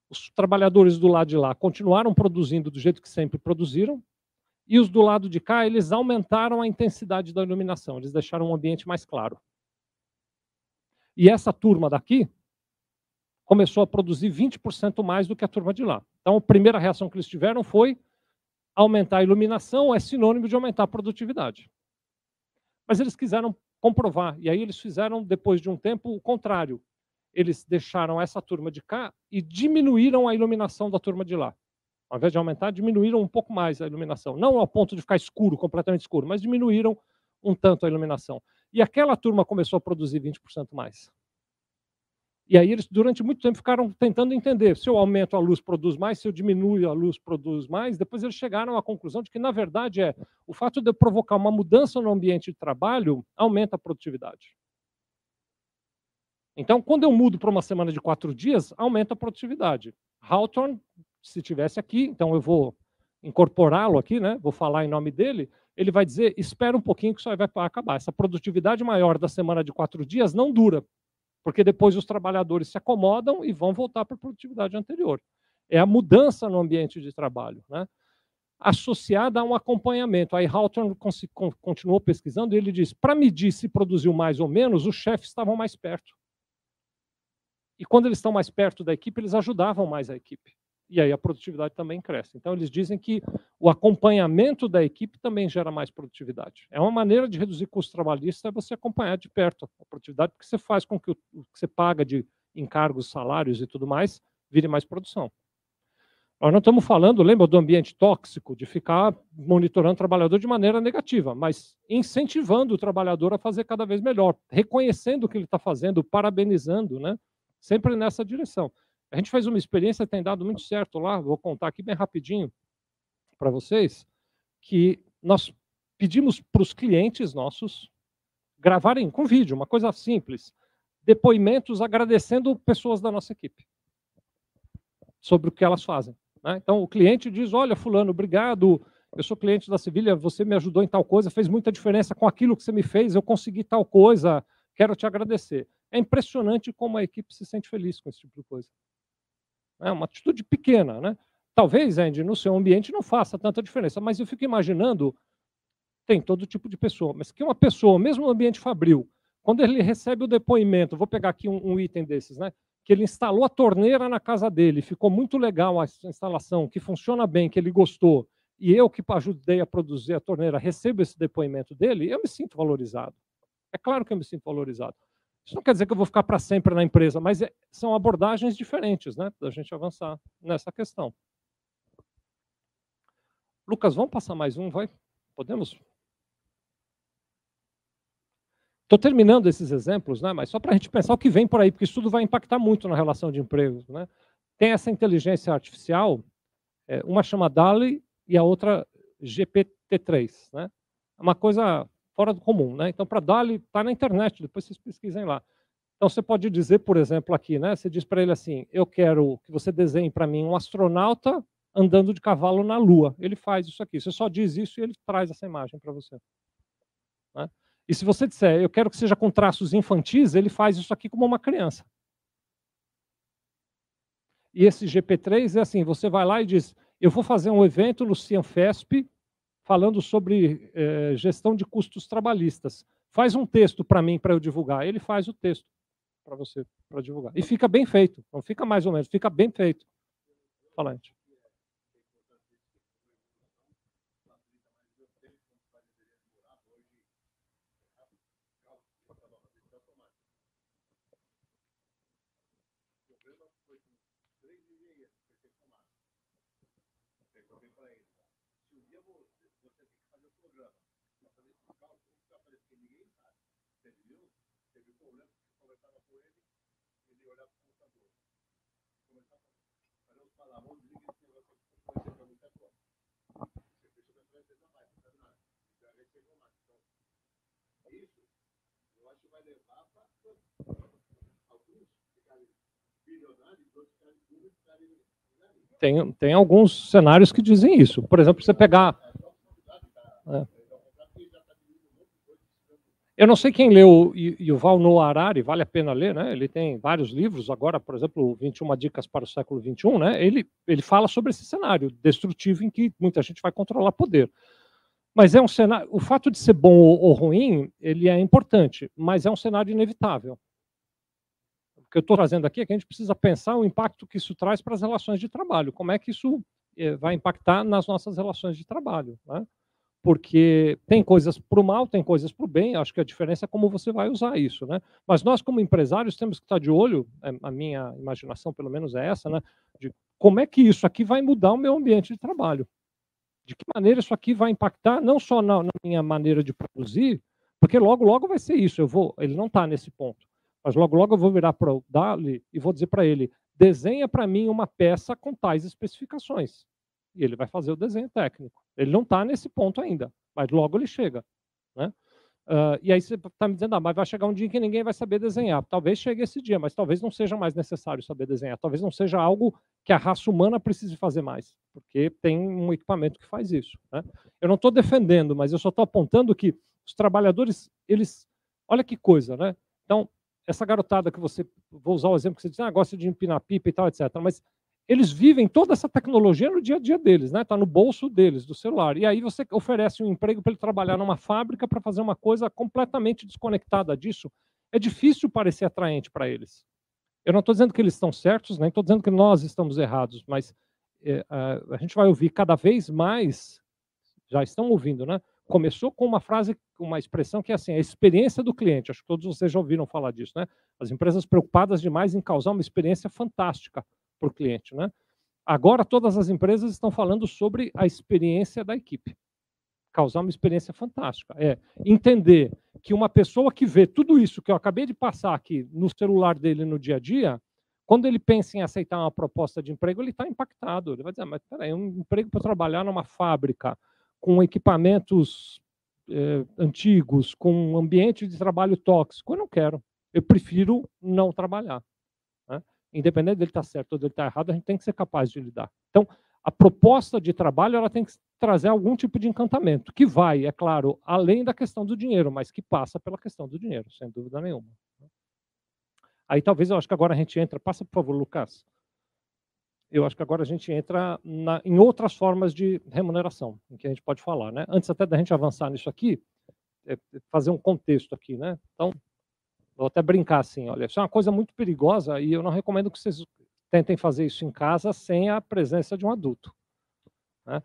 os trabalhadores do lado de lá continuaram produzindo do jeito que sempre produziram, e os do lado de cá, eles aumentaram a intensidade da iluminação, eles deixaram o ambiente mais claro. E essa turma daqui começou a produzir 20% mais do que a turma de lá. Então, a primeira reação que eles tiveram foi aumentar a iluminação é sinônimo de aumentar a produtividade. Mas eles quiseram comprovar, e aí eles fizeram, depois de um tempo, o contrário. Eles deixaram essa turma de cá e diminuíram a iluminação da turma de lá. Ao invés de aumentar, diminuíram um pouco mais a iluminação. Não ao ponto de ficar escuro, completamente escuro, mas diminuíram um tanto a iluminação. E aquela turma começou a produzir 20% mais. E aí eles, durante muito tempo, ficaram tentando entender se eu aumento a luz, produz mais, se eu diminuo a luz, produz mais. Depois eles chegaram à conclusão de que, na verdade, é o fato de eu provocar uma mudança no ambiente de trabalho aumenta a produtividade. Então, quando eu mudo para uma semana de quatro dias, aumenta a produtividade. Hawthorne se tivesse aqui, então eu vou incorporá-lo aqui, né? Vou falar em nome dele. Ele vai dizer: espera um pouquinho que isso vai acabar. Essa produtividade maior da semana de quatro dias não dura, porque depois os trabalhadores se acomodam e vão voltar para a produtividade anterior. É a mudança no ambiente de trabalho, né? associada a um acompanhamento. Aí Hawthorne continuou pesquisando e ele diz: para medir se produziu mais ou menos, os chefes estavam mais perto. E quando eles estão mais perto da equipe, eles ajudavam mais a equipe e aí a produtividade também cresce. Então, eles dizem que o acompanhamento da equipe também gera mais produtividade. É uma maneira de reduzir custo trabalhista é você acompanhar de perto a produtividade, porque você faz com que o que você paga de encargos, salários e tudo mais vire mais produção. Nós não estamos falando, lembra do ambiente tóxico, de ficar monitorando o trabalhador de maneira negativa, mas incentivando o trabalhador a fazer cada vez melhor, reconhecendo o que ele está fazendo, parabenizando, né? sempre nessa direção. A gente fez uma experiência que tem dado muito certo lá, vou contar aqui bem rapidinho para vocês, que nós pedimos para os clientes nossos gravarem com vídeo, uma coisa simples, depoimentos agradecendo pessoas da nossa equipe sobre o que elas fazem. Né? Então, o cliente diz: Olha, Fulano, obrigado, eu sou cliente da Sevilha, você me ajudou em tal coisa, fez muita diferença com aquilo que você me fez, eu consegui tal coisa, quero te agradecer. É impressionante como a equipe se sente feliz com esse tipo de coisa. É uma atitude pequena, né? Talvez, Andy, no seu ambiente não faça tanta diferença, mas eu fico imaginando, tem todo tipo de pessoa, mas que uma pessoa, mesmo no ambiente fabril, quando ele recebe o depoimento, vou pegar aqui um, um item desses, né? Que ele instalou a torneira na casa dele, ficou muito legal a instalação, que funciona bem, que ele gostou, e eu que ajudei a produzir a torneira recebo esse depoimento dele, eu me sinto valorizado. É claro que eu me sinto valorizado. Isso não quer dizer que eu vou ficar para sempre na empresa, mas é, são abordagens diferentes, né, da gente avançar nessa questão. Lucas, vamos passar mais um, vai? Podemos? Estou terminando esses exemplos, né, mas só para a gente pensar o que vem por aí, porque isso tudo vai impactar muito na relação de emprego. Né? Tem essa inteligência artificial, é, uma chama DALI e a outra GPT-3. Né? É uma coisa fora do comum. Né? Então, para DALI, está na internet, depois vocês pesquisem lá. Então, você pode dizer, por exemplo, aqui, né, você diz para ele assim, eu quero que você desenhe para mim um astronauta andando de cavalo na Lua. Ele faz isso aqui. Você só diz isso e ele traz essa imagem para você. Né? E se você disser, eu quero que seja com traços infantis, ele faz isso aqui como uma criança. E esse GP3 é assim, você vai lá e diz, eu vou fazer um evento no Cianfesp falando sobre eh, gestão de custos trabalhistas. Faz um texto para mim para eu divulgar. Ele faz o texto para você para divulgar. E fica bem feito. Não fica mais ou menos, fica bem feito. Falante. Tem, tem alguns cenários que dizem isso. Por exemplo, você pegar. É. Eu não sei quem leu Yuval Noah Harari, vale a pena ler, né? Ele tem vários livros, agora, por exemplo, 21 dicas para o século 21, né? Ele, ele fala sobre esse cenário destrutivo em que muita gente vai controlar poder. Mas é um cenário, o fato de ser bom ou, ruim, ele é importante, mas é um cenário inevitável. O que eu estou trazendo aqui é que a gente precisa pensar o impacto que isso traz para as relações de trabalho, como é que isso eh, vai impactar nas nossas relações de trabalho, né? Porque tem coisas para o mal, tem coisas para o bem, acho que a diferença é como você vai usar isso. Né? Mas nós, como empresários, temos que estar de olho, é, a minha imaginação pelo menos é essa, né? de como é que isso aqui vai mudar o meu ambiente de trabalho. De que maneira isso aqui vai impactar, não só na, na minha maneira de produzir, porque logo, logo vai ser isso, eu vou, ele não está nesse ponto, mas logo, logo eu vou virar para o Dali e vou dizer para ele, desenha para mim uma peça com tais especificações. E ele vai fazer o desenho técnico. Ele não está nesse ponto ainda, mas logo ele chega. Né? Uh, e aí você está me dizendo, ah, mas vai chegar um dia em que ninguém vai saber desenhar. Talvez chegue esse dia, mas talvez não seja mais necessário saber desenhar. Talvez não seja algo que a raça humana precise fazer mais, porque tem um equipamento que faz isso. Né? Eu não estou defendendo, mas eu só estou apontando que os trabalhadores, eles, olha que coisa, né? Então, essa garotada que você, vou usar o exemplo que você diz, ah, gosta de empinar pipa e tal, etc. Mas eles vivem toda essa tecnologia no dia a dia deles, né? Está no bolso deles, do celular. E aí você oferece um emprego para ele trabalhar numa fábrica para fazer uma coisa completamente desconectada disso. É difícil parecer atraente para eles. Eu não estou dizendo que eles estão certos, nem estou dizendo que nós estamos errados, mas é, a, a gente vai ouvir cada vez mais, já estão ouvindo, né? Começou com uma frase, uma expressão que é assim, a experiência do cliente. Acho que todos vocês já ouviram falar disso, né? As empresas preocupadas demais em causar uma experiência fantástica para o cliente. Né? Agora, todas as empresas estão falando sobre a experiência da equipe. Causar uma experiência fantástica. É entender que uma pessoa que vê tudo isso que eu acabei de passar aqui no celular dele no dia a dia, quando ele pensa em aceitar uma proposta de emprego, ele está impactado. Ele vai dizer, ah, mas peraí, um emprego para trabalhar numa fábrica com equipamentos eh, antigos, com um ambiente de trabalho tóxico, eu não quero. Eu prefiro não trabalhar independente dele estar tá certo ou dele estar tá errado, a gente tem que ser capaz de lidar. Então, a proposta de trabalho ela tem que trazer algum tipo de encantamento, que vai, é claro, além da questão do dinheiro, mas que passa pela questão do dinheiro, sem dúvida nenhuma. Aí talvez eu acho que agora a gente entra, passa por favor, Lucas. Eu acho que agora a gente entra na, em outras formas de remuneração, em que a gente pode falar, né? Antes até da gente avançar nisso aqui, é, é fazer um contexto aqui, né? Então, Vou até brincar assim, olha, isso é uma coisa muito perigosa e eu não recomendo que vocês tentem fazer isso em casa sem a presença de um adulto. Né?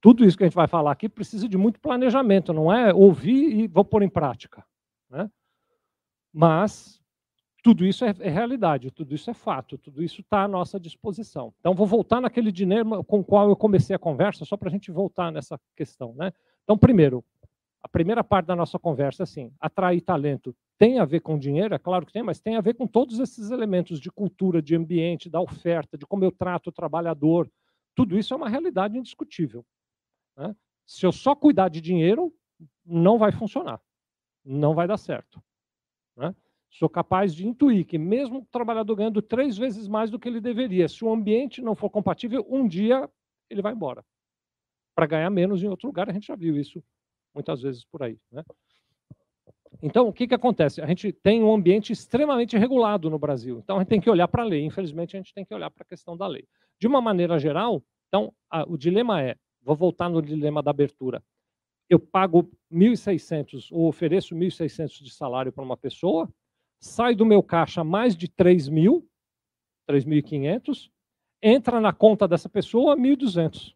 Tudo isso que a gente vai falar aqui precisa de muito planejamento, não é ouvir e vou pôr em prática. Né? Mas tudo isso é, é, realidade, tudo isso é fato, tudo isso está à nossa disposição. Então, vou voltar naquele dinheiro com o qual eu comecei a conversa, só para a gente voltar nessa questão. Né? Então, primeiro, a primeira parte da nossa conversa é assim: atrair talento tem a ver com dinheiro? É claro que tem, mas tem a ver com todos esses elementos de cultura, de ambiente, da oferta, de como eu trato o trabalhador. Tudo isso é uma realidade indiscutível. Né? Se eu só cuidar de dinheiro, não vai funcionar, não vai dar certo. Né? Sou capaz de intuir que, mesmo o trabalhador ganhando três vezes mais do que ele deveria, se o ambiente não for compatível, um dia ele vai embora. Para ganhar menos em outro lugar, a gente já viu isso muitas vezes por aí. Né? Então, o que, que acontece? A gente tem um ambiente extremamente regulado no Brasil. Então, a gente tem que olhar para a lei. Infelizmente, a gente tem que olhar para a questão da lei. De uma maneira geral, então, a, o dilema é: vou voltar no dilema da abertura. Eu pago 1.600 ou ofereço 1.600 de salário para uma pessoa, sai do meu caixa mais de 3 mil, 3.500, entra na conta dessa pessoa 1.200.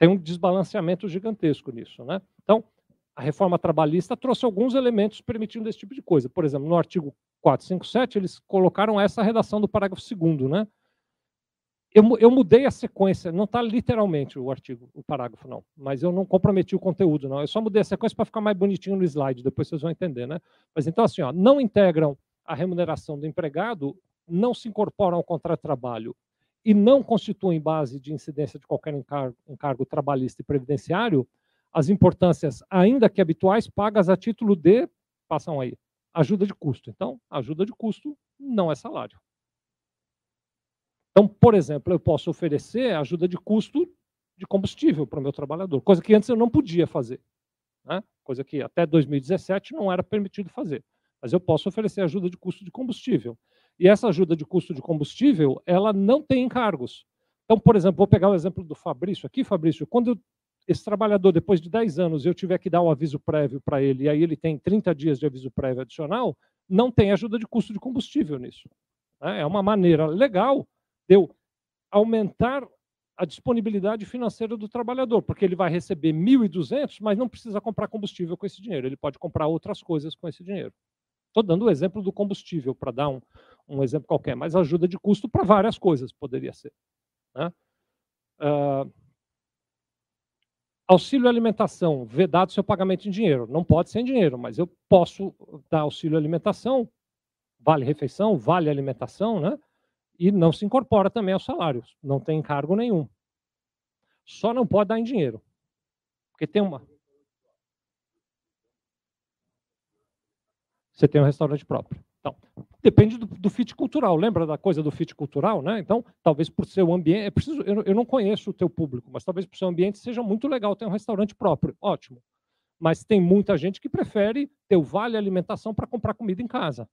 Tem um desbalanceamento gigantesco nisso. Né? Então, a reforma trabalhista trouxe alguns elementos permitindo esse tipo de coisa. Por exemplo, no artigo 457, eles colocaram essa redação do parágrafo 2 né? Eu, eu, mudei a sequência, não está literalmente o artigo, o parágrafo, não, mas eu não comprometi o conteúdo, não. Eu só mudei a sequência para ficar mais bonitinho no slide, depois vocês vão entender, né? Mas então, assim, ó, não integram a remuneração do empregado, não se incorporam ao contrato de trabalho e não constituem base de incidência de qualquer encargo, encargo trabalhista e previdenciário, as importâncias, ainda que habituais, pagas a título de, passam aí, ajuda de custo. Então, ajuda de custo não é salário. Então, por exemplo, eu posso oferecer ajuda de custo de combustível para o meu trabalhador, coisa que antes eu não podia fazer. Né? Coisa que até 2017 não era permitido fazer. Mas eu posso oferecer ajuda de custo de combustível. E essa ajuda de custo de combustível, ela não tem encargos. Então, por exemplo, vou pegar o exemplo do Fabrício aqui, Fabrício, quando esse trabalhador, depois de 10 anos, eu tiver que dar um aviso prévio para ele, e aí ele tem 30 dias de aviso prévio adicional, não tem ajuda de custo de combustível nisso. Né? É uma maneira legal de eu aumentar a disponibilidade financeira do trabalhador, porque ele vai receber 1.200, mas não precisa comprar combustível com esse dinheiro, ele pode comprar outras coisas com esse dinheiro. Estou dando o exemplo do combustível, para dar um, um, exemplo qualquer, mas ajuda de custo para várias coisas poderia ser. Né? Uh, auxílio alimentação, vedado seu pagamento em dinheiro. Não pode ser em dinheiro, mas eu posso dar auxílio alimentação, vale refeição, vale alimentação, né? e não se incorpora também aos salários, não tem encargo nenhum. Só não pode dar em dinheiro. Porque tem uma. Você tem um restaurante próprio. Então, depende do, do fit cultural. Lembra da coisa do fit cultural, né? Então, talvez por seu ambiente, é preciso, eu, eu não conheço o teu público, mas talvez por seu ambiente seja muito legal ter um restaurante próprio. Ótimo. Mas tem muita gente que prefere ter o vale alimentação para comprar comida em casa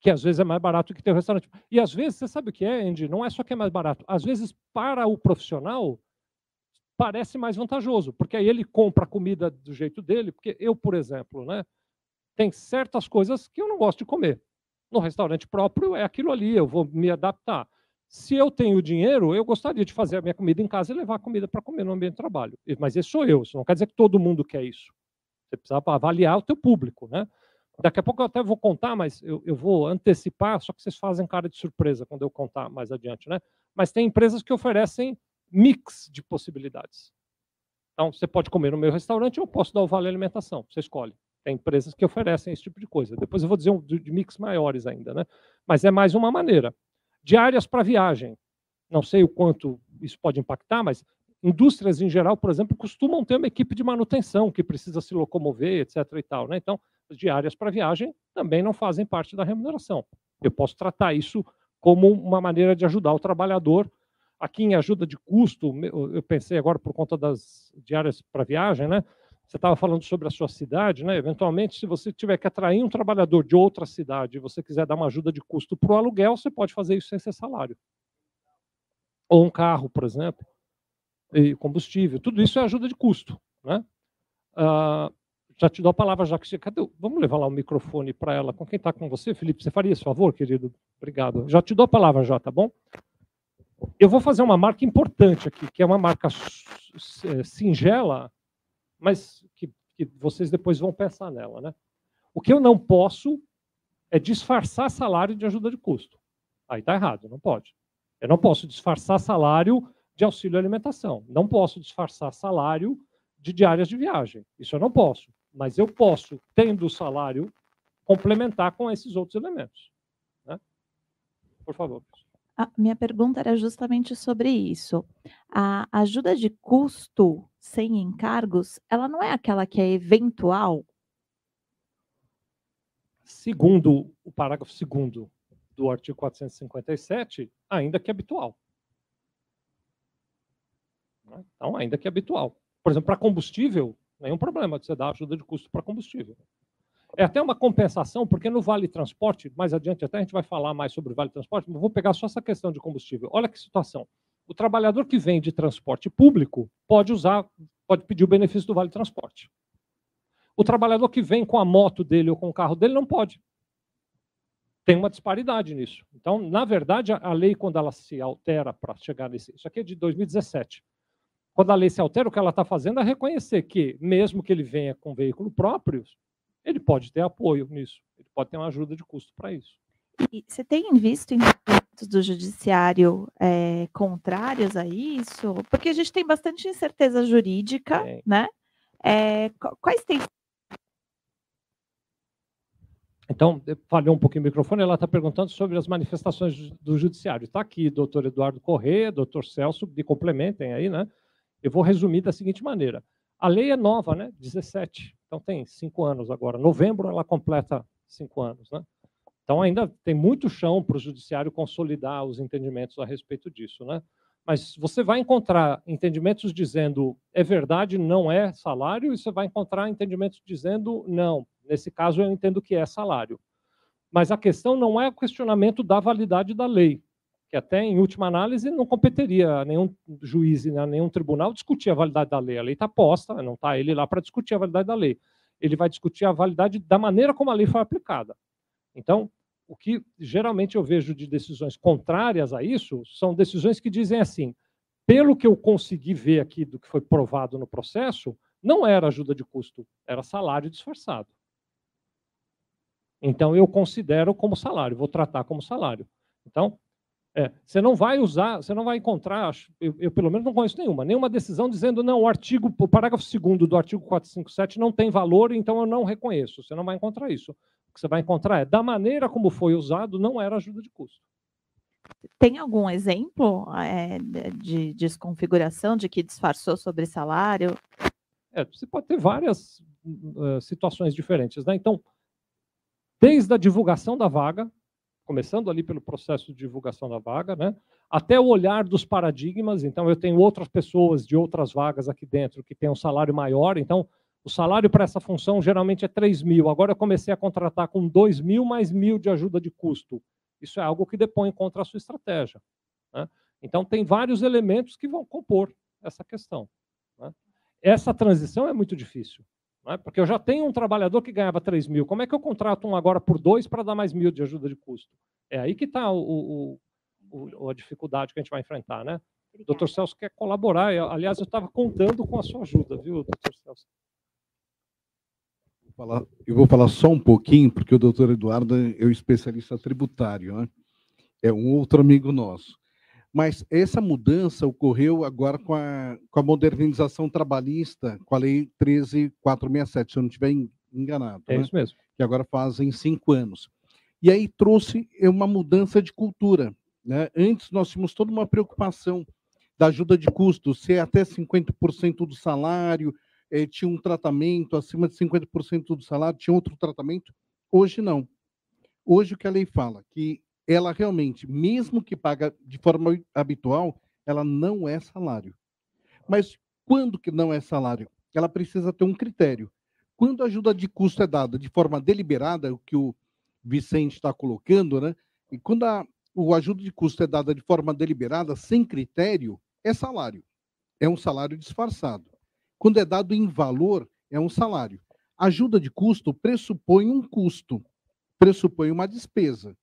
que às vezes é mais barato que ter um restaurante. E às vezes, você sabe o que é, Andy? Não é só que é mais barato. Às vezes, para o profissional, parece mais vantajoso, porque aí ele compra a comida do jeito dele, porque eu, por exemplo, né, tem certas coisas que eu não gosto de comer. No restaurante próprio é aquilo ali, eu vou me adaptar. Se eu tenho dinheiro, eu gostaria de fazer a minha comida em casa e levar a comida para comer no ambiente de trabalho. Mas esse sou eu, isso não quer dizer que todo mundo quer isso. Você precisa avaliar o teu público, né? Daqui a pouco eu até vou contar, mas eu, eu vou antecipar, só que vocês fazem cara de surpresa quando eu contar mais adiante, né? Mas tem empresas que oferecem mix de possibilidades. Então, você pode comer no meu restaurante ou eu posso dar o vale alimentação, você escolhe. Tem empresas que oferecem esse tipo de coisa. Depois eu vou dizer um, de mix maiores ainda, né? Mas é mais uma maneira. Diárias para viagem. Não sei o quanto isso pode impactar, mas indústrias em geral, por exemplo, costumam ter uma equipe de manutenção que precisa se locomover, etc. E tal, né? Então, diárias para viagem também não fazem parte da remuneração. Eu posso tratar isso como uma maneira de ajudar o trabalhador. Aqui em ajuda de custo, eu pensei agora por conta das diárias para viagem, né? Você estava falando sobre a sua cidade, né? Eventualmente, se você tiver que atrair um trabalhador de outra cidade e você quiser dar uma ajuda de custo para o aluguel, você pode fazer isso sem ser salário. Ou um carro, por exemplo, e combustível. Tudo isso é ajuda de custo, né? Uh, Já te dou a palavra, já que você. Cadê? Vamos levar lá o microfone para ela. Com quem está com você, Felipe? Você faria esse favor, querido? Obrigado. Já te dou a palavra, já, tá bom? Eu vou fazer uma marca importante aqui, que é uma marca é, singela, mas que, que vocês depois vão pensar nela, né? O que eu não posso é disfarçar salário de ajuda de custo. Aí está errado, não pode. Eu não posso disfarçar salário de auxílio alimentação. Não posso disfarçar salário de diárias de viagem. Isso eu não posso. Mas eu posso, tendo o salário, complementar com esses outros elementos. Né? Por favor. A minha pergunta era justamente sobre isso. A ajuda de custo sem encargos, ela não é aquela que é eventual? Segundo o parágrafo 2 do artigo 457, ainda que habitual. Né? Então, ainda que habitual. Por exemplo, para combustível, nenhum problema de você dar ajuda de custo para combustível. É até uma compensação, porque no Vale Transporte, mais adiante até a gente vai falar mais sobre o Vale Transporte, mas vou pegar só essa questão de combustível. Olha que situação. O trabalhador que vem de transporte público pode usar, pode pedir o benefício do Vale Transporte. O trabalhador que vem com a moto dele ou com o carro dele não pode. Tem uma disparidade nisso. Então, na verdade, a lei, quando ela se altera para chegar nesse. Isso aqui é de 2017. Quando a lei se altera, o que ela está fazendo é reconhecer que, mesmo que ele venha com veículo próprio, ele pode ter apoio nisso, ele pode ter uma ajuda de custo para isso. E você tem visto entendimentos do judiciário é, contrários a isso? Porque a gente tem bastante incerteza jurídica, é. né? É, quais tem então, falhou um pouquinho o microfone, ela está perguntando sobre as manifestações do judiciário. Está aqui doutor Eduardo Corrêa, doutor Celso, me complementem aí, né? Eu vou resumir da seguinte maneira. A lei é nova, né? 17. Então tem cinco anos agora. Novembro ela completa cinco anos, né? Então ainda tem muito chão para o judiciário consolidar os entendimentos a respeito disso, né? Mas você vai encontrar entendimentos dizendo é verdade, não é salário, e você vai encontrar entendimentos dizendo não. Nesse caso eu entendo que é salário. Mas a questão não é o questionamento da validade da lei, que até em última análise não competeria a nenhum juiz, a nenhum tribunal discutir a validade da lei. A lei está posta, não está ele lá para discutir a validade da lei. Ele vai discutir a validade da maneira como a lei foi aplicada. Então, o que geralmente eu vejo de decisões contrárias a isso são decisões que dizem assim: pelo que eu consegui ver aqui do que foi provado no processo, não era ajuda de custo, era salário disfarçado. Então eu considero como salário, vou tratar como salário. Então, é, você não vai usar, você não vai encontrar, eu, eu, pelo menos não conheço nenhuma, nenhuma decisão dizendo não, o artigo, o parágrafo 2 do artigo 457 não tem valor, então eu não reconheço. Você não vai encontrar isso. O que você vai encontrar é, da maneira como foi usado, não era ajuda de custo. Tem algum exemplo é, de desconfiguração de que disfarçou sobre salário? É, você pode ter várias uh, situações diferentes. Né? Então, desde a divulgação da vaga, começando ali pelo processo de divulgação da vaga, né? até o olhar dos paradigmas. Então, eu tenho outras pessoas de outras vagas aqui dentro que têm um salário maior. Então, o salário para essa função geralmente é 3 mil. Agora eu comecei a contratar com 2 mil mais mil de ajuda de custo. Isso é algo que depõe contra a sua estratégia. Né? Então, tem vários elementos que vão compor essa questão. Né? Essa transição é muito difícil, né? porque eu já tenho um trabalhador que ganhava 3 mil. Como é que eu contrato um agora por dois para dar mais mil de ajuda de custo? É aí que está o, o, o, a dificuldade que a gente vai enfrentar. Né? O doutor Celso quer colaborar. Aliás, eu estava contando com a sua ajuda, viu, doutor Celso? falar, eu vou falar só um pouquinho, porque o doutor Eduardo é o especialista tributário, né? é um outro amigo nosso. Mas essa mudança ocorreu agora com a, com a modernização trabalhista, com a Lei 13467, se eu não estiver enganado. É né? isso mesmo. Que agora fazem cinco anos. E aí trouxe uma mudança de cultura. Né? Antes nós tínhamos toda uma preocupação da ajuda de custo, ser até 50% do salário, eh, tinha um tratamento acima de 50% do salário, tinha outro tratamento. Hoje não. Hoje o que a lei fala, que ela realmente, mesmo que paga de forma habitual, ela não é salário. Mas quando que não é salário? Ela precisa ter um critério. Quando a ajuda de custo é dada de forma deliberada, o que o Vicente está colocando, né? E quando a, o ajuda de custo é dada de forma deliberada, sem critério, é salário. É um salário disfarçado. Quando é dado em valor, é um salário. Ajuda de custo pressupõe um custo, pressupõe uma despesa.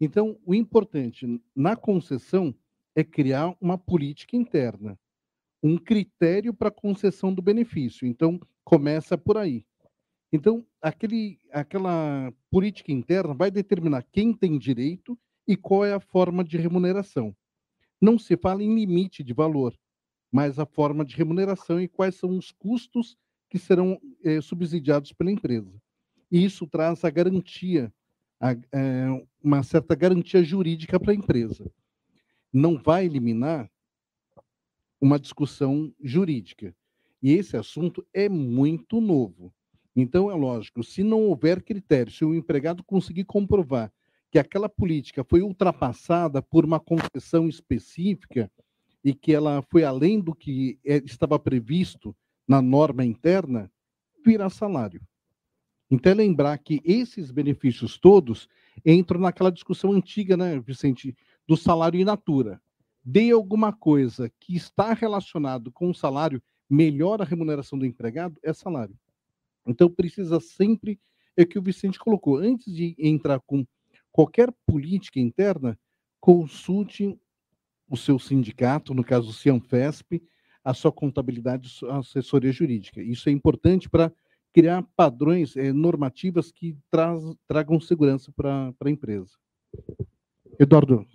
Então, o importante na concessão é criar uma política interna, um critério para concessão do benefício. Então, começa por aí. Então, aquele, aquela política interna vai determinar quem tem direito e qual é a forma de remuneração. Não se fala em limite de valor, mas a forma de remuneração e quais são os custos que serão eh, subsidiados pela empresa. E isso traz a garantia, a, é, uma certa garantia jurídica para a empresa. Não vai eliminar uma discussão jurídica. E esse assunto é muito novo. Então, é lógico, se não houver critério, se o empregado conseguir comprovar que aquela política foi ultrapassada por uma concessão específica e que ela foi além do que é, estava previsto na norma interna, virá salário. Então, é lembrar que esses benefícios todos entram naquela discussão antiga, né, Vicente, do salário in natura. Dê alguma coisa que está relacionado com o salário, melhora a remuneração do empregado, é salário. Então, precisa sempre, é o que o Vicente colocou, antes de entrar com qualquer política interna, consulte o seu sindicato, no caso o Cianfesp, a sua contabilidade, a assessoria jurídica. Isso é importante para criar padrões é, normativas que traz, tragam segurança para a empresa. Eduardo.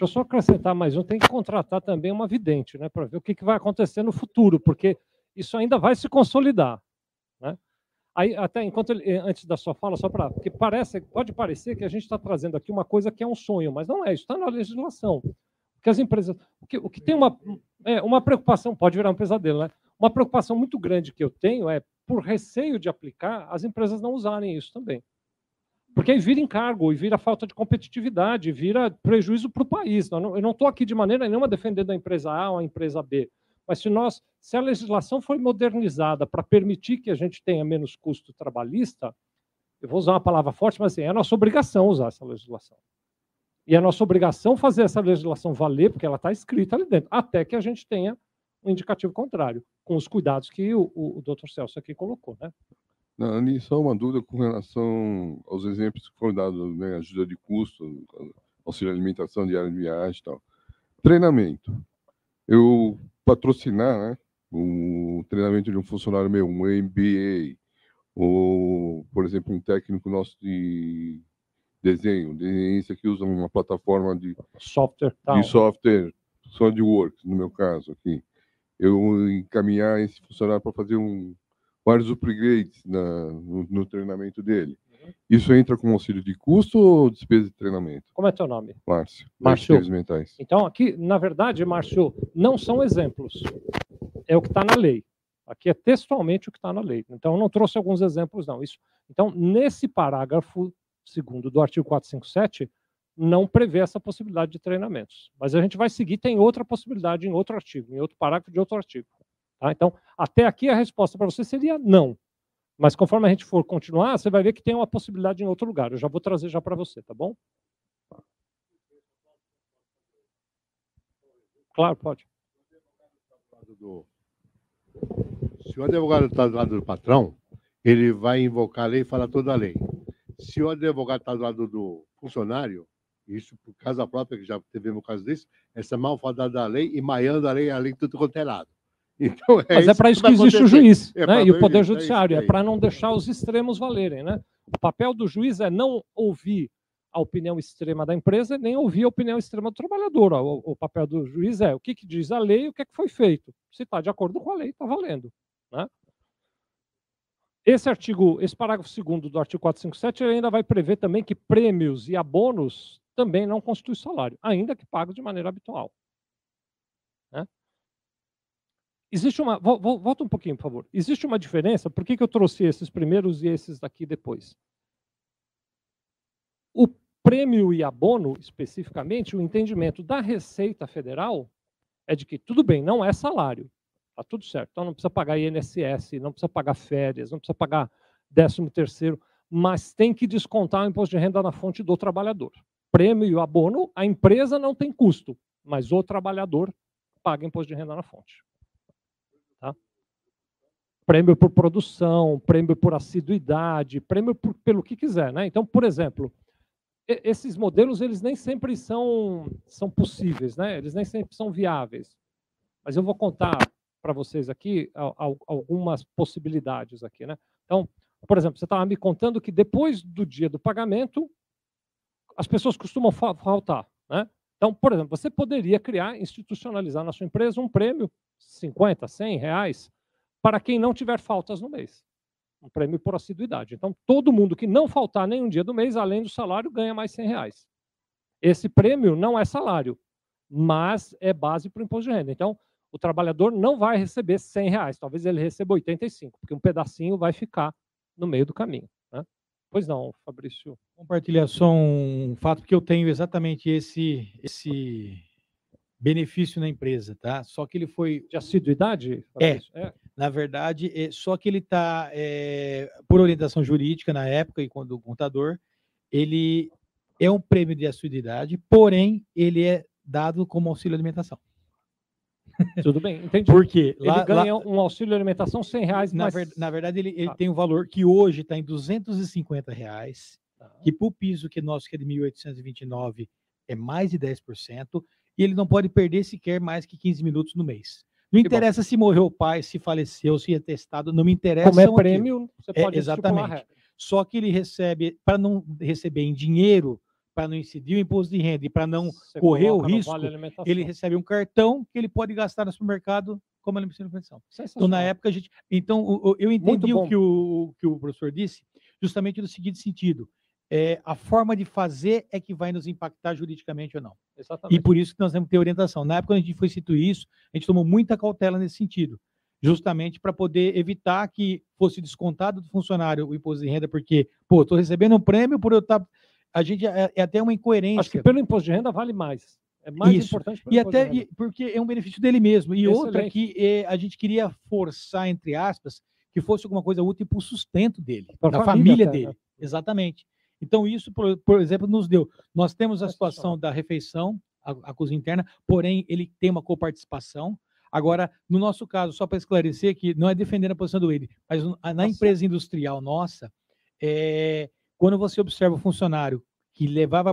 Deixa eu só acrescentar mais um. Tem que contratar também uma vidente, né, para ver o que, que vai acontecer no futuro, porque isso ainda vai se consolidar. Né? Aí, até enquanto ele, antes da sua fala, só para. Porque parece, pode parecer que a gente está trazendo aqui uma coisa que é um sonho, mas não é, isso está na legislação. Porque as empresas. O que, o que tem uma, é, uma preocupação, pode virar um pesadelo, né? Uma preocupação muito grande que eu tenho é, por receio de aplicar, as empresas não usarem isso também. Porque aí vira encargo, e vira falta de competitividade, vira prejuízo para o país. Eu não estou aqui de maneira nenhuma defendendo a empresa A ou a empresa B. Mas se nós, se a legislação foi modernizada para permitir que a gente tenha menos custo trabalhista, eu vou usar uma palavra forte, mas assim, é a nossa obrigação usar essa legislação. E é a nossa obrigação fazer essa legislação valer, porque ela está escrita ali dentro, até que a gente tenha um indicativo contrário, com os cuidados que o, o, o Dr. Celso aqui colocou. Né? Não, ali só uma dúvida com relação aos exemplos que foram dados, né? ajuda de custo, auxílio alimentação, diária de viagem e tal. Treinamento. Eu patrocinar né, o treinamento de um funcionário meu, um MBA, ou, por exemplo, um técnico nosso de desenho, desenhista que usa uma plataforma de software, de software SolidWorks, no meu caso aqui. Eu encaminhar esse funcionário para fazer um, vários upgrades na, no, no treinamento dele. Isso entra com auxílio de custo ou despesa de treinamento? Como é teu nome? Márcio. Márcio. Mentais. Então, aqui, na verdade, Márcio, não são exemplos. É o que está na lei. Aqui é textualmente o que está na lei. Então, eu não trouxe alguns exemplos, não. Isso. Então, nesse parágrafo segundo do artigo 457, não prevê essa possibilidade de treinamentos. Mas a gente vai seguir, tem outra possibilidade em outro artigo, em outro parágrafo de outro artigo. Tá? Então, até aqui a resposta para você seria não. Mas conforme a gente for continuar, você vai ver que tem uma possibilidade em outro lugar. Eu já vou trazer já para você, tá bom? Claro, pode. Se o advogado está do lado do patrão, ele vai invocar a lei e falar toda a lei. Se o advogado está do lado do funcionário, isso por causa própria, que já teve um caso desse, essa malfadada da lei e maiando a lei, a lei tudo quanto é lado. Então, é Mas é para isso que, que existe o juiz é né? e o Poder Judiciário, é, é para não deixar os extremos valerem. Né? O papel do juiz é não ouvir a opinião extrema da empresa, nem ouvir a opinião extrema do trabalhador. O, o papel do juiz é o que, que, diz a lei e o que, é que foi feito. Se está de acordo com a lei, está valendo. Né? Esse artigo, esse parágrafo segundo do artigo 457, ele ainda vai prever também que prêmios e abonos também não constituem salário, ainda que pagos de maneira habitual. Né? Existe uma. Volta um pouquinho, por favor. Existe uma diferença. Por que, que eu trouxe esses primeiros e esses daqui depois? O prêmio e abono, especificamente, o entendimento da Receita Federal é de que tudo bem, não é salário. Está tudo certo. Então não precisa pagar INSS, não precisa pagar férias, não precisa pagar 13 terceiro, mas tem que descontar o imposto de renda na fonte do trabalhador. Prêmio e abono, a empresa não tem custo, mas o trabalhador paga imposto de renda na fonte. prêmio por produção, prêmio por assiduidade, prêmio por, pelo que quiser. Né? Então, por exemplo, esses modelos eles nem sempre são, são possíveis, né? eles nem sempre são viáveis. Mas eu vou contar para vocês aqui algumas possibilidades aqui. Né? Então, por exemplo, você estava me contando que depois do dia do pagamento, as pessoas costumam faltar. Né? Então, por exemplo, você poderia criar, institucionalizar na sua empresa um prêmio, 50, 100 reais, para quem não tiver faltas no mês. Um prêmio por assiduidade. Então, todo mundo que não faltar nenhum dia do mês, além do salário, ganha mais 100 reais. Esse prêmio não é salário, mas é base para o imposto de renda. Então, o trabalhador não vai receber 100 reais, talvez ele receba 85, porque um pedacinho vai ficar no meio do caminho. Pois não, Fabrício. Compartilhar só um fato, porque eu tenho exatamente esse, esse benefício na empresa, tá? Só que ele foi. De assiduidade? É, é. Na verdade, é, só que ele está, é, por orientação jurídica na época e quando o contador, ele é um prêmio de assiduidade, porém, ele é dado como auxílio alimentação. Tudo bem, entendi. Porque ele lá, ganha lá, um auxílio alimentação 100 reais. Na, ver, na verdade, ele, ele ah. tem um valor que hoje está em 250 reais, ah. que para o piso que nosso, que é de 1.829, é mais de 10%, e ele não pode perder sequer mais que 15 minutos no mês. Não que interessa bom. se morreu o pai, se faleceu, se é testado, não me interessa. Como é prêmio, você pode é, Exatamente. Só que ele recebe, para não receber em dinheiro, para não incidir o imposto de renda e para não Você correr o risco, vale ele recebe um cartão que ele pode gastar no supermercado como alimentação. Então, na época, a gente. Então, eu entendi o que o, que o professor disse, justamente no seguinte sentido. É, a forma de fazer é que vai nos impactar juridicamente ou não. Exatamente. E por isso que nós temos que ter orientação. Na época, quando a gente foi instituir isso, a gente tomou muita cautela nesse sentido, justamente para poder evitar que fosse descontado do funcionário o imposto de renda, porque, pô, estou recebendo um prêmio por eu estar tá a gente é, é, até uma incoerência. Acho que pelo imposto de renda vale mais. É mais Isso. importante e até e, porque é um benefício dele mesmo. E Excelente. outra que é, a gente queria forçar, entre aspas, que fosse alguma coisa útil para o sustento dele, para da família, família dele. Né? Exatamente. Então, isso, por, por, exemplo, nos deu. Nós temos a situação da refeição, a, a cozinha interna, porém, ele tem uma coparticipação. Agora, no nosso caso, só para esclarecer que não é defendendo a posição do ele, mas na nossa. empresa industrial nossa, é, quando você observa o funcionário que levava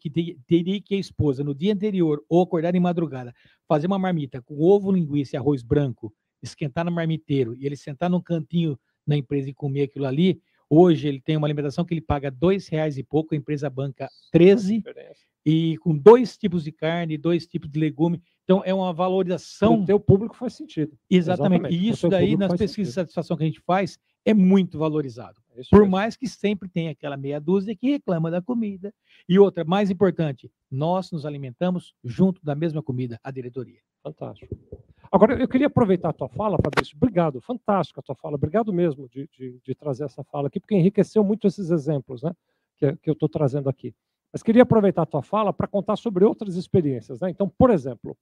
que teria que a esposa no dia anterior ou acordar em madrugada, fazer uma marmita com ovo, linguiça e arroz branco, esquentar no marmiteiro e ele sentar num cantinho na empresa e comer aquilo ali, hoje ele tem uma alimentação que ele paga dois reais e pouco, a empresa banca 13 e com dois tipos de carne, dois tipos de legume. Então é uma valorização. O teu público faz sentido. Exatamente. Exatamente. E isso daí nas pesquisas sentido. de satisfação que a gente faz é muito valorizado. É Por mesmo. mais que sempre tenha aquela meia dúzia que reclama da comida. E outra, mais importante, nós nos alimentamos junto da mesma comida, a diretoria. Fantástico. Agora, eu queria aproveitar a tua fala, Fabrício. Obrigado, fantástico a tua fala. Obrigado mesmo de, de, de trazer essa fala aqui, porque enriqueceu muito esses exemplos né, que, que eu estou trazendo aqui. Mas queria aproveitar a tua fala para contar sobre outras experiências. Né? Então, por exemplo,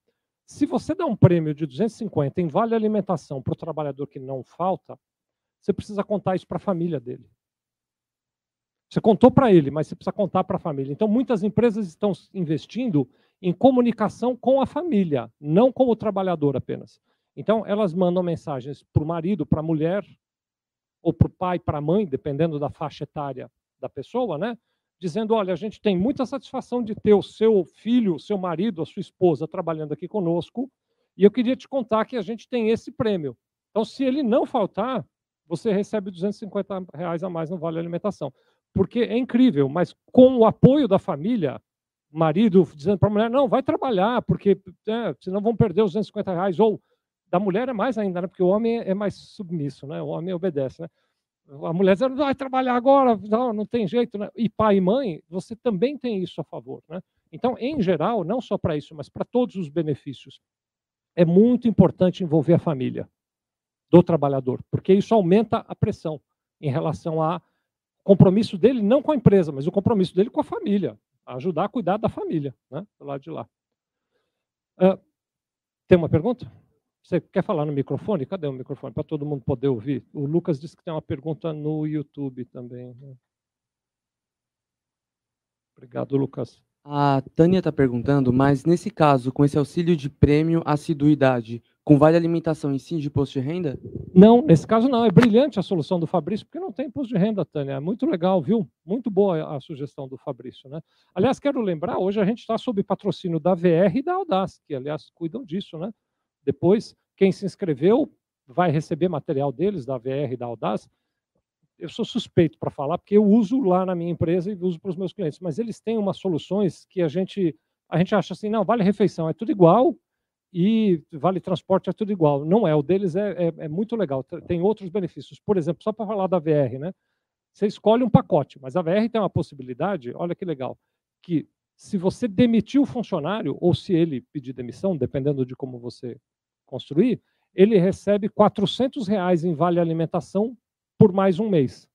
se você dá um prêmio de 250 em vale alimentação para o trabalhador que não falta, você precisa contar isso para a família dele. Você contou para ele, mas você precisa contar para a família. Então, muitas empresas estão investindo em comunicação com a família, não com o trabalhador apenas. Então, elas mandam mensagens para o marido, para a mulher, ou para o pai, para a mãe, dependendo da faixa etária da pessoa, né? Dizendo: olha, a gente tem muita satisfação de ter o seu filho, o seu marido, a sua esposa trabalhando aqui conosco, e eu queria te contar que a gente tem esse prêmio. Então, se ele não faltar, você recebe 250 reais a mais no vale alimentação. Porque é incrível, mas com o apoio da família, marido dizendo para a mulher, não, vai trabalhar, porque é, senão vão perder os 250 reais, ou da mulher é mais ainda, né? porque o homem é mais submisso, né? o homem obedece. Né? A mulher dizendo, vai trabalhar agora, não, não tem jeito. Né? E pai e mãe, você também tem isso a favor. Né? Então, em geral, não só para isso, mas para todos os benefícios, é muito importante envolver a família do trabalhador, porque isso aumenta a pressão em relação a compromisso dele não com a empresa, mas o compromisso dele com a família, ajudar a cuidar da família, né, do lado de lá. Uh, tem uma pergunta? Você quer falar no microfone? Cadê o microfone? Para todo mundo poder ouvir. O Lucas disse que tem uma pergunta no YouTube também. Né? Obrigado, Lucas. A Tânia está perguntando, mas nesse caso, com esse auxílio de prêmio assiduidade, com vale alimentação em si de imposto de renda? Não, nesse caso não. É brilhante a solução do Fabrício, porque não tem imposto de renda, Tânia. É muito legal, viu? Muito boa a sugestão do Fabrício. Né? Aliás, quero lembrar, hoje a gente está sob patrocínio da VR e da Audaz, que, aliás, cuidam disso. Né? Depois, quem se inscreveu vai receber material deles, da VR e da Audaz. Eu sou suspeito para falar, porque eu uso lá na minha empresa e uso para os meus clientes, mas eles têm umas soluções que a gente, a gente acha assim, não, vale refeição, é tudo igual, e vale transporte é tudo igual. Não é, o deles é, é, é muito legal, tem outros benefícios. Por exemplo, só para falar da VR, né? Você escolhe um pacote, mas a VR tem uma possibilidade, olha que legal, que se você demitir o funcionário, ou se ele pedir demissão, dependendo de como você construir, ele recebe 400 reais em vale alimentação por mais um mês.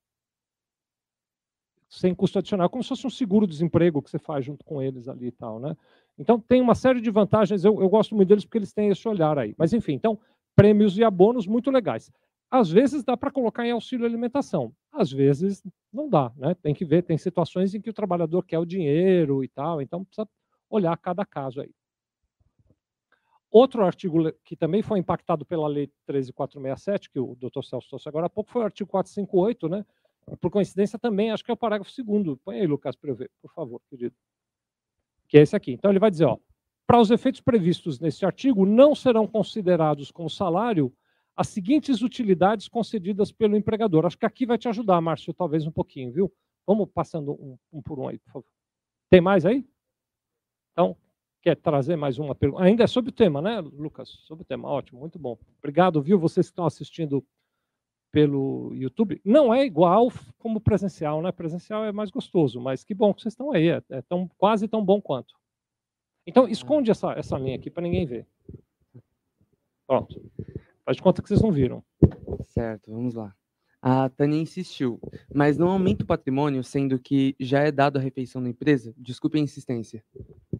Sem custo adicional, como se fosse um seguro-desemprego que você faz junto com eles ali e tal, né? Então, tem uma série de vantagens, eu, eu gosto muito deles porque eles têm esse olhar aí. Mas, enfim, então, prêmios e abonos muito legais. Às vezes dá para colocar em auxílio alimentação, às vezes não dá, né? Tem que ver, tem situações em que o trabalhador quer o dinheiro e tal, então precisa olhar cada caso aí. Outro artigo que também foi impactado pela Lei 13467, que o Dr. Celso trouxe agora há pouco, foi o artigo 458, né? Por coincidência também, acho que é o parágrafo segundo. Põe aí, Lucas, para eu ver, por favor, querido que é esse aqui. Então, ele vai dizer, ó, para os efeitos previstos neste artigo, não serão considerados como salário as seguintes utilidades concedidas pelo empregador. Acho que aqui vai te ajudar, Márcio, talvez um pouquinho, viu? Vamos passando um, um por um aí, por favor. Tem mais aí? Então, quer trazer mais uma pergunta? Ainda é sobre o tema, né, Lucas? Sobre o tema, ótimo, muito bom. Obrigado, viu, vocês que estão assistindo pelo YouTube. Não é igual como presencial, né? Presencial é mais gostoso, mas que bom que vocês estão aí, é, é tão, quase tão bom quanto. Então, é. esconde essa, essa linha aqui para ninguém ver. Pronto. Faz de conta que vocês não viram. Certo, vamos lá. A Tânia insistiu, mas não aumenta o patrimônio, sendo que já é dado a refeição da empresa? Desculpe a insistência.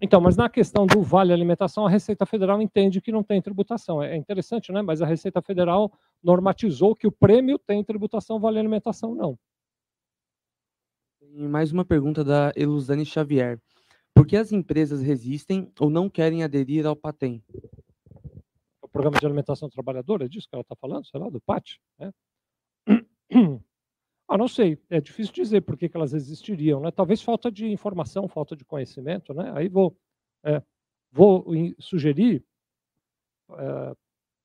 Então, mas na questão do vale alimentação, a Receita Federal entende que não tem tributação. É interessante, né? Mas a Receita Federal normatizou que o prêmio tem tributação, vale alimentação não. E mais uma pergunta da Eluzane Xavier. Por que as empresas resistem ou não querem aderir ao PATEM? O Programa de Alimentação Trabalhadora, é disso que ela está falando, sei lá, do PAT? Né? Ah, não sei, é difícil dizer por que, elas existiriam, né? Talvez falta de informação, falta de conhecimento, né? Aí vou, é, vou sugerir, é,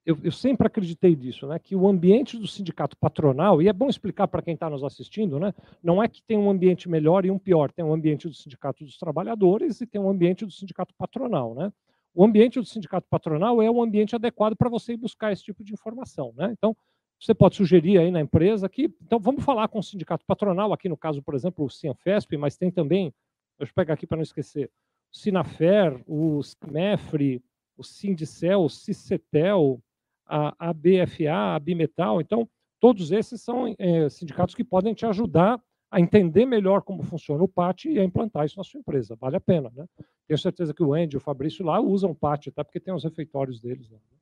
eu, eu, sempre acreditei disso, né? Que o ambiente do sindicato patronal, e é bom explicar para quem está nos assistindo, né? Não é que tem um ambiente melhor e um pior, tem um ambiente do sindicato dos trabalhadores e tem um ambiente do sindicato patronal, né? O ambiente do sindicato patronal é o ambiente adequado para você buscar esse tipo de informação, né? Então, você pode sugerir aí na empresa que, então vamos falar com o sindicato patronal, aqui no caso, por exemplo, o Cianfesp, mas tem também, eu pegar aqui para não esquecer, o Sinafer, o Mefre, o Sindicel, o Cicetel, a ABFA, a Bimetal, então todos esses são é, sindicatos que podem te ajudar a entender melhor como funciona o PAT e a implantar isso na sua empresa. Vale a pena, né? Tenho certeza que o Andy e o Fabrício lá usam o PAT, até porque tem os refeitórios deles lá. Né?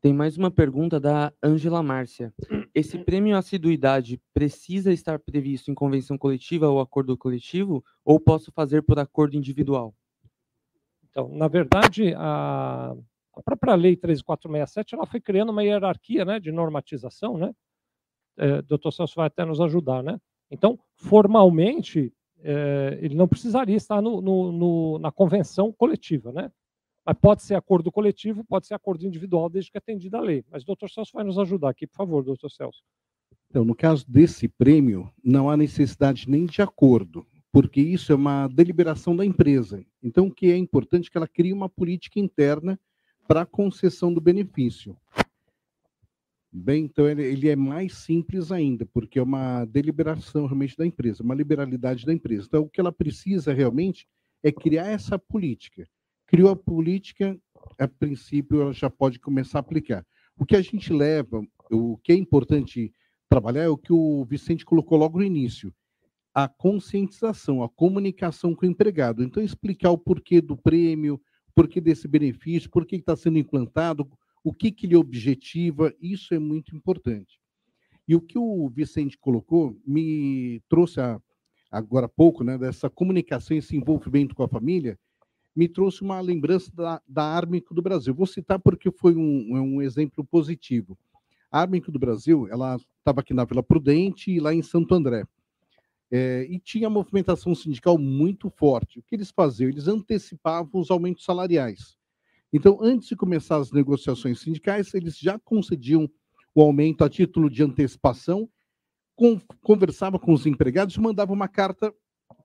Tem mais uma pergunta da Ângela Márcia. Esse prêmio assiduidade precisa estar previsto em convenção coletiva ou acordo coletivo, ou posso fazer por acordo individual? Então, na verdade, a, a própria lei 13467 ela foi criando uma hierarquia né, de normatização, né? É, Dr. Celso vai até nos ajudar, né? Então, formalmente, é, ele não precisaria estar no, no, no, na convenção coletiva, né? Mas pode ser acordo coletivo, pode ser acordo individual, desde que atendida a lei. Mas o doutor Celso vai nos ajudar aqui, por favor, doutor Celso. Então, no caso desse prêmio, não há necessidade nem de acordo, porque isso é uma deliberação da empresa. Então, o que é importante é que ela crie uma política interna para a concessão do benefício. Bem, então ele, ele, é mais simples ainda, porque é uma deliberação realmente da empresa, uma liberalidade da empresa. Então, o que ela precisa realmente é criar essa política criou a política, a princípio ela já pode começar a aplicar. O que a gente leva, o que é importante trabalhar é o que o Vicente colocou logo no início, a conscientização, a comunicação com o empregado. Então, explicar o porquê do prêmio, porquê desse benefício, por que está sendo implantado, o que, que ele objetiva, isso é muito importante. E o que o Vicente colocou me trouxe a, agora há pouco, né, dessa comunicação, esse envolvimento com a família, me trouxe uma lembrança da, da Armico do Brasil. Vou citar porque foi um, um exemplo positivo. A Armico do Brasil, ela estava aqui na Vila Prudente e lá em Santo André. É, e tinha movimentação sindical muito forte. O que eles faziam? Eles antecipavam os aumentos salariais. Então, antes de começar as negociações sindicais, eles já concediam o aumento a título de antecipação, com, conversava com os empregados e mandava uma carta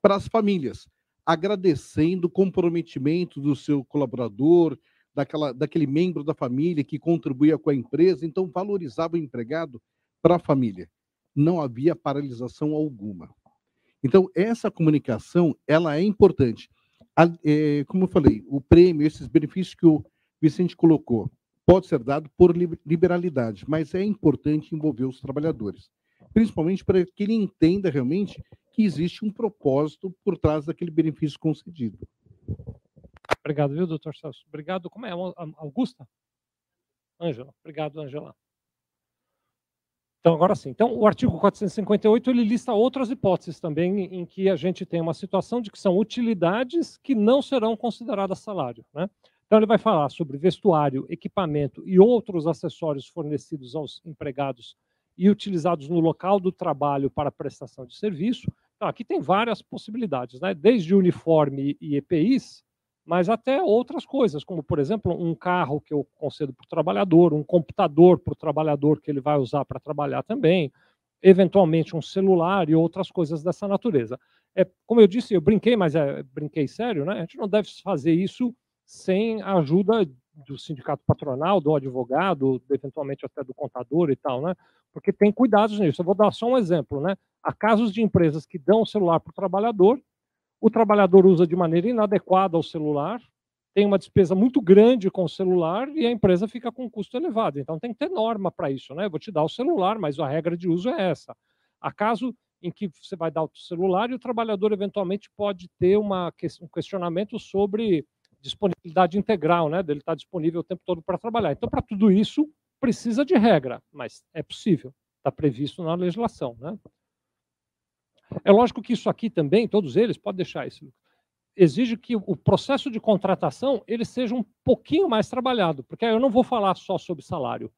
para as famílias, agradecendo o comprometimento do seu colaborador, daquela, daquele membro da família que contribuía com a empresa, então valorizava o empregado para a família. Não havia paralisação alguma. Então, essa comunicação, ela é importante. É, como eu falei, o prêmio, esses benefícios que o Vicente colocou, pode ser dado por liberalidade, mas é importante envolver os trabalhadores, principalmente para que ele entenda realmente que existe um propósito por trás daquele benefício concedido. Obrigado, viu, doutor Celso? Obrigado. Como é? Augusta? Ângela. Obrigado, Ângela. Então, agora sim. Então, o artigo 458 ele lista outras hipóteses também em que a gente tem uma situação de que são utilidades que não serão consideradas salário. Né? Então, ele vai falar sobre vestuário, equipamento e outros acessórios fornecidos aos empregados e utilizados no local do trabalho para prestação de serviço. Então, aqui tem várias possibilidades, né? desde uniforme e EPIs, mas até outras coisas, como, por exemplo, um carro que eu concedo para o trabalhador, um computador para o trabalhador que ele vai usar para trabalhar também, eventualmente um celular e outras coisas dessa natureza. É, como eu disse, eu brinquei, mas é, brinquei sério, né? A gente não deve fazer isso sem a ajuda do sindicato patronal, do advogado, eventualmente até do contador e tal, né? Porque tem cuidados nisso. Eu vou dar só um exemplo, né? Há casos de empresas que dão o celular para o trabalhador o trabalhador usa de maneira inadequada o celular, tem uma despesa muito grande com o celular e a empresa fica com um custo elevado. Então tem que ter norma para isso, né? Eu vou te dar o celular, mas a regra de uso é essa. Há caso em que você vai dar o celular e o trabalhador eventualmente pode ter uma, um questionamento sobre disponibilidade integral, né? Dele estar disponível o tempo todo para trabalhar. Então, para tudo isso, precisa de regra, mas é possível, está previsto na legislação, né? É lógico que isso aqui também, todos eles, pode deixar isso, exige que o processo de contratação ele seja um pouquinho mais trabalhado, porque eu não vou falar só sobre salário,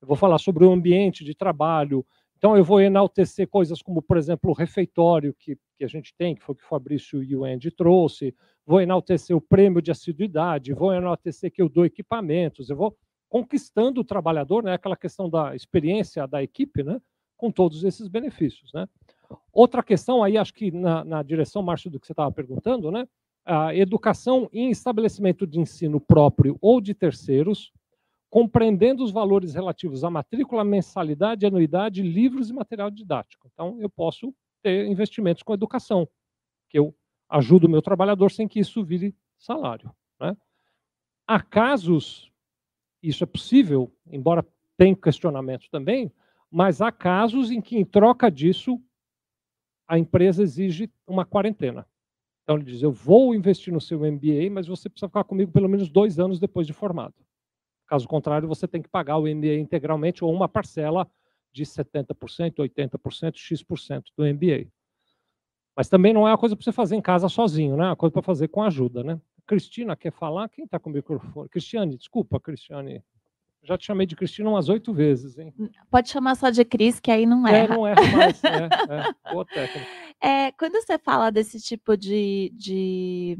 eu vou falar sobre o ambiente de trabalho, então eu vou enaltecer coisas como, por exemplo, o refeitório que, que a gente tem, que foi o que o Fabrício e o Andy trouxe, vou enaltecer o prêmio de assiduidade, vou enaltecer que eu dou equipamentos, eu vou conquistando o trabalhador, né, aquela questão da experiência da equipe, né, com todos esses benefícios, né. Outra questão aí, acho que na, na direção, Márcio, do que você estava perguntando, né? A educação em estabelecimento de ensino próprio ou de terceiros, compreendendo os valores relativos à matrícula, mensalidade, anuidade, livros e material didático. Então, eu posso ter investimentos com educação, que eu ajudo o meu trabalhador sem que isso vire salário. Né? Há casos, isso é possível, embora tenha questionamento também, mas há casos em que, em troca disso, a empresa exige uma quarentena. Então ele diz: eu vou investir no seu MBA, mas você precisa ficar comigo pelo menos dois anos depois de formado. Caso contrário, você tem que pagar o MBA integralmente ou uma parcela de 70%, 80%, X% do MBA. Mas também não é uma coisa para você fazer em casa sozinho, né? É uma coisa para fazer com ajuda, né? Cristina quer falar? Quem está com o microfone? Cristiane, desculpa, Cristiane. Já te chamei de Cristina umas oito vezes, hein? Pode chamar só de Cris, que aí não é. É, não erra mais. é, é. Boa técnica. É, quando você fala desse tipo de, de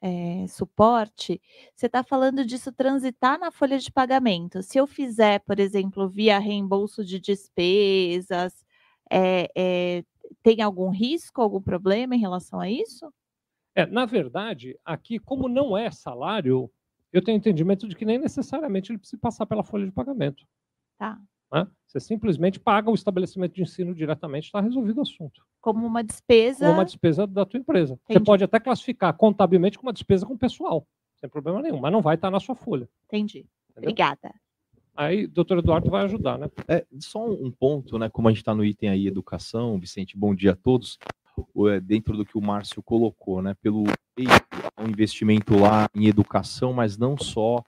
é, suporte, você está falando disso transitar na folha de pagamento. Se eu fizer, por exemplo, via reembolso de despesas, é, tem algum risco, algum problema em relação a isso? É, na verdade, aqui, como não é salário, eu tenho entendimento de que nem necessariamente ele precisa passar pela folha de pagamento. Tá. Né? Você simplesmente paga o estabelecimento de ensino diretamente, está resolvido o assunto. Como uma despesa. Como uma despesa da tua empresa. Entendi. Você pode até classificar contabilmente como uma despesa com pessoal, sem problema nenhum, mas não vai estar na sua folha. Entendi. Entendeu? Obrigada. Aí, doutor Eduardo vai ajudar, né? É, só um ponto, né? Como a gente está no item aí educação, Vicente, bom dia a todos. É, dentro do que o Márcio colocou, né? Pelo um investimento lá em educação, mas não só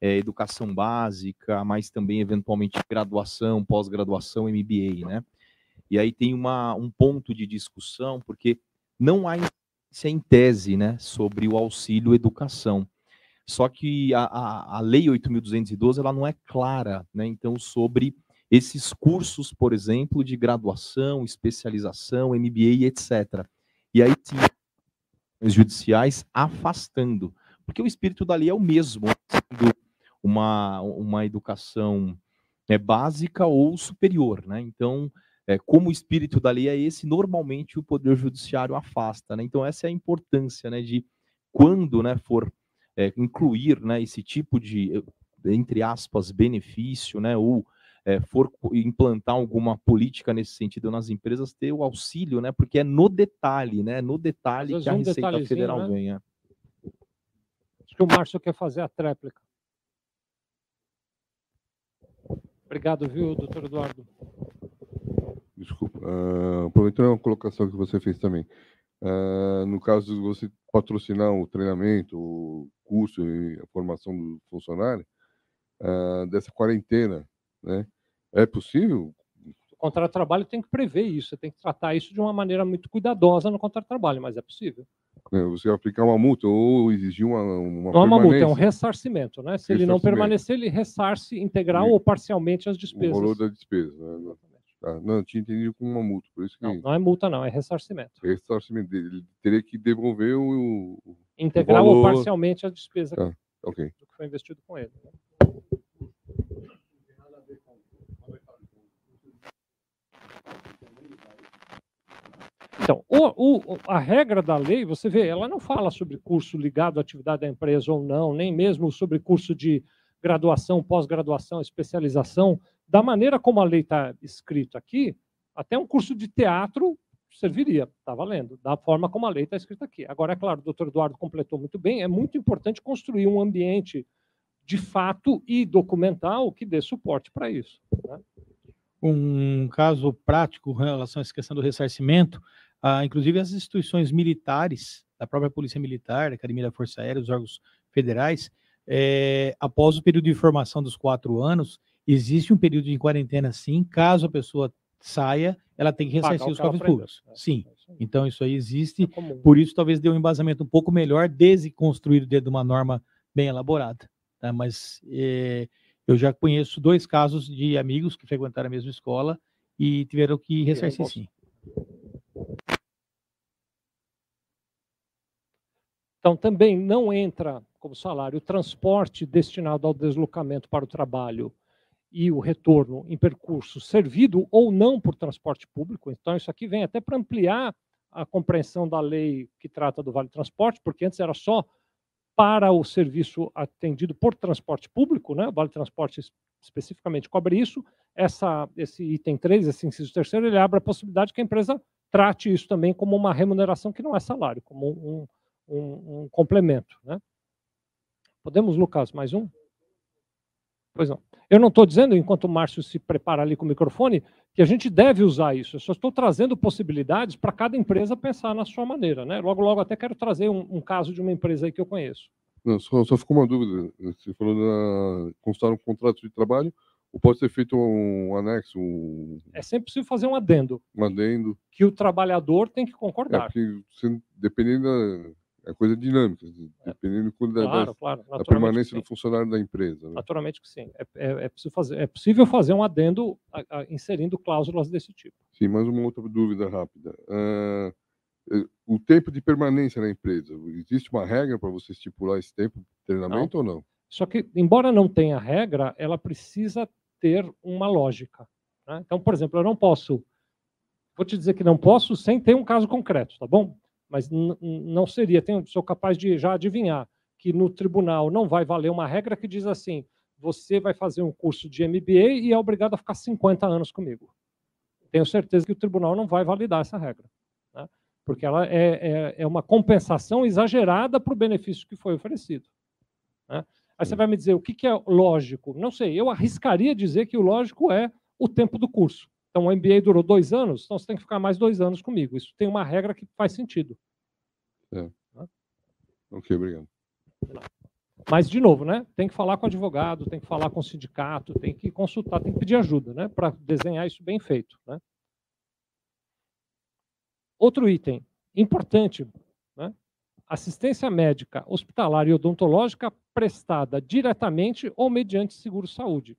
é, educação básica, mas também eventualmente graduação, pós-graduação, MBA, né? E aí tem uma, um ponto de discussão, porque não há em tese, né, sobre o auxílio educação. Só que a, a, a Lei 8.212 ela não é clara, né, então, sobre esses cursos, por exemplo, de graduação, especialização, MBA, etc. E aí tinha judiciais afastando, porque o espírito da lei é o mesmo, uma, uma educação é, básica ou superior, né? Então, é, como o espírito da lei é esse, normalmente o poder judiciário afasta, né? Então essa é a importância, né, de quando, né, for é, incluir, né, esse tipo de entre aspas benefício, né, ou é, for implantar alguma política nesse sentido nas empresas, ter o auxílio, né? Porque é no detalhe, né? No detalhe que a um Receita Federal né? ganha. Acho que o Márcio quer fazer a tréplica. Obrigado, viu, doutor Eduardo? Desculpa. Uh, aproveitando a colocação que você fez também. Uh, no caso de você patrocinar o treinamento, o curso e a formação do funcionário, uh, dessa quarentena, né? É possível? O contrato de trabalho tem que prever isso, tem que tratar isso de uma maneira muito cuidadosa no contrato de trabalho, mas é possível. É, você aplicar uma multa ou exigir uma, uma Não é uma multa, é um ressarcimento, né? Se ele não permanecer, ele ressarce integral ou parcialmente as O despesas. valor da despesa. Né? Tá, Não, eu tinha entendido como uma multa, por isso que Não, não é multa, não, é ressarcimento. ressarcimento. Ele teria que devolver o. o- Integral ou valor- parcialmente a despesa Tá, ok. do que foi investido com ele. né? Então, o- o- a regra da lei, você vê, ela não fala sobre curso ligado à atividade da empresa ou não, nem mesmo sobre curso de graduação, pós-graduação, especialização. Da maneira como a lei está escrita aqui, até um curso de teatro serviria, está valendo, da forma como a lei está escrita aqui. Agora, é claro, o doutor Eduardo completou muito bem, é muito importante construir um ambiente de fato e documental que dê suporte para isso. né? um caso prático em relação a essa questão do ressarcimento, ah, inclusive as instituições militares, da própria Polícia Militar, da Academia da Força Aérea, os órgãos federais, eh, após o período de formação dos quatro anos, existe um período de quarentena sim, caso a pessoa saia, ela tem que ressarcir os cofres públicos. né? Sim, É isso então isso aí existe, É por isso talvez dê um embasamento um pouco melhor, desde construído dentro de uma norma bem elaborada. tá? Mas eh, eu já conheço dois casos de amigos que frequentaram a mesma escola e tiveram que ressarcir sim. Então, também não entra como salário o transporte destinado ao deslocamento para o trabalho e o retorno em percurso servido ou não por transporte público. Então, isso aqui vem até para ampliar a compreensão da lei que trata do Vale Transporte, porque antes era só para o serviço atendido por transporte público, né? o Vale Transporte es- especificamente cobre isso. Essa, esse item 3, esse inciso terceiro, ele abre a possibilidade que a empresa trate isso também como uma remuneração que não é salário, como um, um, um complemento. Né? Podemos, Lucas, mais um? Pois não. Eu não estou dizendo, enquanto o Márcio se prepara ali com o microfone, que a gente deve usar isso. Eu só estou trazendo possibilidades para cada empresa pensar na sua maneira. Né? Logo, logo, até quero trazer um, um caso de uma empresa aí que eu conheço. Não, só, só ficou uma dúvida. Você falou da constar um contrato de trabalho, ou pode ser feito um anexo, um, É sempre possível fazer um adendo, um adendo. que o trabalhador tem que É, concordar. porque você, dependendo da. É coisa dinâmica, dependendo quando da- Claro, da, claro. da permanência do funcionário da empresa. Né? Naturalmente que sim. É, é, é possível fazer, é possível fazer um adendo a- a- inserindo cláusulas desse tipo. Sim, mais uma outra dúvida rápida. Eh, o tempo de permanência na empresa, existe uma regra para você estipular esse tempo de treinamento ou não? Só que, embora não tenha regra, ela precisa ter uma lógica. né? Então, por exemplo, eu não posso. Vou te dizer que não posso sem ter um caso concreto, tá bom? Mas não seria, tenho, sou capaz de já adivinhar que no tribunal não vai valer uma regra que diz assim: você vai fazer um curso de MBA e é obrigado a ficar 50 anos comigo. Tenho certeza que o tribunal não vai validar essa regra, né? porque ela é, é, é uma compensação exagerada para o benefício que foi oferecido. né? Aí você vai me dizer o que, que é lógico? Não sei, eu arriscaria dizer que o lógico é o tempo do curso. Então, o MBA durou dois anos, então você tem que ficar mais dois anos comigo. Isso tem uma regra que faz sentido. Ok, obrigado. Mas, de novo, né, tem que falar com o advogado, tem que falar com o sindicato, tem que consultar, tem que pedir ajuda né, para desenhar isso bem feito. Né? Outro item importante, né, assistência médica, hospitalar e odontológica prestada diretamente ou mediante seguro-saúde.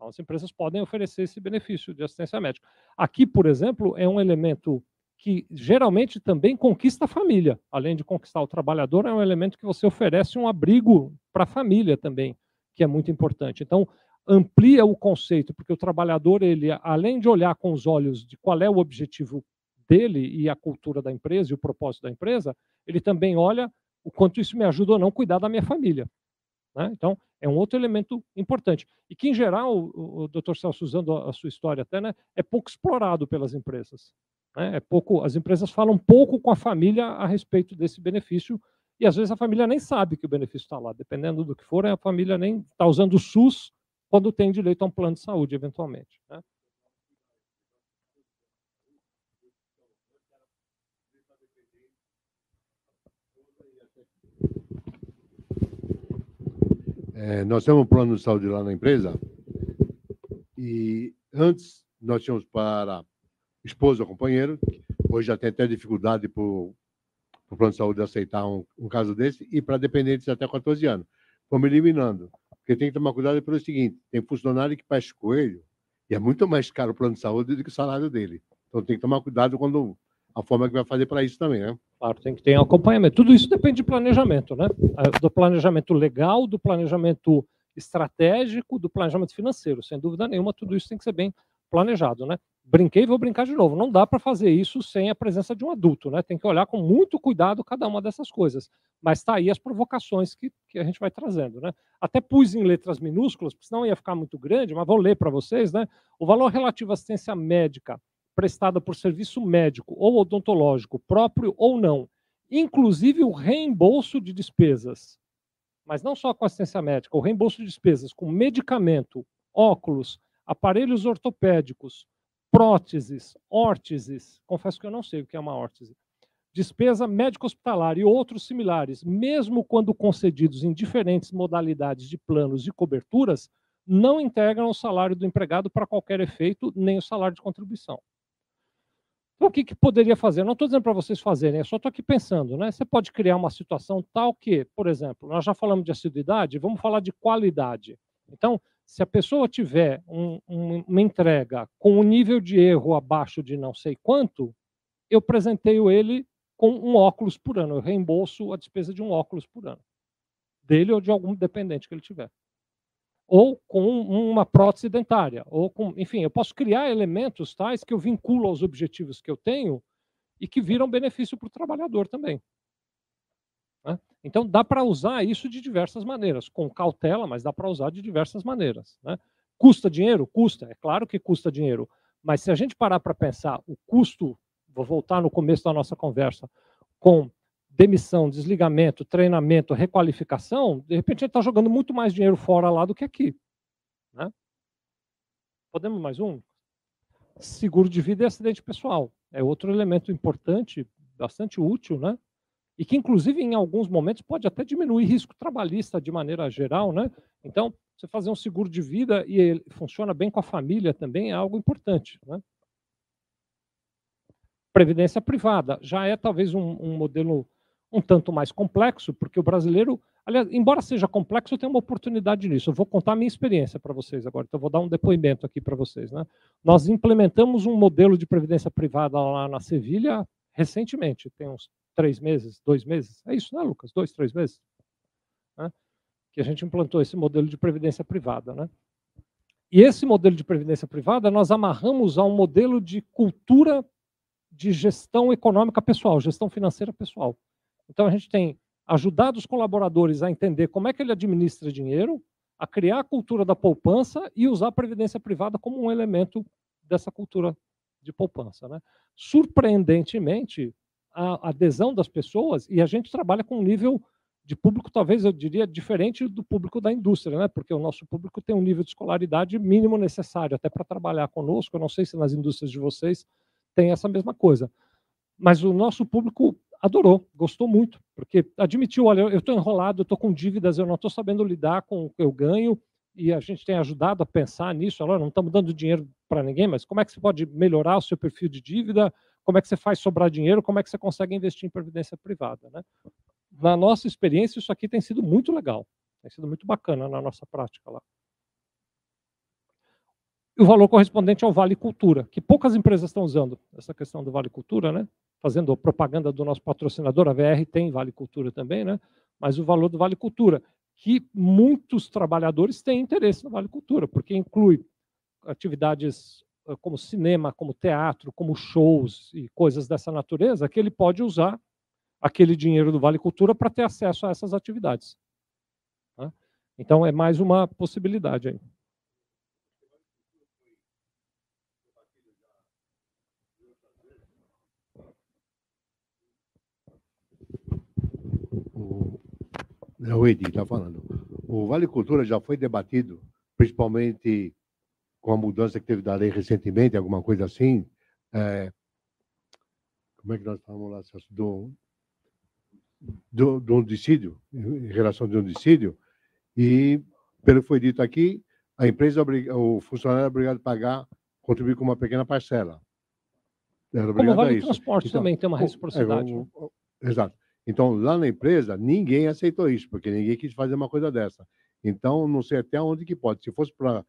Então, as empresas podem oferecer esse benefício de assistência médica. Aqui, por exemplo, é um elemento que geralmente também conquista a família. Além de conquistar o trabalhador, é um elemento que você oferece um abrigo para a família também, que é muito importante. Então, amplia o conceito, porque o trabalhador, ele, além de olhar com os olhos de qual é o objetivo dele e a cultura da empresa e o propósito da empresa, ele também olha o quanto isso me ajuda ou não cuidar da minha família. Né? Então, é um outro elemento importante. E que, em geral, o, o Dr. Celso, usando a, sua história até, né, é pouco explorado pelas empresas. Né? É pouco, as empresas falam pouco com a família a respeito desse benefício e às vezes a família nem sabe que o benefício está lá. Dependendo do que for, a família nem está usando o SUS quando tem direito a um plano de saúde, eventualmente. Né? É, nós temos um plano de saúde lá na empresa e antes nós tínhamos para esposa ou companheiro, hoje já tem até dificuldade para o plano de saúde aceitar um, um caso desse, e para dependentes até 14 anos. Vamos eliminando. Porque tem que tomar cuidado pelo seguinte: tem funcionário que faz coelho, e é muito mais caro o plano de saúde do que o salário dele. Então tem que tomar cuidado quando a forma que vai fazer para isso também, né? Claro, tem que ter um acompanhamento. Tudo isso depende de planejamento, né? Do planejamento legal, do planejamento estratégico, do planejamento financeiro. Sem dúvida nenhuma, tudo isso tem que ser bem planejado, né? Brinquei, vou brincar de novo. Não dá para fazer isso sem a presença de um adulto, né? Tem que olhar com muito cuidado cada uma dessas coisas. Mas está aí as provocações que, que a gente vai trazendo, né? Até pus em letras minúsculas, porque senão ia ficar muito grande, mas vou ler para vocês, né? O valor relativo à assistência médica prestada por serviço médico ou odontológico, próprio ou não, inclusive o reembolso de despesas, mas não só com assistência médica, o reembolso de despesas com medicamento, óculos, aparelhos ortopédicos, próteses, órteses, confesso que eu não sei o que é uma órtese, despesa médico-hospitalar e outros similares, mesmo quando concedidos em diferentes modalidades de planos e coberturas, não integram o salário do empregado para qualquer efeito, nem o salário de contribuição. Então, o que, que poderia fazer? Não estou dizendo para vocês fazerem, eu só estou aqui pensando. Né? Você pode criar uma situação tal que, por exemplo, nós já falamos de assiduidade, vamos falar de qualidade. Então, se a pessoa tiver um, um, uma entrega com um nível de erro abaixo de não sei quanto, eu presenteio ele com um óculos por ano, eu reembolso a despesa de um óculos por ano, dele ou de algum dependente que ele tiver. Ou com uma prótese dentária, ou com, enfim, eu posso criar elementos tais que eu vinculo aos objetivos que eu tenho e que viram benefício para o trabalhador também. Né? Então, dá para usar isso de diversas maneiras, com cautela, mas dá para usar de diversas maneiras. Né? Custa dinheiro? Custa, é claro que custa dinheiro. Mas se a gente parar para pensar o custo, vou voltar no começo da nossa conversa, com demissão, desligamento, treinamento, requalificação, de repente a gente está jogando muito mais dinheiro fora lá do que aqui. Né? Podemos mais um? Seguro de vida e acidente pessoal. É outro elemento importante, bastante útil, né? e que, inclusive, em alguns momentos, pode até diminuir risco trabalhista de maneira geral. Né? Então, você fazer um seguro de vida e ele funciona bem com a família também é algo importante. Né? Previdência privada já é talvez um, um, modelo um tanto mais complexo, porque o brasileiro, aliás, embora seja complexo, tem uma oportunidade nisso. Eu vou contar a minha experiência para vocês agora, então vou dar um depoimento aqui para vocês. Né? Nós implementamos um modelo de previdência privada lá na Sevilha recentemente, tem uns três meses, dois meses. É isso, né, Lucas? Dois, três meses? Né? Que a gente implantou esse modelo de previdência privada. Né? E esse modelo de previdência privada nós amarramos a um modelo de cultura de gestão econômica pessoal, gestão financeira pessoal. Então a gente tem ajudado os colaboradores a entender como é que ele administra dinheiro, a criar a cultura da poupança e usar a previdência privada como um elemento dessa cultura de poupança. Né? Surpreendentemente, a adesão das pessoas e a gente trabalha com um nível de público, talvez eu diria, diferente do público da indústria, né? porque o nosso público tem um nível de escolaridade mínimo necessário até para trabalhar conosco. Eu não sei se nas indústrias de vocês tem essa mesma coisa. Mas o nosso público adorou, gostou muito, porque admitiu, olha, eu estou enrolado, eu estou com dívidas, eu não estou sabendo lidar com o que eu ganho, e a gente tem ajudado a pensar nisso, olha, não estamos dando dinheiro para ninguém, mas como é que você pode melhorar o seu perfil de dívida, como é que você faz sobrar dinheiro, como é que você consegue investir em previdência privada. Né? na nossa experiência, isso aqui tem sido muito legal, tem sido muito bacana na nossa prática lá. E o valor correspondente ao Vale Cultura, que poucas empresas estão usando essa questão do Vale Cultura, né? Fazendo propaganda do nosso patrocinador, a VR tem Vale Cultura também, né? Mas o valor do Vale Cultura, que muitos trabalhadores têm interesse no Vale Cultura, porque inclui atividades eh, como cinema, como teatro, como shows e coisas dessa natureza, que ele pode usar aquele dinheiro do Vale Cultura para ter acesso a essas atividades. Né? Então, é mais uma possibilidade aí. O, o Edi está falando. O Vale Cultura já foi debatido, principalmente com a mudança que teve da lei recentemente, alguma coisa assim. É, como é que nós falamos lá? Do, do, do homicídio, em relação ao homicídio, e, pelo que foi dito aqui, a empresa, o funcionário é obrigado a pagar, contribuir com uma pequena parcela. Era Como vale o transporte então, também tem uma reciprocidade. É, exato. Então, lá na empresa, ninguém aceitou isso, porque ninguém quis fazer uma coisa dessa. Então, não sei até onde que pode. Se fosse para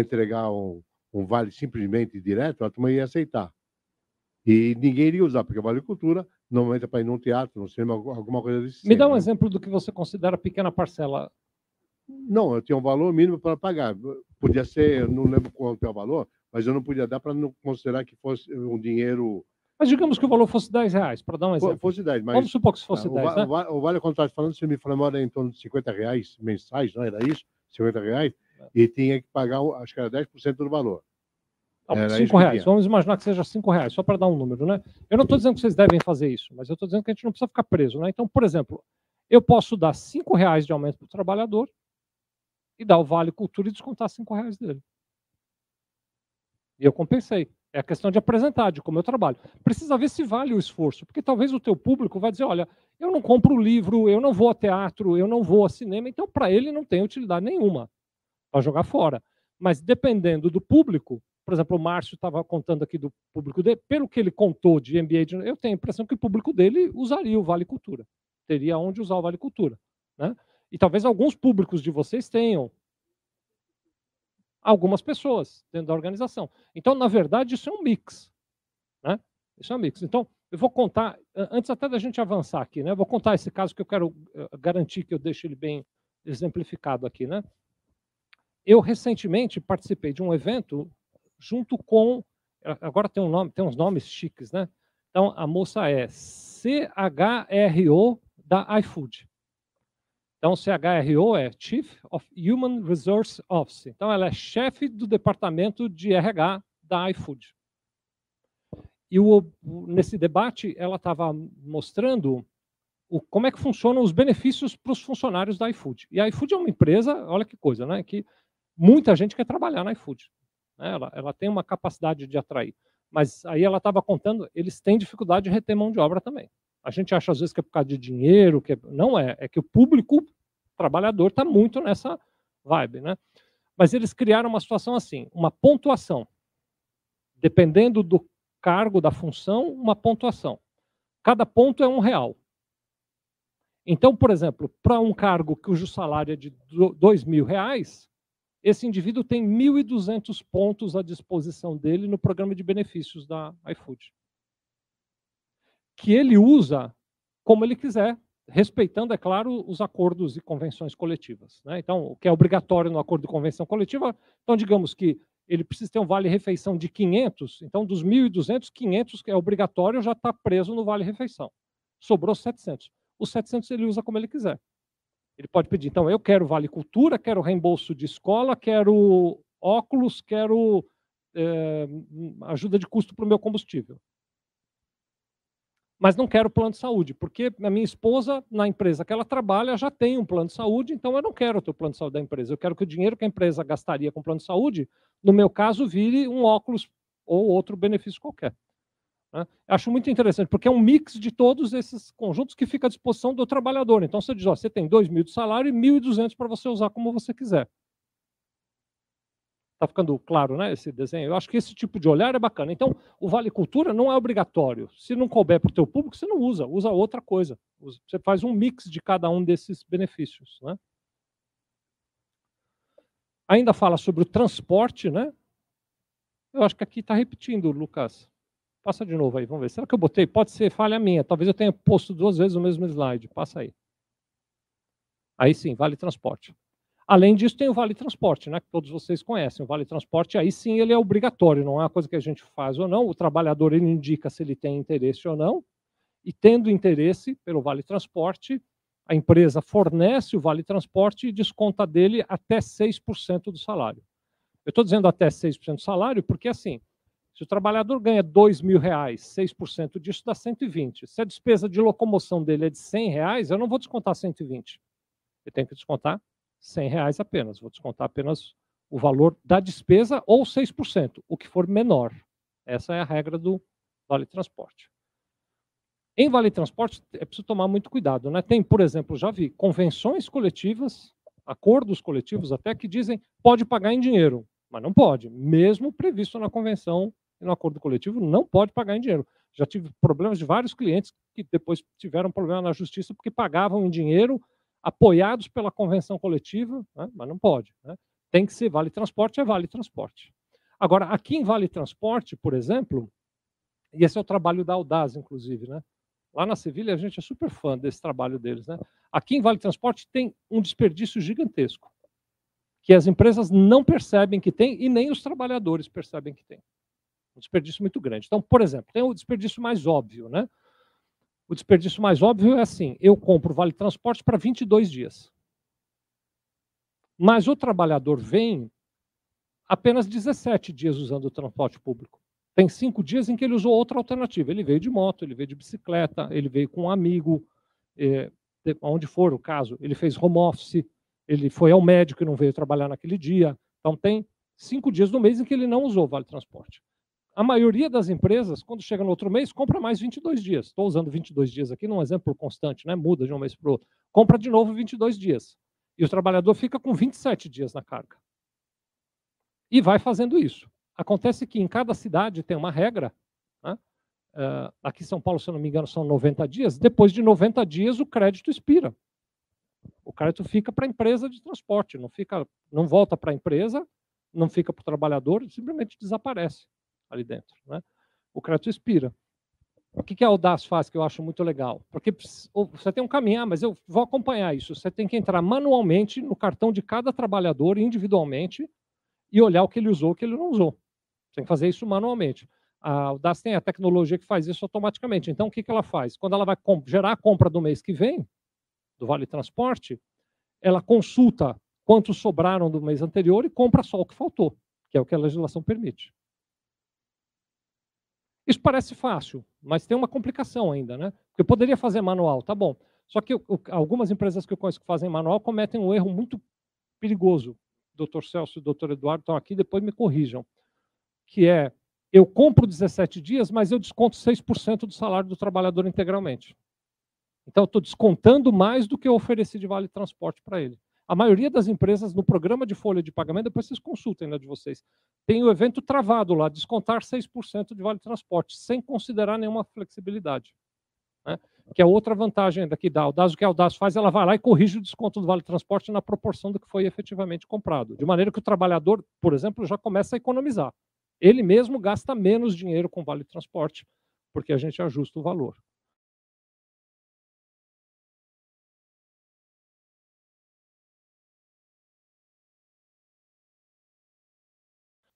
entregar um, um, vale simplesmente direto, a turma ia aceitar. E ninguém iria usar, porque vale cultura normalmente é para ir num teatro, num cinema, alguma coisa desse Me dá um né? exemplo do que você considera pequena parcela. Não, eu tinha um valor mínimo para pagar. Podia ser, eu não lembro quanto é o valor, mas eu não podia dar para não considerar que fosse um dinheiro. Mas digamos que o valor fosse 10 reais, para dar um exemplo. Fosse 10, mas. Vamos supor que fosse 10. O, né? o, vale contrato falando, se me falou, era em torno de 50 reais mensais, não era isso? 50 reais? É. E tinha que pagar, acho que era 10% do valor. Não, cinco reais. Vamos imaginar que seja cinco reais, só para dar um número, né? Eu não estou dizendo que vocês devem fazer isso, mas eu estou dizendo que a gente não precisa ficar preso, né? Então, por exemplo, eu posso dar cinco reais de aumento para o trabalhador e dar o Vale Cultura e descontar cinco reais dele. E eu compensei. É a questão de apresentar, de como eu trabalho. Precisa ver se vale o esforço, porque talvez o teu público vai dizer, olha, eu não compro livro, eu não vou a teatro, eu não vou a cinema, então para ele não tem utilidade nenhuma. Vai jogar fora. Mas dependendo do público, por exemplo, o Márcio estava contando aqui do público dele, pelo que ele contou de MBA, eu tenho a impressão que o público dele usaria o Vale Cultura, teria onde usar o Vale Cultura. Né? E talvez alguns públicos de vocês tenham algumas pessoas dentro da organização. Então, na verdade, isso é um mix. Né? Isso é um mix. Então, eu vou contar, antes até da gente avançar aqui, né? vou contar esse caso que eu quero eh, garantir que eu deixe ele bem exemplificado aqui. Né? Eu recentemente participei de um evento junto com. Agora tem um nome, tem uns nomes chiques, né? Então a moça é CHRO da iFood. Então, CHRO é Chief of Human Resource Office. Então, ela é chefe do departamento de RH da iFood. E o, nesse debate, ela estava mostrando o, como é que funcionam os benefícios para os funcionários da iFood. E a iFood é uma empresa, olha que coisa, né? Que muita gente quer trabalhar na iFood. Né? Ela, ela tem uma capacidade de atrair. Mas aí ela estava contando, eles têm dificuldade de reter mão de obra também. A gente acha às vezes que é por causa de dinheiro, que é... não é, é que o público trabalhador está muito nessa vibe, né? Mas eles criaram uma situação assim, uma pontuação. Dependendo do cargo, da função, uma pontuação. Cada ponto é um real. Então, por exemplo, para um cargo cujo salário é de dois mil reais, esse indivíduo tem 1.200 pontos à disposição dele no programa de benefícios da iFood. Que ele usa como ele quiser, respeitando, é claro, os acordos e convenções coletivas. Né? Então, o que é obrigatório no acordo de convenção coletiva, então, digamos que ele precisa ter um vale-refeição de 500, então, dos 1.200, 500 que é obrigatório já está preso no vale-refeição. Sobrou 700. Os 700 ele usa como ele quiser. Ele pode pedir, então, eu quero Vale Cultura, quero reembolso de escola, quero óculos, quero é, ajuda de custo para o meu combustível. Mas não quero plano de saúde, porque a minha esposa, na empresa que ela trabalha, já tem um plano de saúde, então eu não quero ter o plano de saúde da empresa. Eu quero que o dinheiro que a empresa gastaria com plano de saúde, no meu caso, vire um óculos ou outro benefício qualquer. Né? Acho muito interessante, porque é um mix de todos esses conjuntos que fica à disposição do trabalhador. Então, você diz, ó, você tem 2 mil de salário e 1.200 para você usar como você quiser. Está ficando claro, né, esse desenho? Eu acho que esse tipo de olhar é bacana. Então, o Vale Cultura não é obrigatório. Se não couber para o teu público, você não usa, usa outra coisa. Você faz um mix de cada um desses benefícios. Né? Ainda fala sobre o transporte, né? Eu acho que aqui está repetindo, Lucas. Passa de novo aí, vamos ver. Será que eu botei? Pode ser falha minha. Talvez eu tenha posto duas vezes o mesmo slide. Passa aí. Aí sim, vale transporte. Além disso, tem o Vale Transporte, né, que todos vocês conhecem. O Vale Transporte, aí sim, ele é obrigatório, não é uma coisa que a gente faz ou não. O trabalhador ele indica se ele tem interesse ou não. E tendo interesse pelo Vale Transporte, a empresa fornece o Vale Transporte e desconta dele até 6% do salário. Eu estou dizendo até 6% do salário porque, assim, se o trabalhador ganha R$ mil reais, 6% disso dá 120. Se a despesa de locomoção dele é de 100 reais, eu não vou descontar 120. Eu tenho que descontar 100 reais apenas. Vou descontar apenas o valor da despesa ou 6%, o que for menor. Essa é a regra do Vale Transporte. Em Vale Transporte, é preciso tomar muito cuidado. Né? Tem, por exemplo, já vi convenções coletivas, acordos coletivos até, que dizem pode pagar em dinheiro, mas não pode. Mesmo previsto na convenção e no acordo coletivo, não pode pagar em dinheiro. Já tive problemas de vários clientes que depois tiveram problema na justiça porque pagavam em dinheiro apoiados pela convenção coletiva, né? mas não pode. Né? Tem que ser vale transporte, é vale transporte. Agora, aqui em Vale Transporte, por exemplo, e esse é o trabalho da Audaz, inclusive, né? Lá na Sevilha, a gente é super fã desse trabalho deles. Né? Aqui em Vale Transporte tem um desperdício gigantesco, que as empresas não percebem que tem e nem os trabalhadores percebem que tem. Um desperdício muito grande. Então, por exemplo, tem o desperdício mais óbvio, né? O desperdício mais óbvio é assim: eu compro vale transporte para 22 dias. Mas o trabalhador vem apenas 17 dias usando o transporte público. Tem cinco dias em que ele usou outra alternativa. Ele veio de moto, ele veio de bicicleta, ele veio com um amigo, é, onde for o caso. Ele fez home office, ele foi ao médico e não veio trabalhar naquele dia. Então, tem cinco dias no mês em que ele não usou vale transporte. A maioria das empresas, quando chega no outro mês, compra mais 22 dias. Estou usando 22 dias aqui num exemplo constante, né? muda de um mês para o outro. Compra de novo 22 dias. E o trabalhador fica com 27 dias na carga. E vai fazendo isso. Acontece que em cada cidade tem uma regra. Né? Uh, aqui em São Paulo, se eu não me engano, são 90 dias. Depois de 90 dias, o crédito expira. O crédito fica para a empresa de transporte, não, fica, não volta para a empresa, não fica para o trabalhador, simplesmente desaparece ali dentro. Né? O crédito expira. O que, que a Audaz faz que eu acho muito legal? Porque você tem um caminho, ah, mas eu vou acompanhar isso. Você tem que entrar manualmente no cartão de cada trabalhador, individualmente, e olhar o que ele usou o que ele não usou. Você tem que fazer isso manualmente. A Audaz tem a tecnologia que faz isso automaticamente. Então, o que, que ela faz? Quando ela vai gerar a compra do mês que vem, do Vale Transporte, ela consulta quantos sobraram do mês anterior e compra só o que faltou, que é o que a legislação permite. Isso parece fácil, mas tem uma complicação ainda, né? Eu poderia fazer manual, tá bom. Só que algumas empresas que eu conheço que fazem manual cometem um erro muito perigoso. Dr. Celso e Dr. Eduardo estão aqui, depois me corrijam. Que é, eu compro 17 dias, mas eu desconto 6% do salário do trabalhador integralmente. Então, eu estou descontando mais do que eu ofereci de vale transporte para ele. A maioria das empresas, no programa de folha de pagamento, depois vocês consultem né, de vocês, tem o evento travado lá, descontar 6% de vale transporte, sem considerar nenhuma flexibilidade. Né? Que é outra vantagem da Audaz. O que a Audaz faz, ela vai lá e corrige o desconto do vale transporte na proporção do que foi efetivamente comprado. De maneira que o trabalhador, por exemplo, já começa a economizar. Ele mesmo gasta menos dinheiro com vale transporte, porque a gente ajusta o valor.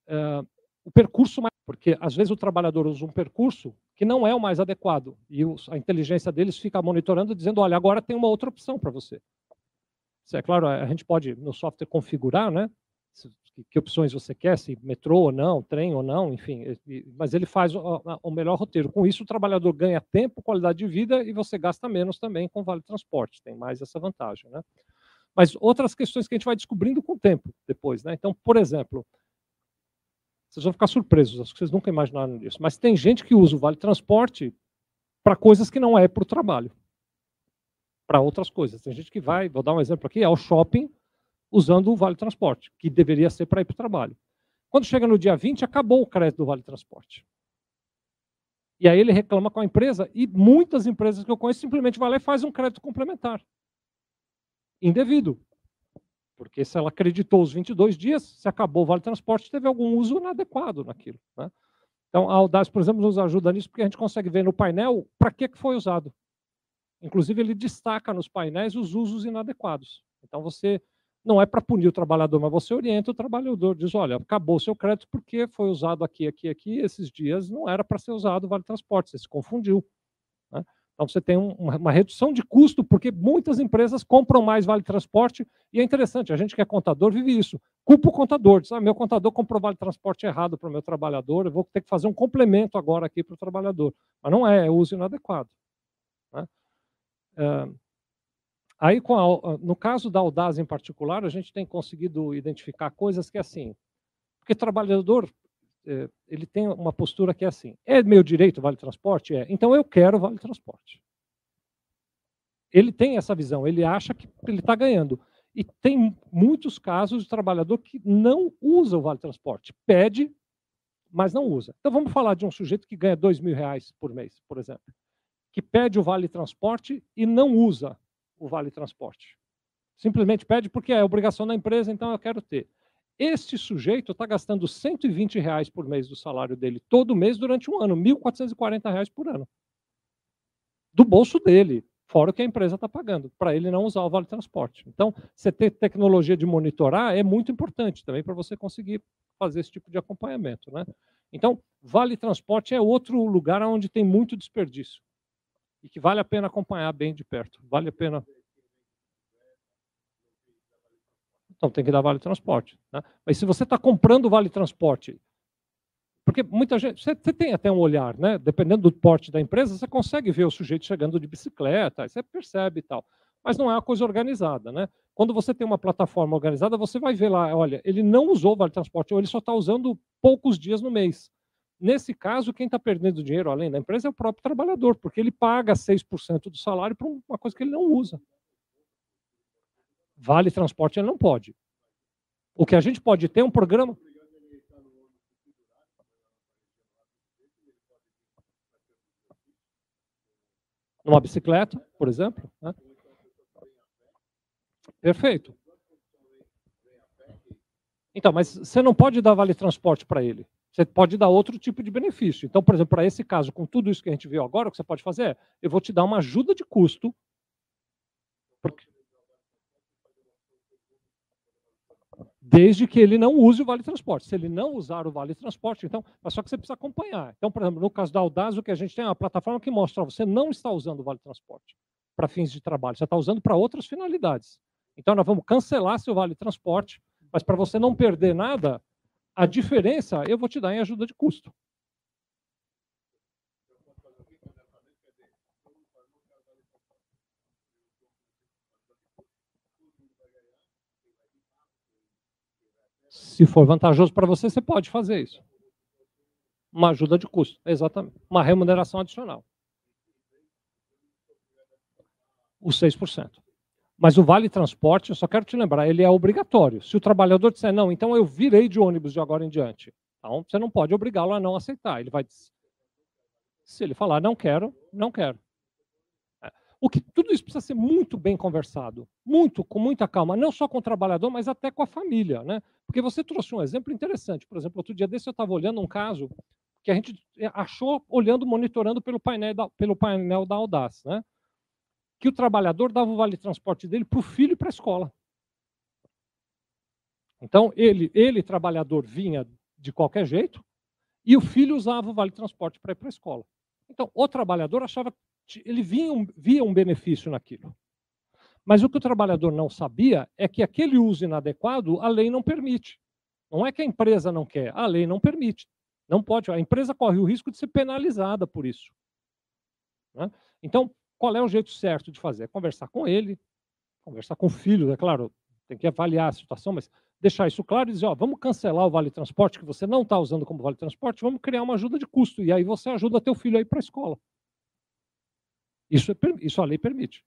Uh, o percurso mais. Porque às vezes o trabalhador usa um percurso que não é o mais adequado. E os, a inteligência deles fica monitorando, dizendo: olha, agora tem uma outra opção para você. Isso é claro, a gente pode no software configurar, né? Que, opções você quer, se metrô ou não, trem ou não, enfim. Mas ele faz o, o melhor roteiro. Com isso, o trabalhador ganha tempo, qualidade de vida e você gasta menos também com vale transporte. Tem mais essa vantagem, né? Mas outras questões que a gente vai descobrindo com o tempo depois, né? Então, por exemplo, vocês vão ficar surpresos, acho que vocês nunca imaginaram disso. Mas tem gente que usa o Vale Transporte para coisas que não é para o trabalho. Para outras coisas. Tem gente que vai, vou dar um exemplo aqui, ao shopping usando o Vale Transporte, que deveria ser para ir para o trabalho. Quando chega no dia 20, acabou o crédito do Vale Transporte. E aí ele reclama com a empresa, e muitas empresas que eu conheço simplesmente vai lá e faz um crédito complementar. Indevido. Porque se ela acreditou os 22 dias, se acabou o Vale Transporte, teve algum uso inadequado naquilo. Né? Então, a Audaz, por exemplo, nos ajuda nisso, porque a gente consegue ver no painel para que foi usado. Inclusive, ele destaca nos painéis os usos inadequados. Então, você não é para punir o trabalhador, mas você orienta o trabalhador, diz, olha, acabou o seu crédito porque foi usado aqui, aqui, aqui, esses dias não era para ser usado o Vale Transporte, você se confundiu. Então, você tem um, uma, redução de custo, porque muitas empresas compram mais Vale Transporte, e é interessante, a gente que é contador vive isso. Culpa o contador, diz, ah, meu contador comprou Vale Transporte errado para o meu trabalhador, eu vou ter que fazer um complemento agora aqui para o trabalhador. Mas não é, é uso inadequado. Né? É, aí, a, no caso da Audaz em particular, a gente tem conseguido identificar coisas que, assim, porque trabalhador ele tem uma postura que é assim: é meu direito Vale Transporte? É. Então eu quero Vale Transporte. Ele tem essa visão, ele acha que ele está ganhando. E tem muitos casos de trabalhador que não usa o Vale Transporte, pede, mas não usa. Então vamos falar de um sujeito que ganha dois mil reais por mês, por exemplo, que pede o Vale Transporte e não usa o Vale Transporte. Simplesmente pede porque é obrigação da empresa, então eu quero ter. Este sujeito está gastando 120 reais por mês do salário dele todo mês durante um ano, 1.440 reais por ano. Do bolso dele, fora o que a empresa está pagando, para ele não usar o Vale Transporte. Então, você ter tecnologia de monitorar é muito importante também para você conseguir fazer esse tipo de acompanhamento. Né? Então, Vale Transporte é outro lugar onde tem muito desperdício e que vale a pena acompanhar bem de perto. Vale a pena Então tem que dar vale transporte. Né? Mas se você está comprando vale transporte, porque muita gente, você, você, tem até um olhar, né? Dependendo do porte da empresa, você consegue ver o sujeito chegando de bicicleta, você percebe e tal. Mas não é uma coisa organizada, né? Quando você tem uma plataforma organizada, você vai ver lá, olha, ele não usou vale transporte, ou ele só está usando poucos dias no mês. Nesse caso, quem está perdendo dinheiro além da empresa é o próprio trabalhador, porque ele paga 6% do salário para uma coisa que ele não usa. Vale transporte ele não pode. O que a gente pode ter é um programa. Numa bicicleta, por exemplo. Né? Perfeito. Então, mas você não pode dar vale transporte para ele. Você pode dar outro tipo de benefício. Então, por exemplo, para esse caso, com tudo isso que a gente viu agora, o que você pode fazer é: eu vou te dar uma ajuda de custo. Porque desde que ele não use o Vale Transporte. Se ele não usar o Vale Transporte, então, mas só que você precisa acompanhar. Então, por exemplo, no caso da Audaz, o que a gente tem é uma plataforma que mostra você não está usando o Vale Transporte para fins de trabalho, você está usando para outras finalidades. Então, nós vamos cancelar seu Vale Transporte, mas para você não perder nada, a diferença eu vou te dar em ajuda de custo. Se for vantajoso para você, você pode fazer isso. Uma ajuda de custo, exatamente. Uma remuneração adicional. Os 6%. Mas o vale transporte, eu só quero te lembrar, ele é obrigatório. Se o trabalhador disser, não, então eu virei de ônibus de agora em diante. Então, você não pode obrigá-lo a não aceitar. Ele vai. Se ele falar, não quero, não quero. O que tudo isso precisa ser muito bem conversado, muito, com muita calma, não só com o trabalhador, mas até com a família, né? Porque você trouxe um exemplo interessante. Por exemplo, outro dia desse eu estava olhando um caso que a gente eh, achou olhando, monitorando pelo painel da, pelo painel da Audaz, né? Que o trabalhador dava o vale transporte dele para o filho para a escola. Então ele, ele trabalhador vinha de qualquer jeito e o filho usava o vale transporte para ir para a escola. Então o trabalhador achava ele via um, via um benefício naquilo. Mas o que o trabalhador não sabia é que aquele uso inadequado a lei não permite. Não é que a empresa não quer, a lei não permite. Não pode. A empresa corre o risco de ser penalizada por isso. Né? Então, qual é o jeito certo de fazer? É conversar com ele, conversar com o filho, é claro, tem que avaliar a situação, mas deixar isso claro e dizer, ó, vamos cancelar o vale transporte que você não está usando como vale transporte, vamos criar uma ajuda de custo e aí você ajuda teu filho a ir para a escola. Isso, é, isso a lei permite.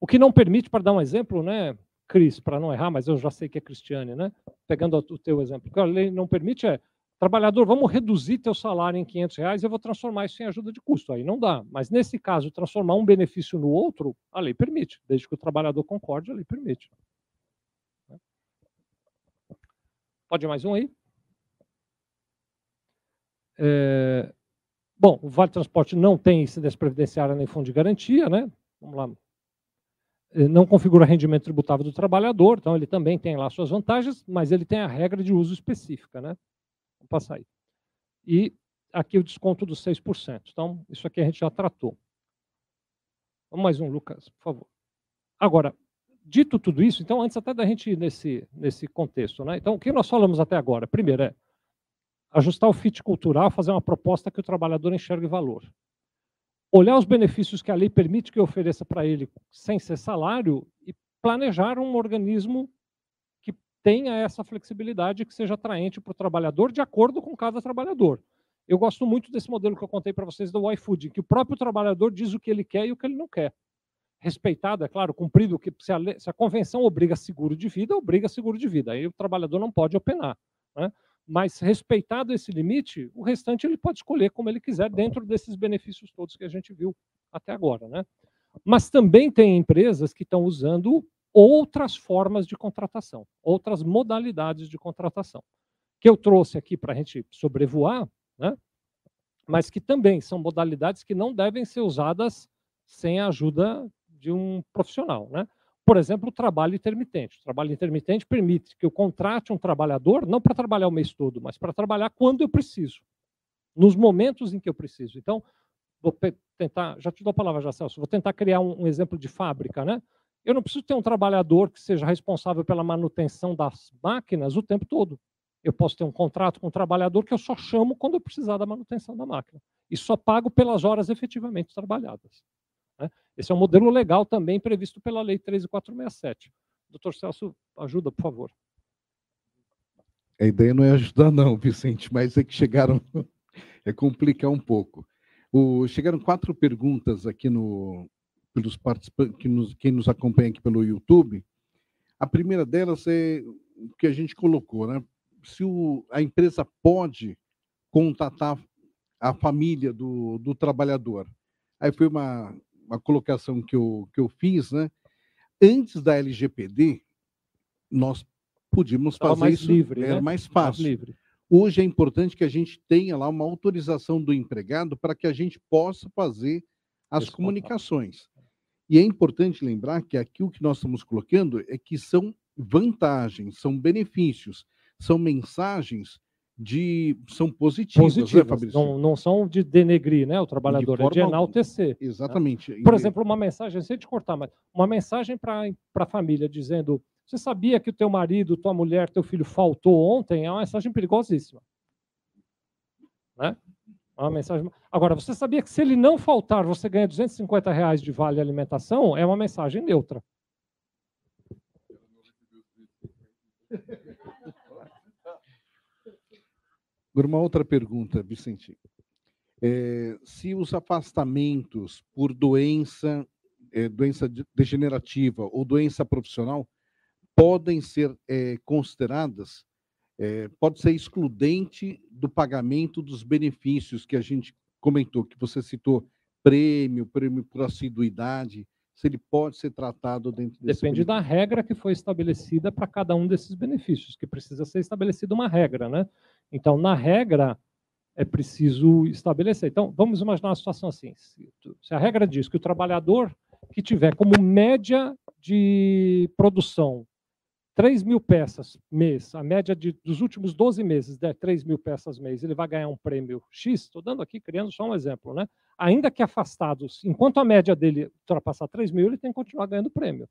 O que não permite, para dar um exemplo, né, Cris, para não errar, mas eu já sei que é Cristiane, né? Pegando o teu exemplo, o que a lei não permite é trabalhador, vamos reduzir teu salário em 500 reais, eu vou transformar isso em ajuda de custo. Aí não dá. Mas nesse caso, transformar um benefício no outro, a lei permite. Desde que o trabalhador concorde, a lei permite. Pode mais um aí? É... Bom, o Vale Transporte não tem incidência previdenciária nem fundo de garantia, né? Vamos lá. Não configura rendimento tributável do trabalhador, então ele também tem lá suas vantagens, mas ele tem a regra de uso específica, né? Vamos passar aí. E aqui o desconto dos 6%. Então, isso aqui a gente já tratou. Vamos mais um, Lucas, por favor. Agora, dito tudo isso, então, antes até da gente ir nesse, nesse contexto, né? Então, o que nós falamos até agora? Primeiro é ajustar o fit cultural, fazer uma proposta que o trabalhador enxergue valor. Olhar os benefícios que a lei permite que eu ofereça para ele sem ser salário e planejar um organismo tenha essa flexibilidade que seja atraente para o trabalhador de acordo com cada trabalhador. Eu gosto muito desse modelo que eu contei para vocês do iFood, que o próprio trabalhador diz o que ele quer e o que ele não quer. Respeitado, é claro, cumprido, que se a, se a convenção obriga seguro de vida, obriga seguro de vida. Aí o trabalhador não pode openar. Né? Mas respeitado esse limite, o restante ele pode escolher como ele quiser dentro desses benefícios todos que a gente viu até agora. Né? Mas também tem empresas que estão usando outras formas de contratação, outras modalidades de contratação, que eu trouxe aqui para a gente sobrevoar, né? mas que também são modalidades que não devem ser usadas sem a ajuda de um profissional. Né? Por exemplo, o trabalho intermitente. O trabalho intermitente permite que eu contrate um trabalhador, não para trabalhar o mês todo, mas para trabalhar quando eu preciso, nos momentos em que eu preciso. Então, vou tentar, já te dou a palavra já, Celso, vou tentar criar um, um exemplo de fábrica, né? Eu não preciso ter um trabalhador que seja responsável pela manutenção das máquinas o tempo todo. Eu posso ter um contrato com um trabalhador que eu só chamo quando eu precisar da manutenção da máquina. E só pago pelas horas efetivamente trabalhadas. Né? Esse é um modelo legal também previsto pela Lei 13467. Doutor Celso, ajuda, por favor. A ideia não é ajudar, não, Vicente, mas é que chegaram. é complicar um pouco. O... chegaram quatro perguntas aqui no, pelos participantes, que nos, quem nos acompanha aqui pelo YouTube. A primeira delas é o que a gente colocou, né? Se o, a empresa pode contatar a família do, do trabalhador. Aí foi uma, uma colocação que eu, que eu fiz, né? Antes da LGPD, nós podíamos fazer mais isso, livre, era né? mais fácil. Mais livre. Hoje é importante que a gente tenha lá uma autorização do empregado para que a gente possa fazer as Esse comunicações. E é importante lembrar que aqui o que nós estamos colocando é que são vantagens, são benefícios, são mensagens de são positivas, né, Positivas, Fabrício? não, não são de denegrir né, o trabalhador, é de enaltecer. Exatamente. Por E- exemplo, uma mensagem, sem te cortar, mas uma mensagem para a família dizendo: Você sabia que o teu marido, tua mulher, teu filho faltou ontem? É uma mensagem perigosíssima. Né? É uma mensagem. Agora, você sabia que se ele não faltar, você ganha 250 reais de vale alimentação? É uma mensagem neutra. Agora, uma outra pergunta, Vicente. É, se os afastamentos por doença, é, doença de- degenerativa ou doença profissional podem ser é, consideradas, é, pode ser excludente do pagamento dos benefícios que a gente comentou, que você citou, prêmio, prêmio por assiduidade, se ele pode ser tratado dentro desse Depende da benefício. regra que foi estabelecida para cada um desses benefícios, que precisa ser estabelecida uma regra, né? Então, na regra, é preciso estabelecer. Então, vamos imaginar uma situação assim: se a regra diz que o trabalhador que tiver como média de produção 3 mil peças mês, a média de, dos últimos 12 meses der 3 mil peças mês, ele vai ganhar um prêmio X, estou dando aqui, criando só um exemplo, né? Ainda que afastados, enquanto a média dele ultrapassar 3 mil, ele tem que continuar ganhando prêmio.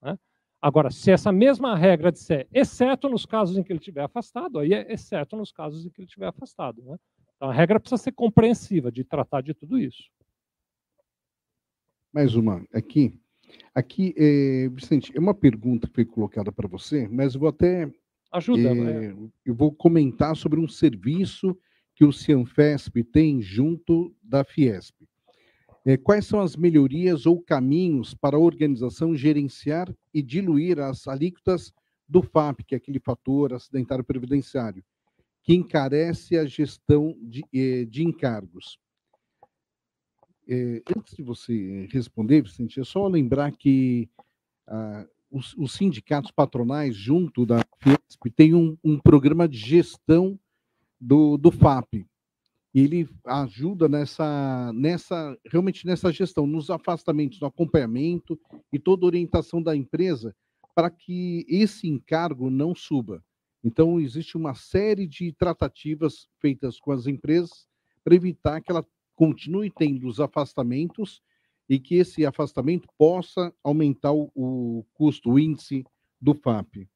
né? Agora, se essa mesma regra disser, exceto nos casos em que ele estiver afastado, aí é exceto nos casos em que ele estiver afastado. Né? Então, a regra precisa ser compreensiva de tratar de tudo isso. Mais uma aqui. Aqui, é, Vicente, é uma pergunta que foi colocada para você, mas eu vou até Ajuda. É, né? eu vou comentar sobre um serviço que o Cianfesp tem junto da Fiesp. É, quais são as melhorias ou caminhos para a organização gerenciar e diluir as alíquotas do FAP, que é aquele fator acidentário previdenciário, que encarece a gestão de, eh, de encargos? É, antes de você responder, Vicente, é só lembrar que ah, os, os, sindicatos patronais, junto da Fiesp, tem um, um programa de gestão do, do FAP. Ele ajuda nessa, nessa, realmente nessa gestão, nos afastamentos, no acompanhamento e toda orientação da empresa para que esse encargo não suba. Então, existe uma série de tratativas feitas com as empresas para evitar que ela continue tendo os afastamentos e que esse afastamento possa aumentar o, o custo, o índice do FAP.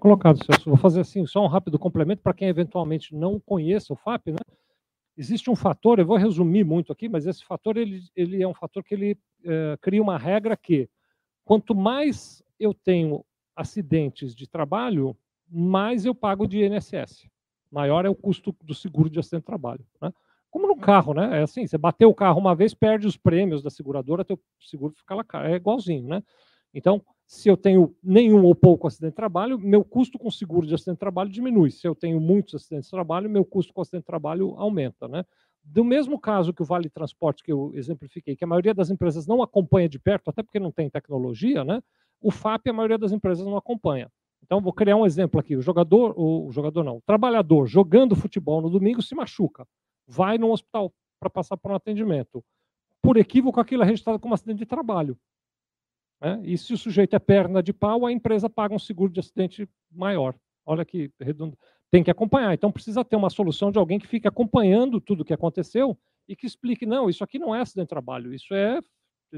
Colocado, Celso. Vou fazer assim, só um rápido complemento para quem eventualmente não conheça o FAP, né? Existe um fator, eu vou resumir muito aqui, mas esse fator ele, ele é um fator que ele é, cria uma regra que quanto mais eu tenho acidentes de trabalho, mais eu pago de INSS. Maior é o custo do seguro de acidente de trabalho. Né? Como no carro, né? É assim, você bateu o carro uma vez, perde os prêmios da seguradora, teu seguro fica lá, é igualzinho, né? Então, se eu tenho nenhum ou pouco acidente de trabalho, meu custo com seguro de acidente de trabalho diminui. Se eu tenho muitos acidentes de trabalho, meu custo com acidente de trabalho aumenta, né? Do mesmo caso que o Vale Transporte que eu exemplifiquei, que a maioria das empresas não acompanha de perto, até porque não tem tecnologia, né? O FAP a maioria das empresas não acompanha. Então vou criar um exemplo aqui. O jogador, o jogador não, o trabalhador jogando futebol no domingo se machuca vai no hospital para passar por um atendimento. Por equívoco, aquilo é registrado como acidente de trabalho. Né? E se o sujeito é perna de pau, a empresa paga um seguro de acidente maior. Olha que redondo. Tem que acompanhar. Então precisa ter uma solução de alguém que fique acompanhando tudo o que aconteceu e que explique: não, isso aqui não é acidente de trabalho, isso é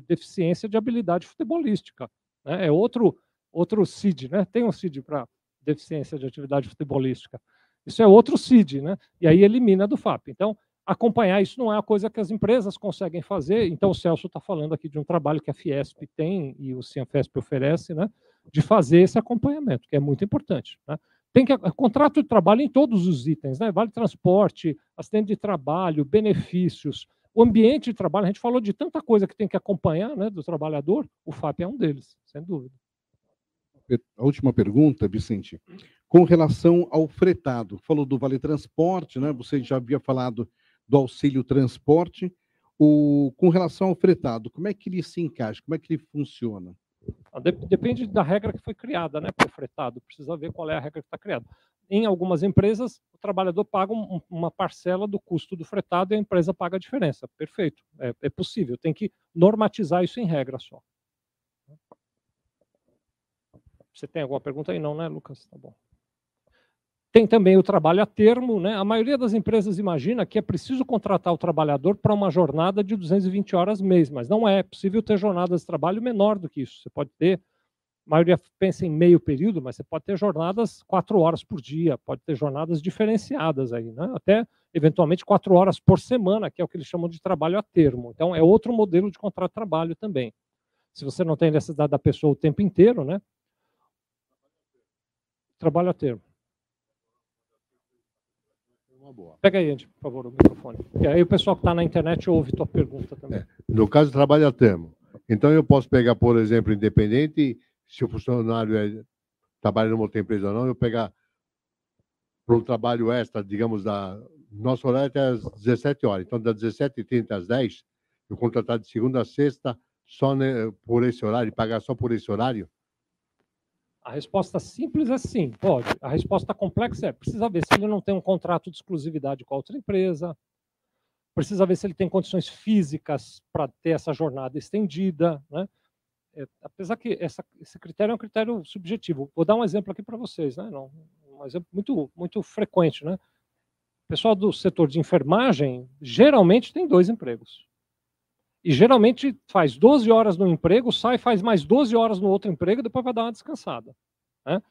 deficiência de habilidade futebolística. Né? É outro, outro CID, né? Tem um CID para deficiência de atividade futebolística. Isso é outro CID, né? E aí elimina do FAP. Então, acompanhar isso não é uma coisa que as empresas conseguem fazer. Então, o Celso está falando aqui de um trabalho que a Fiesp tem e o Cianfesp oferece, né? De fazer esse acompanhamento, que é muito importante. Né? Tem que contrato de trabalho em todos os itens, né? Vale transporte, acidente de trabalho, benefícios, o ambiente de trabalho. A gente falou de tanta coisa que tem que acompanhar, né? Do trabalhador. O FAP é um deles, sem dúvida. A última pergunta, Vicente com relação ao fretado. Falou do Vale Transporte, né? Você já havia falado do auxílio transporte. O, com relação ao fretado, como é que ele se encaixa? Como é que ele funciona? Ah, depende da regra que foi criada, né, para o fretado. Precisa ver qual é a regra que está criada. Em algumas empresas, o trabalhador paga um, uma parcela do custo do fretado e a empresa paga a diferença. Perfeito, é, é possível. Tem que normatizar isso em regra só. Você tem alguma pergunta aí? Não, né, Lucas? Tá bom. Tem também o trabalho a termo, né? A maioria das empresas imagina que é preciso contratar o trabalhador para uma jornada de 220 horas mês, mas não é. É possível ter jornadas de trabalho menor do que isso. Você pode ter, a maioria pensa em meio período, mas você pode ter jornadas quatro horas por dia, pode ter jornadas diferenciadas aí, né? Até eventualmente quatro horas por semana, que é o que eles chamam de trabalho a termo. Então é outro modelo de contrato de trabalho também. Se você não tem necessidade da pessoa o tempo inteiro, né? Trabalho a termo boa. Pega aí, por favor, o microfone. E aí o pessoal que está na internet ouve tua pergunta também. É, no caso, trabalho a termo. Então, eu posso pegar, por exemplo, independente, se o funcionário é, trabalha numa outra empresa ou não, eu pegar para um trabalho extra, digamos, da nosso horário até às 17 horas. Então, das 17h30 às 10 eu contratar de segunda a sexta só né, por esse horário, pagar só por esse horário? A resposta simples é sim, pode. A resposta complexa é: precisa ver se ele não tem um contrato de exclusividade com a outra empresa, precisa ver se ele tem condições físicas para ter essa jornada estendida. Né? É, apesar que essa, esse critério é um critério subjetivo. Vou dar um exemplo aqui para vocês, né? Não, um exemplo muito, muito frequente. Né? O pessoal do setor de enfermagem geralmente tem dois empregos. E geralmente faz 12 horas no emprego, sai, faz mais 12 horas no outro emprego, depois vai dar uma descansada. Né?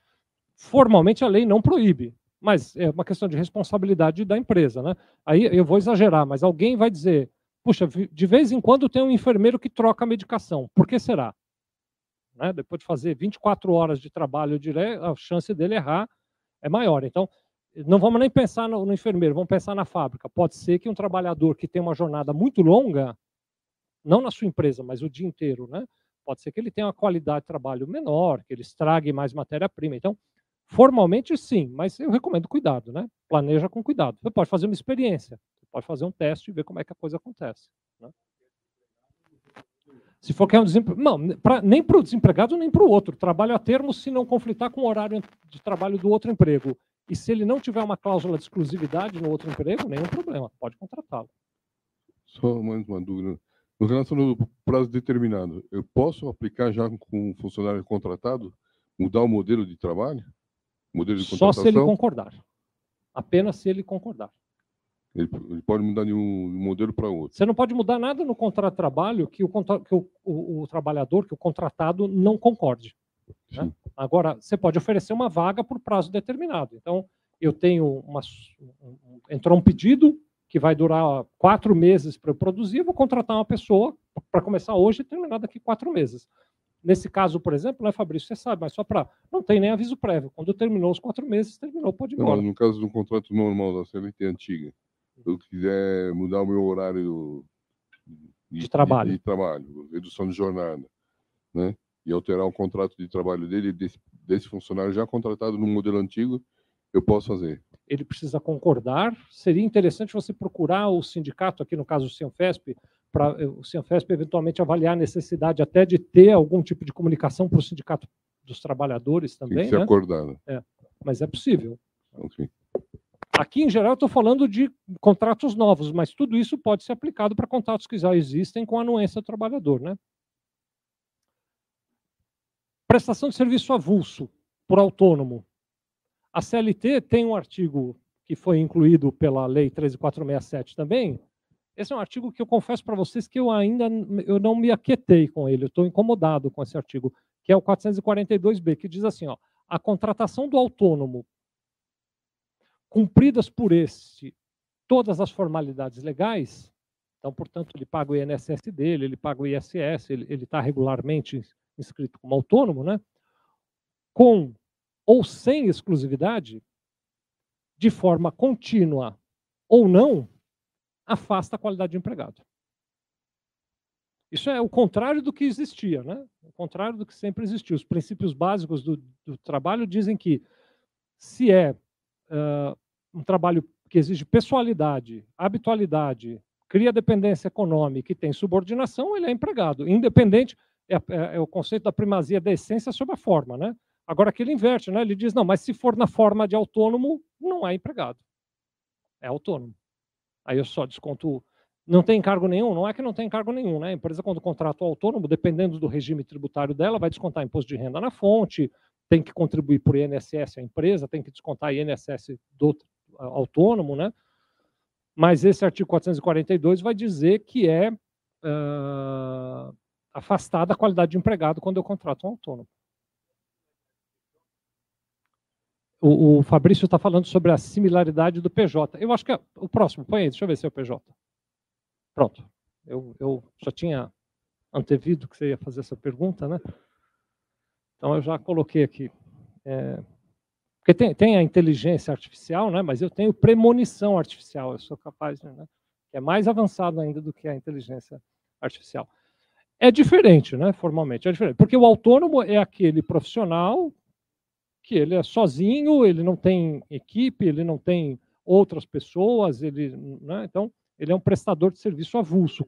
Formalmente a lei não proíbe, mas é uma questão de responsabilidade da empresa. Né? Aí eu vou exagerar, mas alguém vai dizer: puxa, de vez em quando tem um enfermeiro que troca a medicação. Por que será? Né? Depois de fazer 24 horas de trabalho direto, a chance dele errar é maior. Então, não vamos nem pensar no, no, enfermeiro, vamos pensar na fábrica. Pode ser que um trabalhador que tem uma jornada muito longa, não na sua empresa, mas o dia inteiro, né? Pode ser que ele tenha uma qualidade de trabalho menor, que ele estrague mais matéria-prima. Então, formalmente sim, mas eu recomendo cuidado, né? Planeja com cuidado. Você pode fazer uma experiência, você pode fazer um teste e ver como é que a coisa acontece. Né? Se for que é um desempregado, não, nem para o desempregado nem para o outro. Trabalho a termo se não conflitar com o horário de trabalho do outro emprego. E se ele não tiver uma cláusula de exclusividade no outro emprego, nenhum problema, pode contratá-lo. Só mais uma dúvida. No relação ao prazo determinado, eu posso aplicar já com um funcionário contratado, mudar o modelo de trabalho? Modelo de Só se ele concordar. Apenas se ele concordar. Ele, ele pode mudar de um modelo para outro. Você não pode mudar nada no contrato de trabalho que o, que o, o, o trabalhador, que o contratado, não concorde. Né? Agora, você pode oferecer uma vaga por prazo determinado. Então, eu tenho uma. Entrou um pedido que vai durar quatro meses para eu produzir, eu vou contratar uma pessoa para começar hoje e terminar daqui quatro meses. Nesse caso, por exemplo, né, Fabrício, você sabe, mas só para. Não tem nem aviso prévio. Quando terminou os quatro meses, terminou, pode ir embora. Não, no caso do contrato normal da CLT antiga, se eu quiser mudar o meu horário de, de trabalho, de, de, trabalho, redução de jornada, né? E alterar o contrato de trabalho dele, desse, desse funcionário já contratado no modelo antigo, eu posso fazer. Ele precisa concordar. Seria interessante você procurar o sindicato, aqui no caso o Cianfesp, para eh, o Cianfesp eventualmente avaliar a necessidade até de ter algum tipo de comunicação para o sindicato dos trabalhadores também. Tem que ser né? acordado. É, mas é possível. Okay. Aqui, em geral, estou falando de contratos novos, mas tudo isso pode ser aplicado para contratos que já existem com anuência do trabalhador. Né? Prestação de serviço avulso por autônomo. A CLT tem um artigo que foi incluído pela Lei 13467 também. Esse é um artigo que eu confesso para vocês que eu ainda eu não me aquietei com ele, eu estou incomodado com esse artigo, que é o 442B, que diz assim: ó, a contratação do autônomo cumpridas por este todas as formalidades legais, então, portanto, ele paga o INSS dele, ele paga o ISS, ele está regularmente inscrito como autônomo, né? com ou sem exclusividade, de forma contínua ou não, afasta a qualidade de empregado. Isso é o contrário do que existia, né? O contrário do que sempre existiu. Os princípios básicos do, do trabalho dizem que se é uh, um trabalho que exige pessoalidade, habitualidade, cria dependência econômica e tem subordinação, ele é empregado. Independente, é, é, é, o conceito da primazia da essência sobre a forma. Né? Agora aqui ele inverte, né? ele diz, não, mas se for na forma de autônomo, não é empregado. É autônomo. Aí eu só desconto. Não tem encargo nenhum? Não é que não tem encargo nenhum. Né? A empresa, quando contrata o autônomo, dependendo do regime tributário dela, vai descontar imposto de renda na fonte, tem que contribuir por INSS a empresa, tem que descontar INSS do autônomo, né? Mas esse artigo 442 vai dizer que é uh, afastada a qualidade de empregado quando eu contrato um autônomo. O, o Fabrício está falando sobre a similaridade do PJ. Eu acho que é, o próximo, põe aí, deixa eu ver se é o PJ. Pronto. Eu, eu já tinha antevido que você ia fazer essa pergunta, né? Então, eu já coloquei aqui. É, porque tem, tem, a inteligência artificial, né, mas eu tenho premonição artificial, eu sou capaz, né, que é mais avançado ainda do que a inteligência artificial. É diferente, né, formalmente, é diferente, porque o autônomo é aquele profissional que ele é sozinho, ele não tem equipe, ele não tem outras pessoas, ele, né, então ele é um prestador de serviço avulso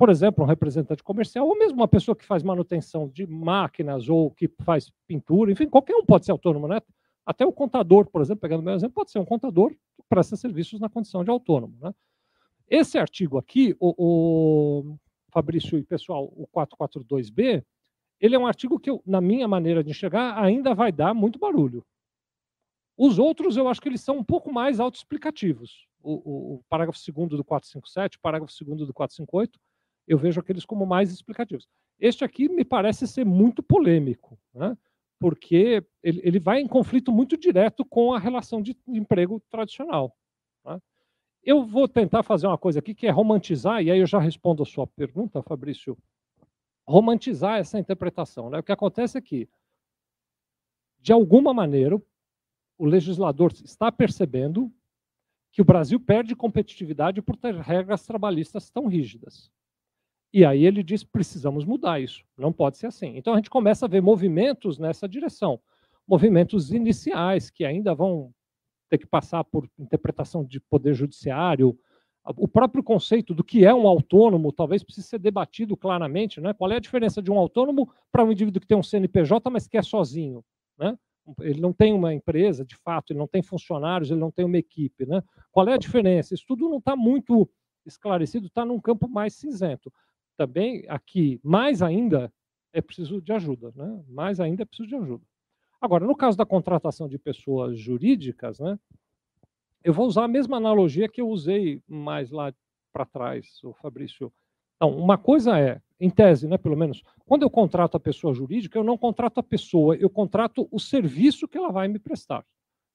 por exemplo, um representante comercial, ou mesmo uma pessoa que faz manutenção de máquinas ou que faz pintura, enfim, qualquer um pode ser autônomo, né? Até o contador, por exemplo, pegando o meu exemplo, pode ser um contador que presta serviços na condição de autônomo. Né? Esse artigo aqui, o, o Fabrício e pessoal, o 442B, ele é um artigo que, eu, na minha maneira de enxergar, ainda vai dar muito barulho. Os outros, eu acho que eles são um pouco mais autoexplicativos. O, o, o parágrafo 2 do 457, o parágrafo 2 do 458, eu vejo aqueles como mais explicativos. Este aqui me parece ser muito polêmico, né? porque ele, ele vai em conflito muito direto com a relação de emprego tradicional. Né? Eu vou tentar fazer uma coisa aqui que é romantizar, e aí eu já respondo a sua pergunta, Fabrício, romantizar essa interpretação. Né? O que acontece é que, de alguma maneira, o legislador está percebendo que o Brasil perde competitividade por ter regras trabalhistas tão rígidas. E aí ele diz: precisamos mudar isso, não pode ser assim. Então a gente começa a ver movimentos nessa direção, movimentos iniciais que ainda vão ter que passar por interpretação de poder judiciário. O próprio conceito do que é um autônomo talvez precise ser debatido claramente. Né? Qual é a diferença de um autônomo para um indivíduo que tem um CNPJ, mas que é sozinho? Né? Ele não tem uma empresa, de fato, ele não tem funcionários, ele não tem uma equipe. Né? Qual é a diferença? Isso tudo não está muito esclarecido, está num campo mais cinzento também aqui, mais ainda, é preciso de ajuda, né? Mais ainda é preciso de ajuda. Agora, no caso da contratação de pessoas jurídicas, né? Eu vou usar a mesma analogia que eu usei mais lá para trás, o Fabrício. Então, uma coisa é, em tese, né, pelo menos, quando eu contrato a pessoa jurídica, eu não contrato a pessoa, eu contrato o serviço que ela vai me prestar.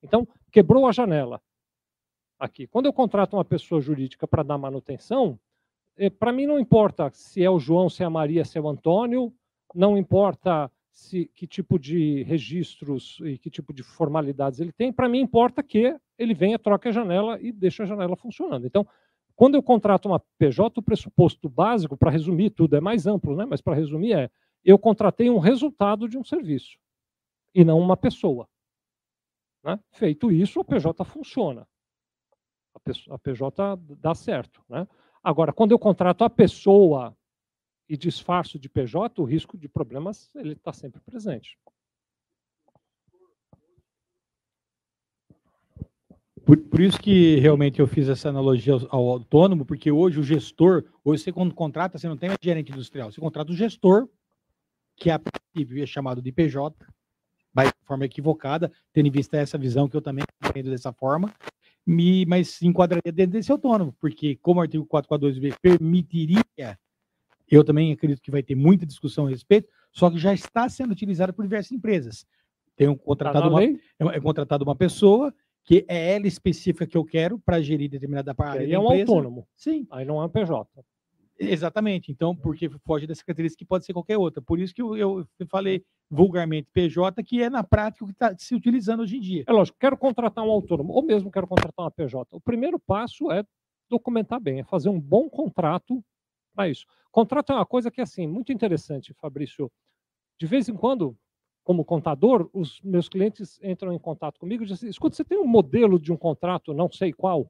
Então, quebrou a janela aqui. Quando eu contrato uma pessoa jurídica para dar manutenção, é, para mim não importa se é o João, se é a Maria, se é o Antônio, não importa se, que tipo de registros e que tipo de formalidades ele tem, para mim importa que ele venha, troque a janela e deixe a janela funcionando. Então, quando eu contrato uma PJ, o pressuposto básico, para resumir tudo, é mais amplo, né? mas para resumir é, eu contratei um resultado de um serviço e não uma pessoa. Né? Feito isso, a PJ funciona. A PJ dá certo. Né? Agora, quando eu contrato a pessoa e disfarço de PJ, o risco de problemas ele está sempre presente. Por, por, isso que realmente eu fiz essa analogia ao, autônomo, porque hoje o gestor, hoje você quando contrata, você não tem gerente industrial, você contrata o gestor, que a princípio é chamado de PJ, mas de forma equivocada, tendo em vista essa visão que eu também entendo dessa forma, me, mas se enquadraria dentro desse autônomo, porque como o artigo 442B permitiria, eu também acredito que vai ter muita discussão a respeito, só que já está sendo utilizado por diversas empresas. Tem um contratado, uma, é, é contratado uma pessoa que é ela específica que eu quero para gerir determinada parte. Aí é um autônomo. Sim. Aí não é um PJ. Exatamente. Então, porque foge dessa característica que pode ser qualquer outra. Por isso que eu, eu falei vulgarmente PJ, que é na prática o que está se utilizando hoje em dia. É lógico, quero contratar um autônomo, ou mesmo quero contratar uma PJ. O primeiro passo é documentar bem, é fazer um bom contrato para isso. Contrato é uma coisa que é assim, muito interessante, Fabrício. De vez em quando, como contador, os meus clientes entram em contato comigo e dizem assim, escuta, você tem um modelo de um contrato, não sei qual?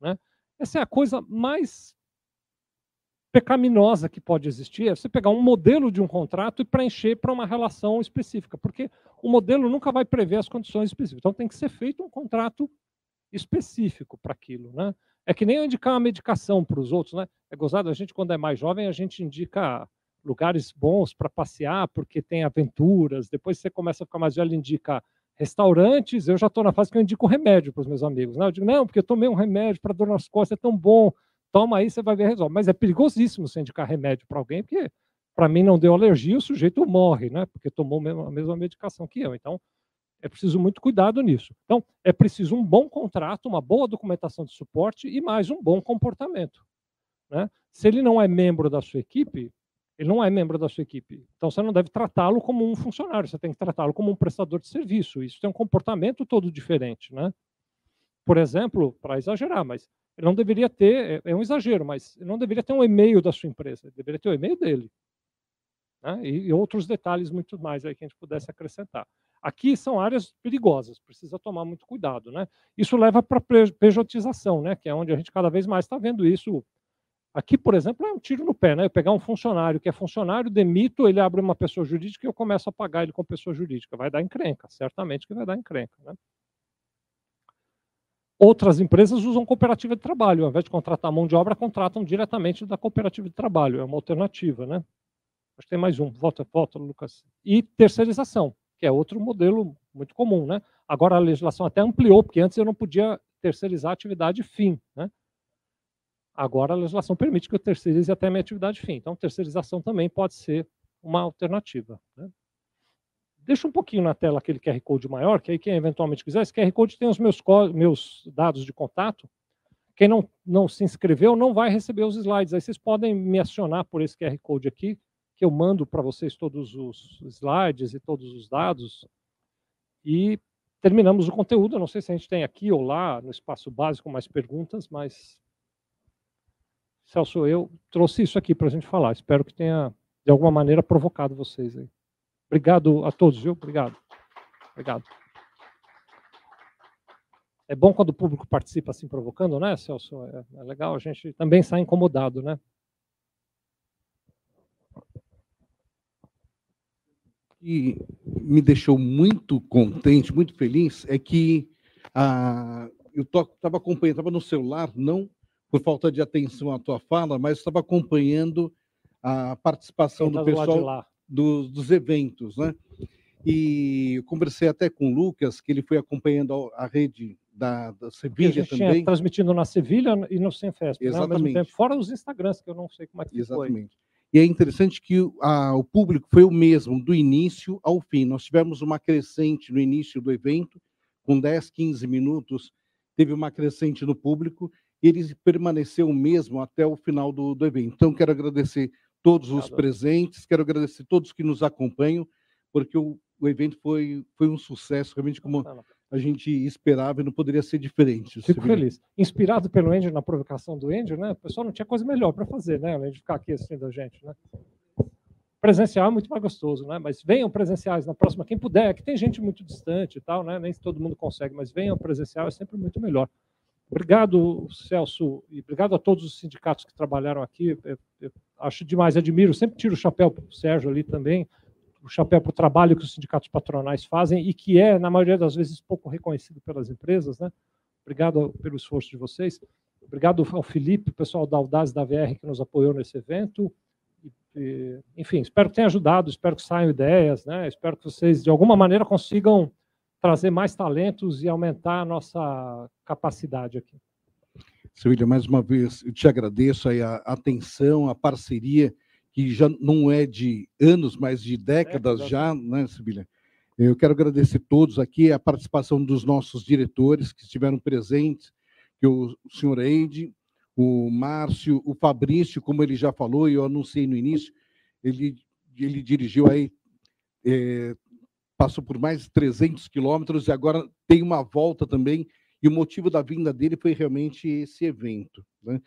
Né? Essa é a coisa mais pecaminosa que pode existir é você pegar um modelo de um contrato e preencher para uma relação específica, porque o modelo nunca vai prever as condições específicas. Então tem que ser feito um contrato específico para aquilo, né? É que nem eu indicar uma medicação para os outros, né? É gozado, a gente quando é mais jovem, a gente indica lugares bons para passear, porque tem aventuras. Depois você começa a ficar mais velho, indica restaurantes. Eu já estou na fase que eu indico remédio para os meus amigos. Né? Eu digo, não, porque eu tomei um remédio para dor nas costas, é tão bom toma aí, você vai ver, resolve. Mas é perigosíssimo você indicar remédio para alguém, porque para mim não deu alergia, o sujeito morre, né? Porque tomou a mesma medicação que eu. Então, é preciso muito cuidado nisso. Então, é preciso um bom contrato, uma boa documentação de suporte e mais um bom comportamento. Né? Se ele não é membro da sua equipe, ele não é membro da sua equipe. Então, você não deve tratá-lo como um funcionário, você tem que tratá-lo como um prestador de serviço. Isso tem um comportamento todo diferente. Né? Por exemplo, para exagerar, mas ele não deveria ter, é, é um exagero, mas ele não deveria ter um e-mail da sua empresa, ele deveria ter o e-mail dele. Né? E, e, outros detalhes muito mais aí que a gente pudesse acrescentar. Aqui são áreas perigosas, precisa tomar muito cuidado. Né? Isso leva para pejotização, né? que é onde a gente cada vez mais está vendo isso. Aqui, por exemplo, é um tiro no pé. Né? Eu pegar um funcionário que é funcionário, demito, ele abre uma pessoa jurídica e eu começo a pagar ele com pessoa jurídica. Vai dar encrenca, certamente que vai dar encrenca. Né? Outras empresas usam cooperativa de trabalho. Ao invés de contratar mão de obra, contratam diretamente da cooperativa de trabalho. É uma alternativa, né? Acho que tem mais um. Volta, volta, Lucas. E terceirização, que é outro modelo muito comum, né? Agora a legislação até ampliou, porque antes eu não podia terceirizar a atividade fim, né? Agora a legislação permite que eu terceirize até a minha atividade fim. Então, terceirização também pode ser uma alternativa. Né? deixa um pouquinho na tela aquele QR Code maior, que aí quem eventualmente quiser, esse QR Code tem os meus, meus dados de contato. Quem não, não se inscreveu não vai receber os slides. Aí vocês podem me acionar por esse QR Code aqui, que eu mando para vocês todos os slides e todos os dados. E terminamos o conteúdo. Não sei se a gente tem aqui ou lá no espaço básico mais perguntas, mas Celso, eu trouxe isso aqui para a gente falar. Espero que tenha, de alguma maneira, provocado vocês aí. Obrigado a todos, viu? Obrigado. Obrigado. É bom quando o público participa assim provocando, né, Celso? É, é legal, a gente também sai incomodado, né? E me deixou muito contente, muito feliz, é que ah, eu estava acompanhando, estava no celular, não por falta de atenção à tua fala, mas estava acompanhando a participação do pessoal do, dos eventos, né? E eu conversei até com o Lucas, que ele foi acompanhando a, rede da, da Sevilha também. Transmitindo na Sevilha e no Senfesp, Exatamente. Né? Tempo, fora os Instagrams, que eu não sei como é que Exatamente. Foi. E é interessante que a, o público foi o mesmo, do início ao fim. Nós tivemos uma crescente no início do evento, com 10, 15 minutos, teve uma crescente no público, e ele permaneceu o mesmo até o final do, do evento. Então, quero agradecer todos os presentes, quero agradecer todos que nos acompanham, porque o, o evento foi, foi um sucesso, realmente como a gente esperava e não poderia ser diferente. Fico feliz. Inspirado pelo Andrew na provocação do Andrew, né? O pessoal não tinha coisa melhor para fazer, né? Além de ficar aqui assistindo a gente, né? Presencial é muito mais gostoso, né? Mas venham presenciais na próxima, quem puder, que tem gente muito distante e tal, né? Nem todo mundo consegue, mas venham presencial, é sempre muito melhor. Obrigado, Celso, e obrigado a todos os sindicatos que trabalharam aqui. Eu, eu acho demais, admiro, sempre tiro o chapéu para o Sérgio ali também, o chapéu para o trabalho que os sindicatos patronais fazem e que é, na maioria das vezes, pouco reconhecido pelas empresas. Né? Obrigado pelo esforço de vocês. Obrigado ao Felipe, pessoal da Audaz da VR que nos apoiou nesse evento. E, enfim, espero que tenha ajudado, espero que saiam ideias, né? espero que vocês, de alguma maneira, consigam trazer mais talentos e aumentar a nossa capacidade aqui. Silvia, mais uma vez, eu te agradeço a atenção, a parceria que já não é de anos, mas de décadas é, já, né, Sibília? Eu quero agradecer a todos aqui, a participação dos nossos diretores que estiveram presentes, que o senhor Eide, o Márcio, o Fabrício, como ele já falou e eu anunciei no início, ele, ele dirigiu aí, é, passou por mais de 300 quilômetros e agora tem uma volta também, e o motivo da vinda dele foi realmente esse evento. Né?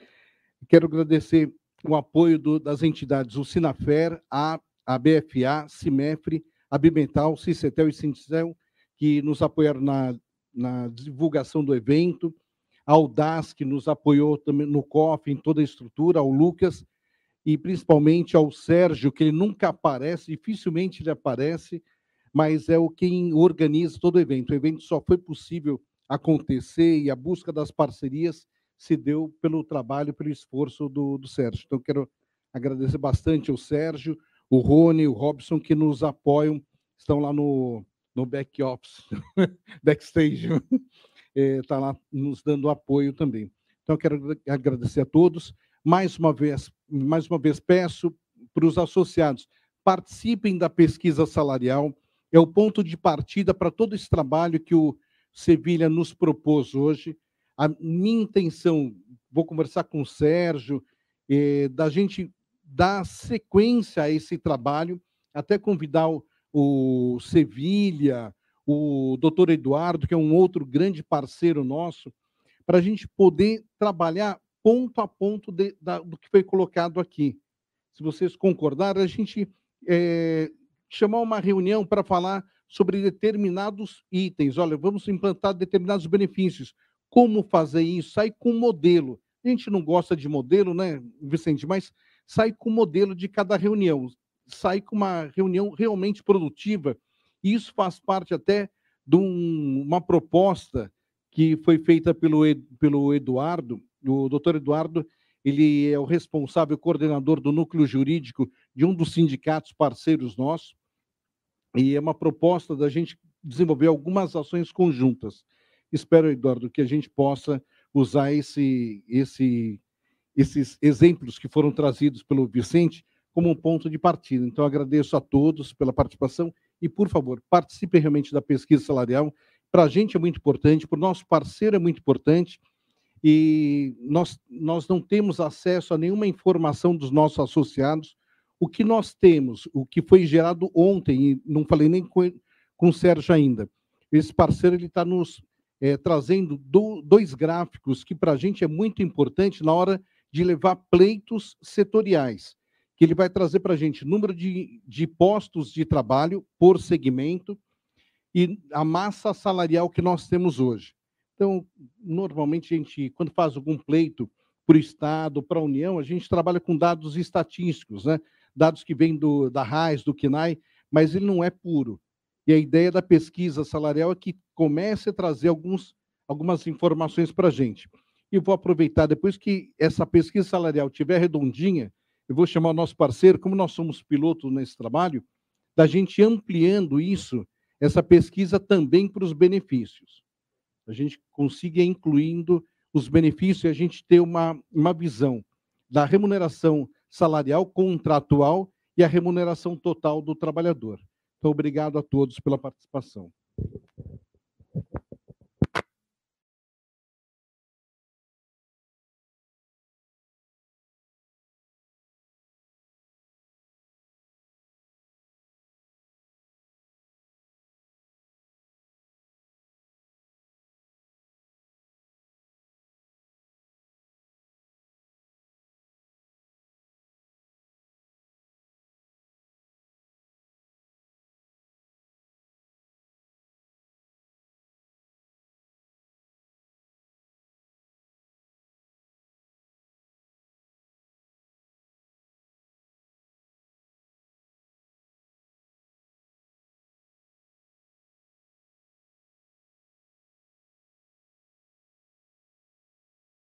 Quero agradecer o apoio do, das entidades, o Sinafer, a, a BFA, Cimefre, a Bimental, Cicetel e Sinticel, que nos apoiaram na, na divulgação do evento, a Audaz, que nos apoiou também no COF, em toda a estrutura, ao Lucas, e principalmente ao Sérgio, que ele nunca aparece, dificilmente ele aparece, mas é o quem organiza todo o evento. O evento só foi possível acontecer e a busca das parcerias se deu pelo trabalho, pelo esforço do, do Sérgio. Então, quero agradecer bastante ao Sérgio, o Rony, o Robson, que nos apoiam, estão lá no, no back office, backstage, está é, lá nos dando apoio também. Então, quero agradecer a todos. Mais uma vez, mais uma vez peço para os associados, participem da pesquisa salarial, é o ponto de partida para todo esse trabalho que o Sevilha nos propôs hoje. A minha intenção, vou conversar com o Sérgio, é, da gente dar sequência a esse trabalho, até convidar o, o Sevilha, o doutor Eduardo, que é um outro grande parceiro nosso, para a gente poder trabalhar ponto a ponto de, da, do que foi colocado aqui. Se vocês concordarem, a gente é, chamar uma reunião para falar sobre determinados itens. Olha, vamos implantar determinados benefícios como fazer isso, sai com modelo. A gente não gosta de modelo, né, Vicente? Mas sai com modelo de cada reunião, sai com uma reunião realmente produtiva. E isso faz parte até de um, uma proposta que foi feita pelo, pelo Eduardo, o doutor Eduardo, ele é o responsável coordenador do núcleo jurídico de um dos sindicatos parceiros nossos, e é uma proposta da gente desenvolver algumas ações conjuntas espero, Eduardo, que a gente possa usar esse, esse, esses exemplos que foram trazidos pelo Vicente como um ponto de partida. Então, agradeço a todos pela participação e, por favor, participem realmente da pesquisa salarial. Para a gente é muito importante, para o nosso parceiro é muito importante e nós, nós não temos acesso a nenhuma informação dos nossos associados. O que nós temos, o que foi gerado ontem, e não falei nem com, com o Sérgio ainda, esse parceiro ele está nos é, trazendo do, dois gráficos que para a gente é muito importante na hora de levar pleitos setoriais, que ele vai trazer para a gente número de, de postos de trabalho por segmento e a massa salarial que nós temos hoje. Então, normalmente a gente, quando faz algum pleito para o Estado, para a União, a gente trabalha com dados estatísticos, né? dados que vêm do, da RAIS, do KNAI, mas ele não é puro. E a ideia da pesquisa salarial é que comece a trazer alguns, algumas informações para a gente. E vou aproveitar, depois que essa pesquisa salarial estiver redondinha, eu vou chamar o nosso parceiro, como nós somos pilotos nesse trabalho, da gente ampliando isso, essa pesquisa também para os benefícios. A gente consiga incluindo os benefícios e a gente ter uma, uma visão da remuneração salarial contratual e a remuneração total do trabalhador. Então, obrigado a todos pela participação.